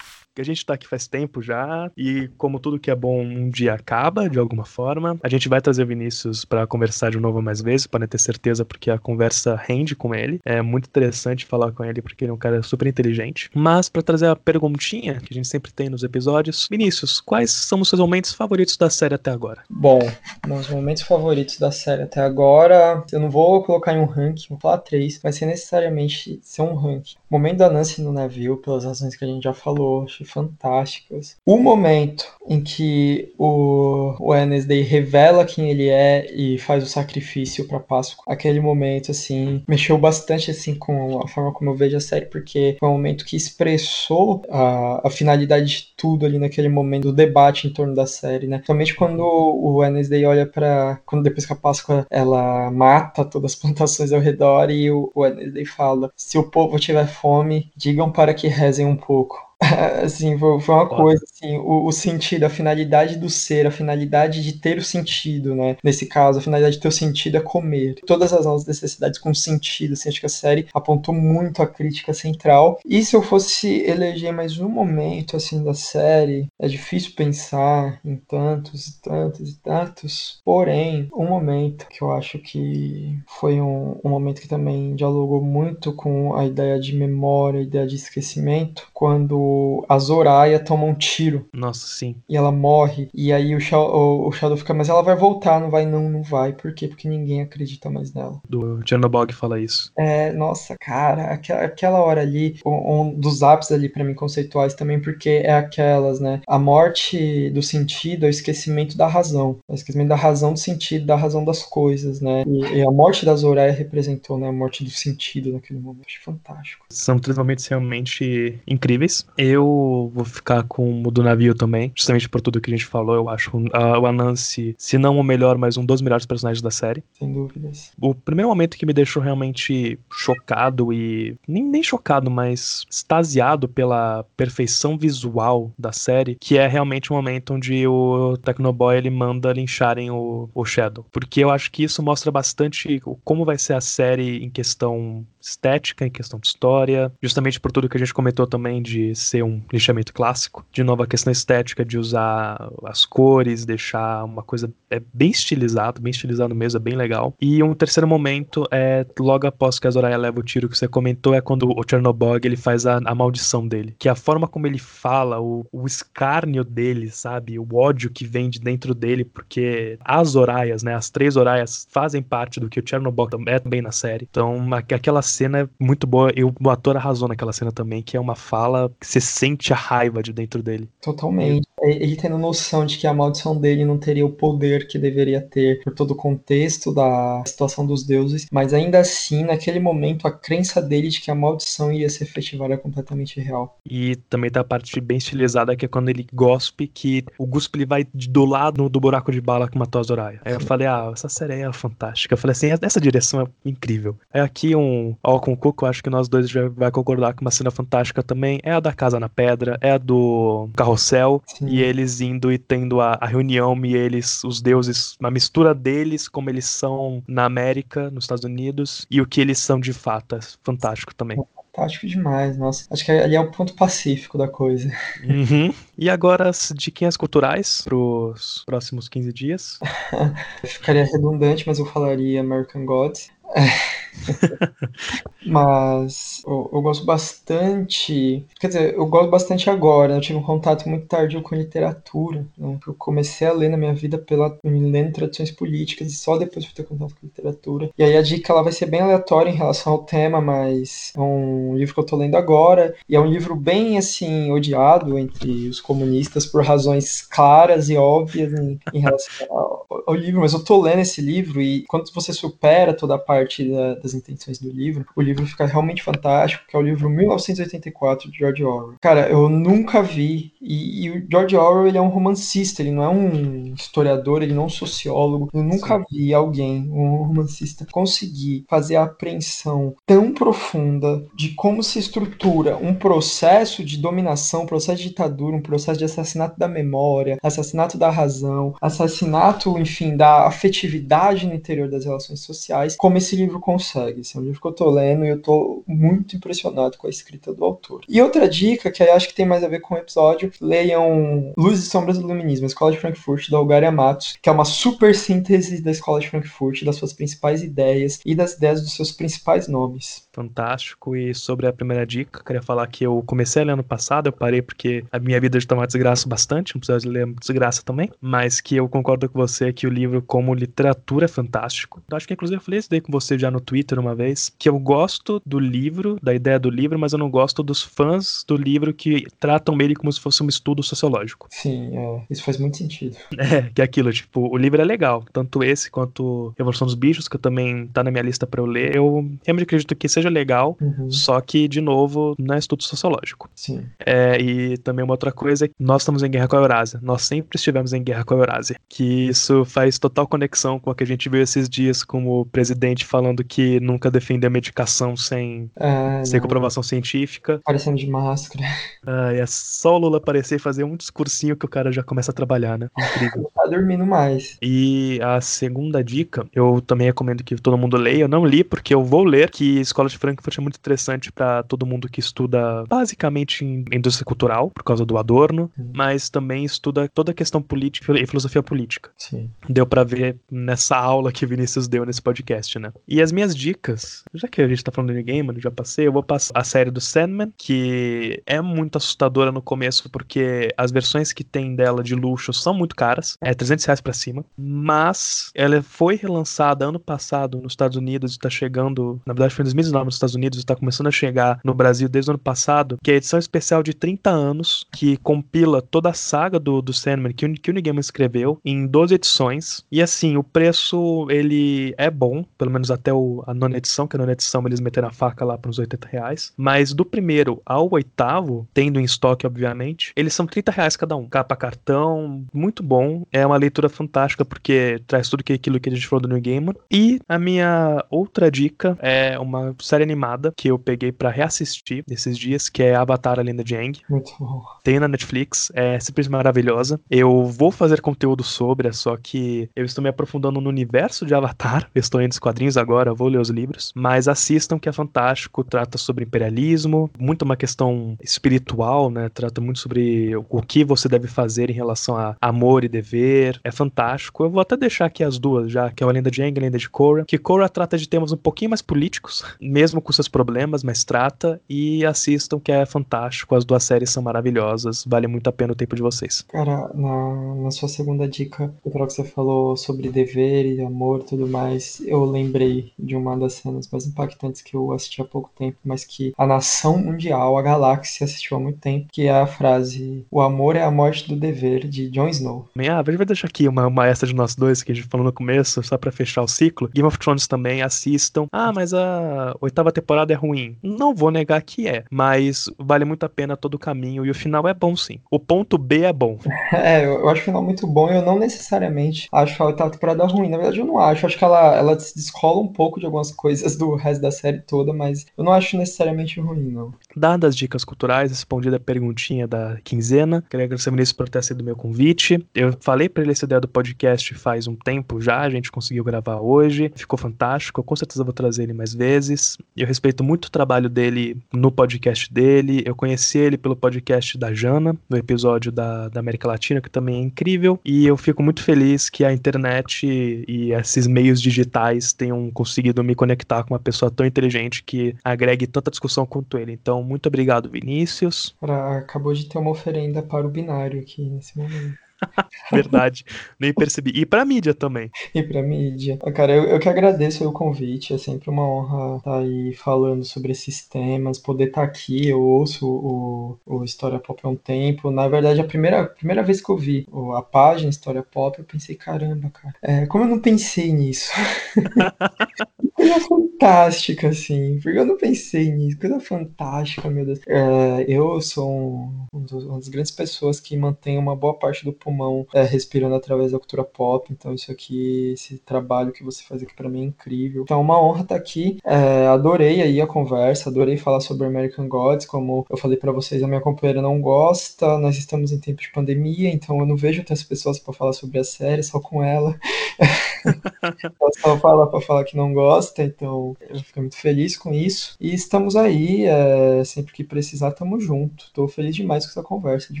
Que a gente tá aqui faz tempo já, e como tudo que é bom um dia acaba, de alguma forma, a gente vai trazer o Vinícius pra conversar de novo mais vezes, podem ter certeza, porque a conversa rende com ele. É muito interessante falar com ele, porque ele é um cara super inteligente. Mas pra trazer a perguntinha que a gente sempre tem nos episódios, Vinícius, quais são os seus momentos favoritos da série até agora? Bom, meus momentos favoritos da série até agora, eu não vou colocar em um ranking, vou falar três, vai ser necessariamente ser um ranking. O momento da Nancy no navio, pelas razões que a gente já falou, achei fantásticas. O momento em que o, Wednesday revela quem ele é e faz o sacrifício para Páscoa, aquele momento, assim, mexeu bastante, assim, com a forma como eu vejo a série, porque foi um momento que expressou a, a finalidade de tudo ali naquele momento, do debate em torno da série, né? Somente quando o Wednesday olha para quando depois que a Páscoa ela mata todas as plantações ao redor e o Wednesday fala: se o povo tiver fome, digam para que rezem um pouco. assim, foi, foi uma Foda. coisa, assim, o, o sentido, a finalidade do ser, a finalidade de ter o sentido, né? Nesse caso, a finalidade de ter o sentido é comer. Todas as nossas necessidades com sentido, assim, acho que a série apontou muito a crítica central. E se eu fosse eleger mais um momento, assim, da série, é difícil pensar em tantos e tantos e tantos, porém, um momento que eu acho que foi um, um momento que também dialogou muito com a ideia de memória, a ideia de esquecimento, quando a Zoraya toma um tiro. Nossa, sim. E ela morre. E aí o, Shadow, o, o Shadow fica, mas ela vai voltar, não vai? Não, não vai. Por quê? Porque ninguém acredita mais nela. Do Chernobog fala isso. É, nossa, cara, aquela, aquela hora ali, um, um dos ápices ali para mim conceituais também, porque é aquelas, né? A morte do sentido é o esquecimento da razão. É o esquecimento da razão do sentido, da razão das coisas, né? E, e a morte da Zoraya representou, né? A morte do sentido naquele momento. Acho fantástico. São três momentos realmente incríveis. Eu vou ficar com o do navio também, justamente por tudo que a gente falou. Eu acho uh, o Anansi, se não o melhor, mas um dos melhores personagens da série. Sem dúvidas. O primeiro momento que me deixou realmente chocado e. Nem, nem chocado, mas extasiado pela perfeição visual da série, que é realmente o um momento onde o Tecnoboy ele manda lincharem o, o Shadow. Porque eu acho que isso mostra bastante como vai ser a série em questão estética, em questão de história, justamente por tudo que a gente comentou também de ser um linchamento clássico. De novo, a questão estética de usar as cores, deixar uma coisa é bem estilizado, bem estilizado mesmo, é bem legal. E um terceiro momento é logo após que a Zoraya leva o tiro que você comentou, é quando o Chernobog ele faz a, a maldição dele. Que a forma como ele fala, o, o escárnio dele, sabe? O ódio que vem de dentro dele, porque as Zorayas, né? As três Zorayas fazem parte do que o Chernobog é também na série. Então, aquela cena é muito boa. E o ator arrasou naquela cena também, que é uma fala que você sente a raiva de dentro dele. Totalmente. Ele tendo noção de que a maldição dele não teria o poder que deveria ter por todo o contexto da situação dos deuses, mas ainda assim, naquele momento, a crença dele de que a maldição ia se efetivar é completamente real. E também tá a parte bem estilizada que é quando ele gospe, que o guspe ele vai do lado do buraco de bala que matou a Zoraya. Aí eu falei, ah, essa série é fantástica. Eu falei assim, essa direção é incrível. É aqui um Ó com o Cuco, acho que nós dois já vai concordar que uma cena fantástica também é a da Casa na Pedra, é a do Carrossel, Sim. e eles indo e tendo a, a, reunião e eles, os deuses, uma mistura deles, como eles são na América, nos Estados Unidos, e o que eles são de fato. É fantástico também fantástico demais, nossa. Acho que ali é o ponto pacífico da coisa. Uhum. E agora as diquinhas culturais pros próximos 15 dias? Ficaria redundante, mas eu falaria American Gods. Mas eu, eu, gosto bastante. Quer dizer, eu gosto bastante agora. Eu tive um contato muito tardio com literatura. Né? Eu comecei a ler na minha vida pela lendo tradições políticas e só depois fui ter contato com literatura. E aí a dica ela vai ser bem aleatória em relação ao tema, mas é um livro que eu tô lendo agora. E é um livro bem assim, odiado entre os comunistas por razões claras e óbvias em, em relação ao, ao, livro. Mas eu tô lendo esse livro e quando você supera toda a parte da, das intenções do livro, o livro fica realmente fantástico, que é o livro 1984 de George Orwell. Cara, eu nunca vi, e, e o George Orwell ele é um romancista, ele não é um historiador, ele não é um sociólogo. Eu nunca Sim. vi alguém, um romancista, conseguir fazer a apreensão tão profunda de como se estrutura um processo de dominação, um processo de ditadura, um processo de assassinato da memória, assassinato da razão, assassinato, enfim, da afetividade no interior das relações sociais, como esse livro consegue. Esse é um livro que eu tô lendo e eu tô muito impressionado com a escrita do autor. E outra dica, que eu acho que tem mais a ver com o episódio, leiam Luz e Sombras do Iluminismo, a Escola de Frankfurt, da Algaria Matos, que é uma super síntese da Escola de Frankfurt, das suas principais ideias e das ideias dos seus principais nomes. Fantástico. E sobre a primeira dica, queria falar que eu comecei a ler ano passado, eu parei porque a minha vida de tomar desgraça bastante, não precisa de ler desgraça também, mas que eu concordo com você que o livro como literatura é fantástico. Eu acho que inclusive eu falei isso daí com você já no Twitter uma vez, que eu gosto do livro, da ideia do livro, mas eu não gosto dos fãs do livro que tratam ele como se fosse um estudo sociológico. Sim, é, isso faz muito sentido. É, que é aquilo, tipo, o livro é legal, tanto esse quanto Revolução dos Bichos, que eu também tá na minha lista para eu ler. Eu realmente acredito que seja legal, uhum. só que, de novo, não é estudo sociológico. Sim. É, e também uma outra coisa é que nós estamos em guerra com a Eurásia. Nós sempre estivemos em guerra com a Eurásia. Que isso faz total conexão com o que a gente viu esses dias como o presidente falando que nunca defendeu a medicação sem, ah, sem comprovação científica. Parecendo de máscara. Ah, é só o Lula aparecer e fazer um discursinho que o cara já começa a trabalhar, né? Incrível. tá dormindo mais. E a segunda dica, eu também recomendo que todo mundo leia. Eu não li porque eu vou ler, que Escola de Frankfurt é muito interessante para todo mundo que estuda basicamente em indústria cultural, por causa do Adorno, Sim. mas também estuda toda a questão política e filosofia política. Sim. Deu para ver nessa aula que Vinícius deu nesse podcast, né? E as minhas dicas, já que a gente tá falando de Game, eu já passei, eu vou passar a série do Sandman, que é muito assustadora no começo, porque as versões que tem dela de luxo são muito caras, é 300 reais pra cima, mas ela foi relançada ano passado nos Estados Unidos e tá chegando, na verdade foi em 2019 nos Estados Unidos e tá começando a chegar no Brasil desde o ano passado, que é a edição especial de 30 anos, que compila toda a saga do, do Sandman que, que o Neil escreveu em 12 edições, e assim, o preço, ele é bom, pelo menos até o, a nona edição, que a nona edição eles meteram a faca lá para uns 80 reais, mas do primeiro ao oitavo, tendo em estoque, obviamente, eles são 30 reais cada um, capa cartão, muito bom, é uma leitura fantástica, porque traz tudo que, aquilo que a gente falou do New Gaiman, e a minha outra dica é uma série animada que eu peguei para reassistir esses dias, que é Avatar, a Lenda de Aang. Muito bom. Tem na Netflix, é simplesmente maravilhosa. Eu vou fazer conteúdo sobre, é só que eu estou me aprofundando no universo de Avatar, eu estou indo nos quadrinhos agora, vou ler os livros, mas assistam que é fantástico, trata sobre imperialismo, muito uma questão espiritual, né? Trata muito sobre o que você deve fazer em relação a amor e dever. É fantástico. Eu vou até deixar aqui as duas já, que é a Lenda de Aang e a Lenda de Korra, que Korra trata de temas um pouquinho mais políticos, mesmo com seus problemas, mas trata e assistam que é fantástico. As duas séries são maravilhosas, vale muito a pena o tempo de vocês. Cara, na, na sua segunda dica, eu que você falou sobre dever e amor tudo mais, eu lembrei de uma das cenas mais impactantes que eu assisti há pouco tempo, mas que a nação mundial, a galáxia, assistiu há muito tempo, que é a frase O amor é a morte do dever, de Jon Snow. Ah, a gente vai deixar aqui uma, uma extra de nós dois, que a gente falou no começo, só para fechar o ciclo. Game of Thrones também, assistam. Ah, mas a oitava temporada é ruim. Não vou negar que é, mas vale muito a pena todo o caminho e o final é bom sim. O ponto B é bom. É, eu acho o final muito bom e eu não necessariamente acho a oitava temporada ruim. Na verdade, eu não acho. Eu acho que ela, ela se descola um pouco de algumas coisas do resto da série toda, mas eu não acho necessariamente ruim, não. Dadas as dicas culturais, respondida a perguntinha da quinzena, queria agradecer ao Vinícius por ter sido meu convite. Eu falei para ele essa ideia do podcast faz um tempo já, a gente conseguiu gravar hoje, ficou fantástico, eu com certeza vou trazer ele mais vezes. Eu respeito muito o trabalho dele no podcast dele, eu conheci ele pelo podcast da Jana, no episódio da, da América Latina, que também é incrível, e eu fico muito feliz que a internet e esses meios digitais tenham conseguido conectar com uma pessoa tão inteligente que agregue tanta discussão quanto ele. Então, muito obrigado, Vinícius. Acabou de ter uma oferenda para o binário aqui nesse momento. Verdade, nem percebi. E pra mídia também. E pra mídia. Cara, eu, eu que agradeço o convite, é sempre uma honra estar tá aí falando sobre esses temas, poder estar tá aqui. Eu ouço o, o História Pop há um tempo. Na verdade, a primeira, primeira vez que eu vi a página História Pop, eu pensei, caramba, cara, é, como eu não pensei nisso? coisa fantástica, assim, porque eu não pensei nisso, coisa fantástica, meu Deus. É, eu sou um, um dos, uma das grandes pessoas que mantém uma boa parte do pulmão é, respirando através da cultura pop. Então, isso aqui, esse trabalho que você faz aqui para mim é incrível. Então, é uma honra estar tá aqui. É, adorei aí a conversa, adorei falar sobre American Gods. Como eu falei para vocês, a minha companheira não gosta. Nós estamos em tempo de pandemia, então eu não vejo tantas pessoas para falar sobre a série, só com ela. ela só fala para falar que não gosta, então eu fico muito feliz com isso. E estamos aí, é, sempre que precisar, tamo junto. Tô feliz demais com essa conversa, de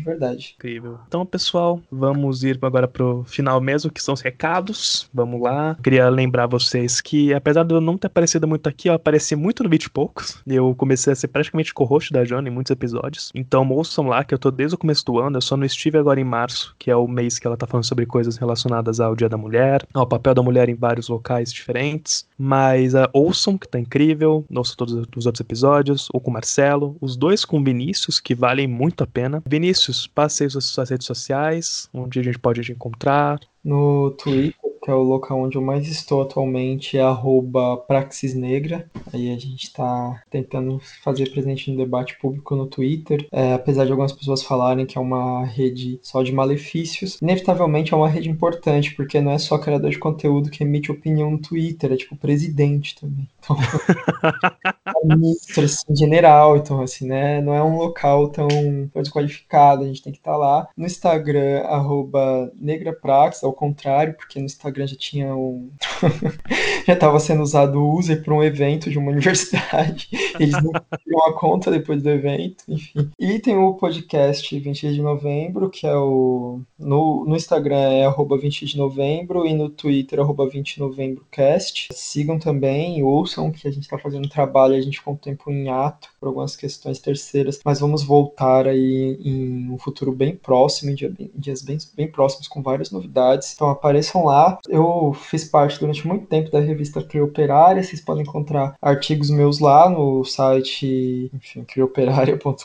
verdade. Incrível. Então, pessoal, vamos ir agora pro final mesmo, que são os recados. Vamos lá. Queria lembrar vocês que, apesar de eu não ter aparecido muito aqui, eu apareci muito no Vídeo Poucos. Eu comecei a ser praticamente co-host da Jana em muitos episódios. Então ouçam lá, que eu tô desde o começo do ano. Eu só não estive agora em março, que é o mês que ela tá falando sobre coisas relacionadas ao Dia da Mulher, ao papel da mulher em vários locais diferentes. Mas uh, ouçam, que tá incrível. Ouçam todos os outros episódios. Ou com o Marcelo. Os dois com o Vinícius, que valem muito a pena. Vinícius, passe aí suas redes sociais, onde a gente pode te encontrar. No Twitter, que é o local onde eu mais estou atualmente, é praxisnegra. Aí a gente está tentando fazer presente no debate público no Twitter. É, apesar de algumas pessoas falarem que é uma rede só de malefícios, inevitavelmente é uma rede importante, porque não é só criador de conteúdo que emite opinião no Twitter, é tipo presidente também. Então, ministro, assim, general, então assim, né? Não é um local tão, tão desqualificado, a gente tem que estar tá lá. No Instagram, arroba negraprax, ao contrário, porque no Instagram Já tinha um. já estava sendo usado o user para um evento de uma universidade. Eles não criam a conta depois do evento, enfim. E tem o podcast 20 de novembro, que é o. No, no Instagram é arroba 20 de novembro e no Twitter arroba 20 de novembro cast. Sigam também, ouçam que a gente está fazendo trabalho, a gente ficou um tempo em ato por algumas questões terceiras, mas vamos voltar aí em um futuro bem próximo, em dias bem, bem próximos, com várias novidades. Então apareçam lá. Eu fiz parte durante muito tempo da revista Crioperária, vocês podem encontrar artigos meus lá no site, enfim, crioperária.com.br.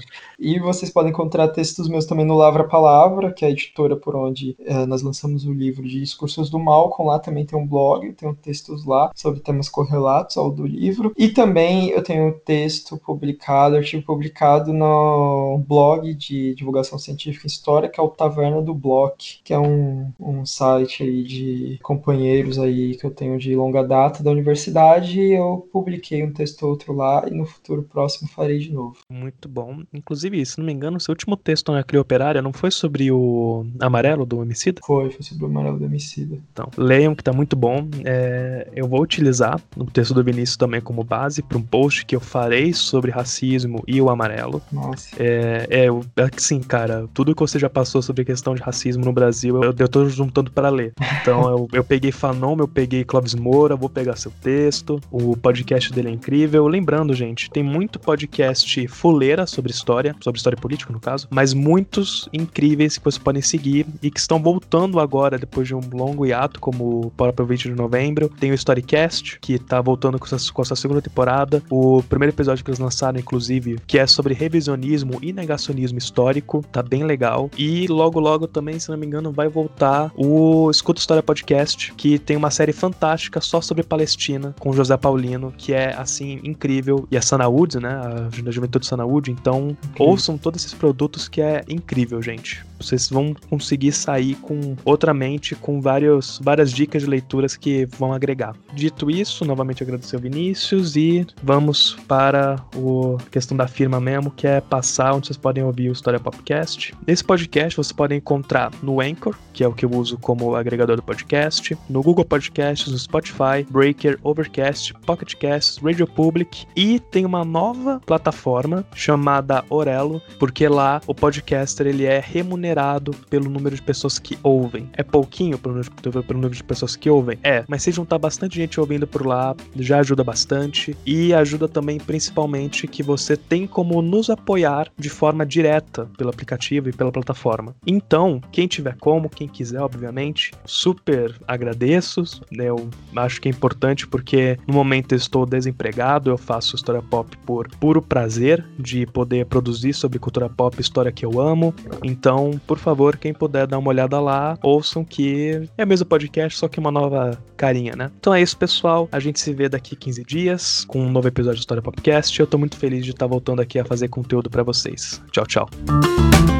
e vocês podem encontrar textos meus também no Lavra Palavra, que é a editora por onde é, nós lançamos o livro de Discursos do com Lá também tem um blog, tem textos lá sobre temas correlatos ao do livro. E também eu tenho um texto publicado, artigo publicado no blog de divulgação científica e história, que é o Taverna do Block, que é um, um site aí de companheiros aí que eu tenho de longa data da universidade. Eu publiquei um texto ou outro lá e no futuro próximo farei de novo. Muito bom. Inclusive, se não me engano, seu último texto na Clioperária não foi sobre o amarelo do homicida? Foi, foi sobre o amarelo do homicida. Então, leiam que tá muito bom. É, eu vou utilizar o texto do Vinícius também como base para um post que eu farei sobre racismo e o amarelo. Nossa. É, é, assim, cara, tudo que você já passou sobre a questão de racismo no Brasil, eu, eu tô juntando para ler. Então, eu, eu peguei Fanon, eu peguei Clóvis Moura, vou pegar seu texto. O podcast dele é incrível. Lembrando, gente, tem muito podcast fuleira sobre história, sobre história política, no caso, mas muitos incríveis que vocês podem seguir e que estão voltando agora, depois de um longo hiato, como o próprio 20 de novembro. Tem o Storycast, que tá voltando com, essa, com a sua segunda temporada. O primeiro episódio que eles lançaram, inclusive, que é sobre revisionismo e negacionismo histórico, tá bem legal. E logo, logo também, se não me engano, vai voltar o Escuta História Podcast, que tem uma série fantástica só sobre Palestina, com José Paulino, que é, assim, incrível. E a Sanaúd, né? A Juventude Sanaúd. Então, ouçam todos esses produtos que é incrível, gente. Vocês vão conseguir sair com outra mente, com vários, várias dicas de leituras que vão agregar. Dito isso, novamente agradecer ao Vinícius e vamos para a questão da firma mesmo, que é passar onde vocês podem ouvir o História Popcast. Esse podcast você pode encontrar no Anchor, que é o que eu uso como agregador do podcast, no Google Podcasts, no Spotify, Breaker, Overcast, Pocket Casts, Radio Public e tem uma nova plataforma chamada Orelo, porque lá o podcaster ele é remunerado remunerado pelo número de pessoas que ouvem. É pouquinho pelo, pelo número de pessoas que ouvem? É, mas se juntar bastante gente ouvindo por lá, já ajuda bastante. E ajuda também, principalmente, que você tem como nos apoiar de forma direta pelo aplicativo e pela plataforma. Então, quem tiver como, quem quiser, obviamente, super agradeço. Né? Eu acho que é importante porque no momento eu estou desempregado, eu faço história pop por puro prazer de poder produzir sobre cultura pop, história que eu amo. Então, por favor, quem puder dar uma olhada lá, ouçam que é mesmo podcast, só que uma nova carinha, né? Então é isso, pessoal. A gente se vê daqui 15 dias com um novo episódio do História Podcast. Eu tô muito feliz de estar voltando aqui a fazer conteúdo para vocês. Tchau, tchau.